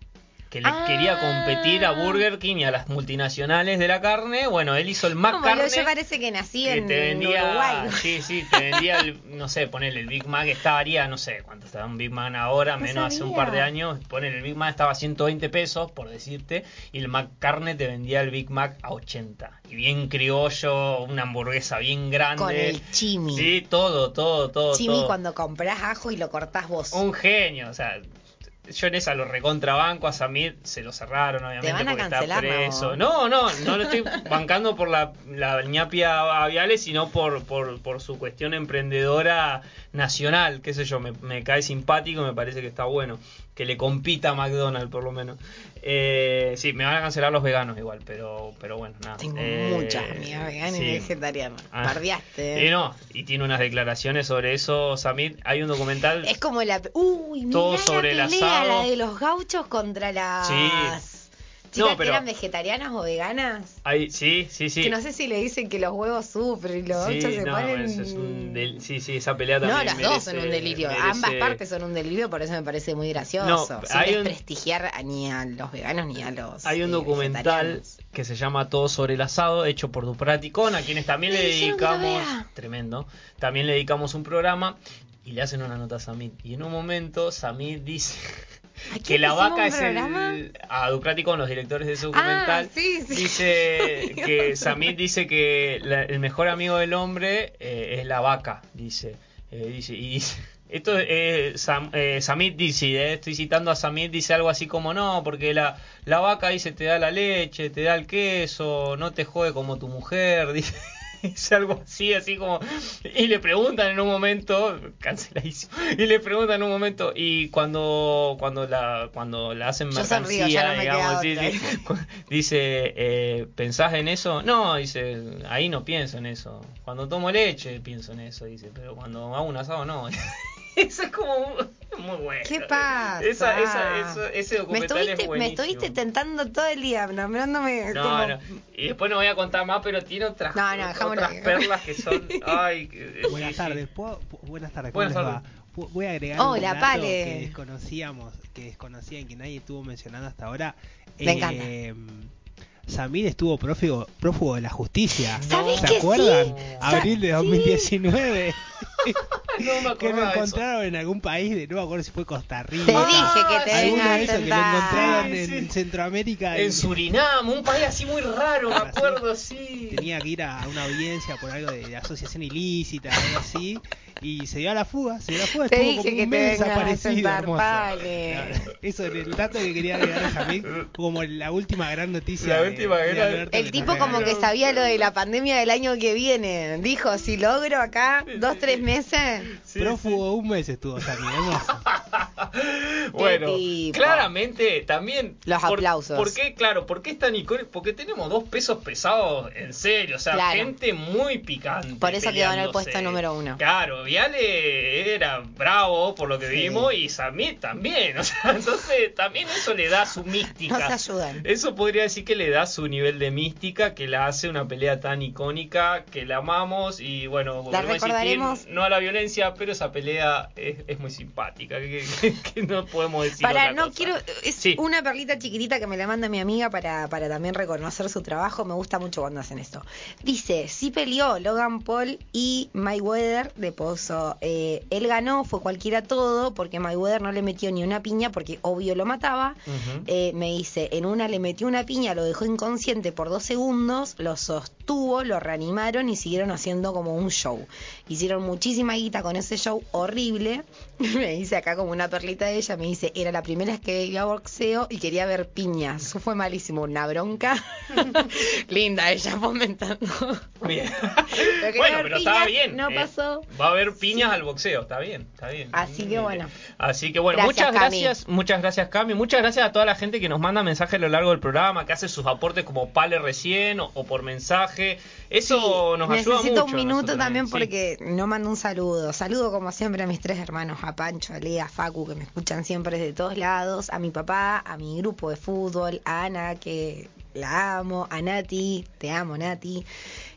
Que le Ah. quería competir a Burger King y a las multinacionales de la carne. Bueno, él hizo el Mac Como Carne. lo- yo parece que nací que en, te vendía, Uruguay. sí, sí, te vendía, el, no sé, ponerle el Big Mac, estaría, no sé cuánto estaba un Big Mac ahora, No menos hace un par de años, poner el Big Mac estaba a 120 pesos, por decirte, y el Mac Carne te vendía el Big Mac a 80. Y bien criollo, una hamburguesa bien grande. Con el chimi. Sí, todo, todo, todo. Chimi todo. cuando compras ajo y lo cortás vos. Un genio, o sea, yo en esa lo recontrabanco, a Samir se lo cerraron, obviamente, van a porque está preso. ¿no? No, no, no lo estoy <laughs> bancando por la, la ñapia Viales, sino por, por, por su cuestión emprendedora nacional, qué sé yo, me, me cae simpático, me parece que está bueno. Que le compita a McDonald's, por lo menos. Eh, sí, me van a cancelar los veganos igual, pero, pero bueno, nada. Tengo Eh, muchas amigas veganas sí. y vegetarianas. Ah. Bardeaste. Y no, y tiene unas declaraciones sobre eso, Samir. Hay un documental. Es como la. Uy, Todo sobre el la pelea, asado. la de los gauchos contra las. Sí. Chicas No, pero- que eran vegetarianas o veganas. Hay, sí, sí, sí. Que no sé si le dicen que los huevos sufren y los Sí, se no, ponen. eso es un del- sí, sí, esa pelea también. No, las dos son un delirio. merece- Ambas partes son un delirio, por eso me parece muy gracioso. No, Sin un- desprestigiar a- ni a los veganos ni a los. Hay un eh, documental que se llama Todo sobre el asado, hecho por Dupraticón, a quienes también le dedicamos, tremendo, también le dedicamos un programa y le hacen una nota a Samir. Y en un momento Samir dice ¿A que la vaca es programa? el... A Dupraticón, los directores de ese documental, Ah, sí, sí. dice <laughs> que Samir dice que la- el mejor amigo del hombre eh, es la vaca, dice. Eh, dice y dice- esto eh, Sam, eh, Samit dice, eh, estoy citando a Samit, dice algo así como no, porque la, la vaca dice te da la leche, te da el queso, no te jode como tu mujer, <laughs> dice, dice algo así, así como, y le preguntan en un momento, canceladísimo, y le preguntan en un momento, y cuando cuando la cuando la hacen mercancía, ya no digamos, sí, <laughs> dice, eh, ¿pensás en eso? No, dice, ahí no pienso en eso. Cuando tomo leche pienso en eso, dice, pero cuando hago un asado no. <laughs> <laughs> Eso es como muy bueno. ¿Qué pasa? Esa, esa, eso- ese me documental estuviste, es me estuviste tentando todo el día, nombrándome No, como... no. Y después no voy a contar más, pero tiene otras, No, no, otras perlas que son... <laughs> Ay, que- Buenas sí, tardes, sí. ¿puedo- pu- buenas tardes, ¿cómo Buenas les tardes. va? Voy a agregar Hola, un dato Pale. que desconocíamos, que desconocían, que nadie estuvo mencionando hasta ahora. Me encanta. Samir estuvo prófugo, prófugo de la justicia. ¿Sabés ¿Se acuerdan? sí? Abril de 2019. <laughs> No me que lo eso. encontraron en algún país de no me acuerdo si fue Costa Rica. Te dije que te Alguno venga a de que lo encontraron Sí, en sí. Centroamérica. En Surinam, un país así muy raro, me acuerdo, sí. tenía que ir a una audiencia por algo de, de asociación ilícita, algo así, y se dio a la fuga, se dio a la fuga, Te estuvo dije como un mes desaparecido, hermoso. Eso es el dato que quería agregar a Samir, como la última gran noticia. La de- última de gran- El tipo como que sabía lo de la pandemia del año que viene. Dijo, si logro acá dos, tres meses... Sí, Prófugo un mes estuvo Samir, hermoso. <laughs> Bueno, tipo. claramente también. Los por- aplausos. ¿Por qué? Claro, ¿por qué es tan icónico? Porque tenemos dos pesos pesados, en serio. O sea, Claro. gente muy picante. Por eso quedó en el puesto número uno. Claro, Viale era bravo por lo que Sí. vimos y Samir también. <laughs> O sea, entonces también eso le da su mística. No se ayudan. Eso podría decir que le da su nivel de mística, que la hace una pelea tan icónica, que la amamos y bueno, volvemos a insistir, recordaremos. No a la violencia, pero esa pelea es, es muy simpática, que, que- <laughs> que no podemos decir Para, otra no cosa. quiero. Es Sí. una perlita chiquitita que me la manda mi amiga para, para también reconocer su trabajo. Me gusta mucho cuando hacen esto. Dice: Sí peleó Logan Paul y Mayweather de Pozo. Eh, él ganó, fue cualquiera todo, porque Mayweather no le metió ni una piña, porque obvio lo mataba. Eh, me dice: En una le metió una piña, lo dejó inconsciente por dos segundos, lo sostuvo, lo reanimaron y siguieron haciendo como un show. Hicieron muchísima guita con ese show horrible. <laughs> me dice acá como una perlita de ella, me dice, era la primera vez que veía boxeo y quería ver piñas. Eso fue malísimo, una bronca. <laughs> Linda ella comentando. Bien. <laughs> Pero bueno, pero estaba bien. No eh. pasó. Va a haber piñas al boxeo, está bien, está bien. Así que bueno. Así que bueno, Gracias, muchas Cami. gracias, muchas gracias Cami, muchas gracias a toda la gente que nos manda mensajes a lo largo del programa, que hace sus aportes como Pale recién o, o por mensaje. Eso nos ayuda mucho. Necesito un a minuto también sí. porque no mando un saludo. Saludo como siempre a mis tres hermanos, a Pancho, a Lea, a Facu, que me escuchan siempre desde todos lados, a mi papá, a mi grupo de fútbol, a Ana, que la amo, a Nati, te amo Nati.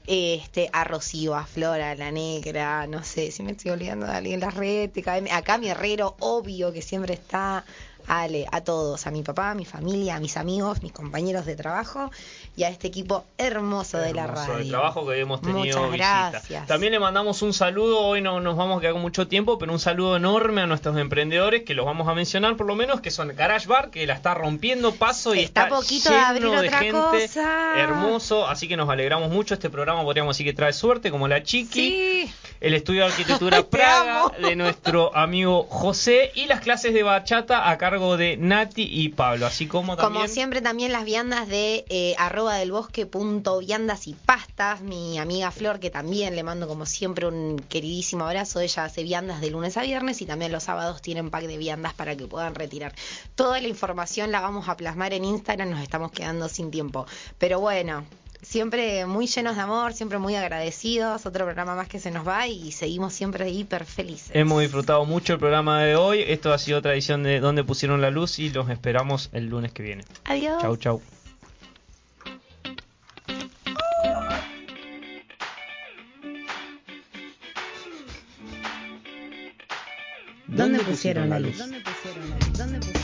este, a Rocío, a Flora, a la negra, no sé si me estoy olvidando de alguien, la red, acá mi herrero, obvio que siempre está, a Ale, a todos, a mi papá, a mi familia, a mis amigos, mis compañeros de trabajo y a este equipo hermoso, de la radio. de trabajo que hemos tenido Muchas visita. gracias. También le mandamos un saludo, hoy no nos vamos a quedar con mucho tiempo, pero un saludo enorme a nuestros emprendedores que los vamos a mencionar por lo menos, que son Garage Bar, que la está rompiendo paso y Está está, poquito de lleno de gente cosa. hermoso, así que nos alegramos mucho. Este programa podríamos decir que trae suerte, como la Chiqui, Sí. el estudio de arquitectura <laughs> Te Praga amo. de nuestro amigo José y las clases de bachata a cargo de Nati y Pablo, así como también... Como siempre también las viandas de eh, arroba del bosque punto viandas y pastas, mi amiga Flor que también le mando como siempre un queridísimo abrazo, ella hace viandas de lunes a viernes y también los sábados tienen pack de viandas para que puedan retirar. Toda la información la vamos a plasmar en Instagram, nos estamos quedando sin tiempo. Pero bueno, siempre muy llenos de amor, siempre muy agradecidos, otro programa más que se nos va y seguimos siempre hiper felices. Hemos disfrutado mucho el programa de hoy. Esto ha sido otra edición de Donde pusieron la luz y los esperamos el lunes que viene. Adiós. Chau, chau. ¿Dónde pusieron la luz? ¿Dónde pusieron la luz? ¿Dónde pusieron la luz?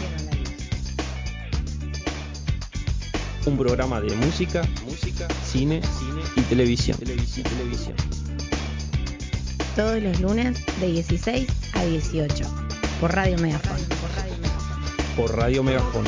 Un programa de música, música, cine, cine y televisión. televisión, televisión. Todos los lunes de 16 a 18 por Radio Megafon. Por Radio Megafon.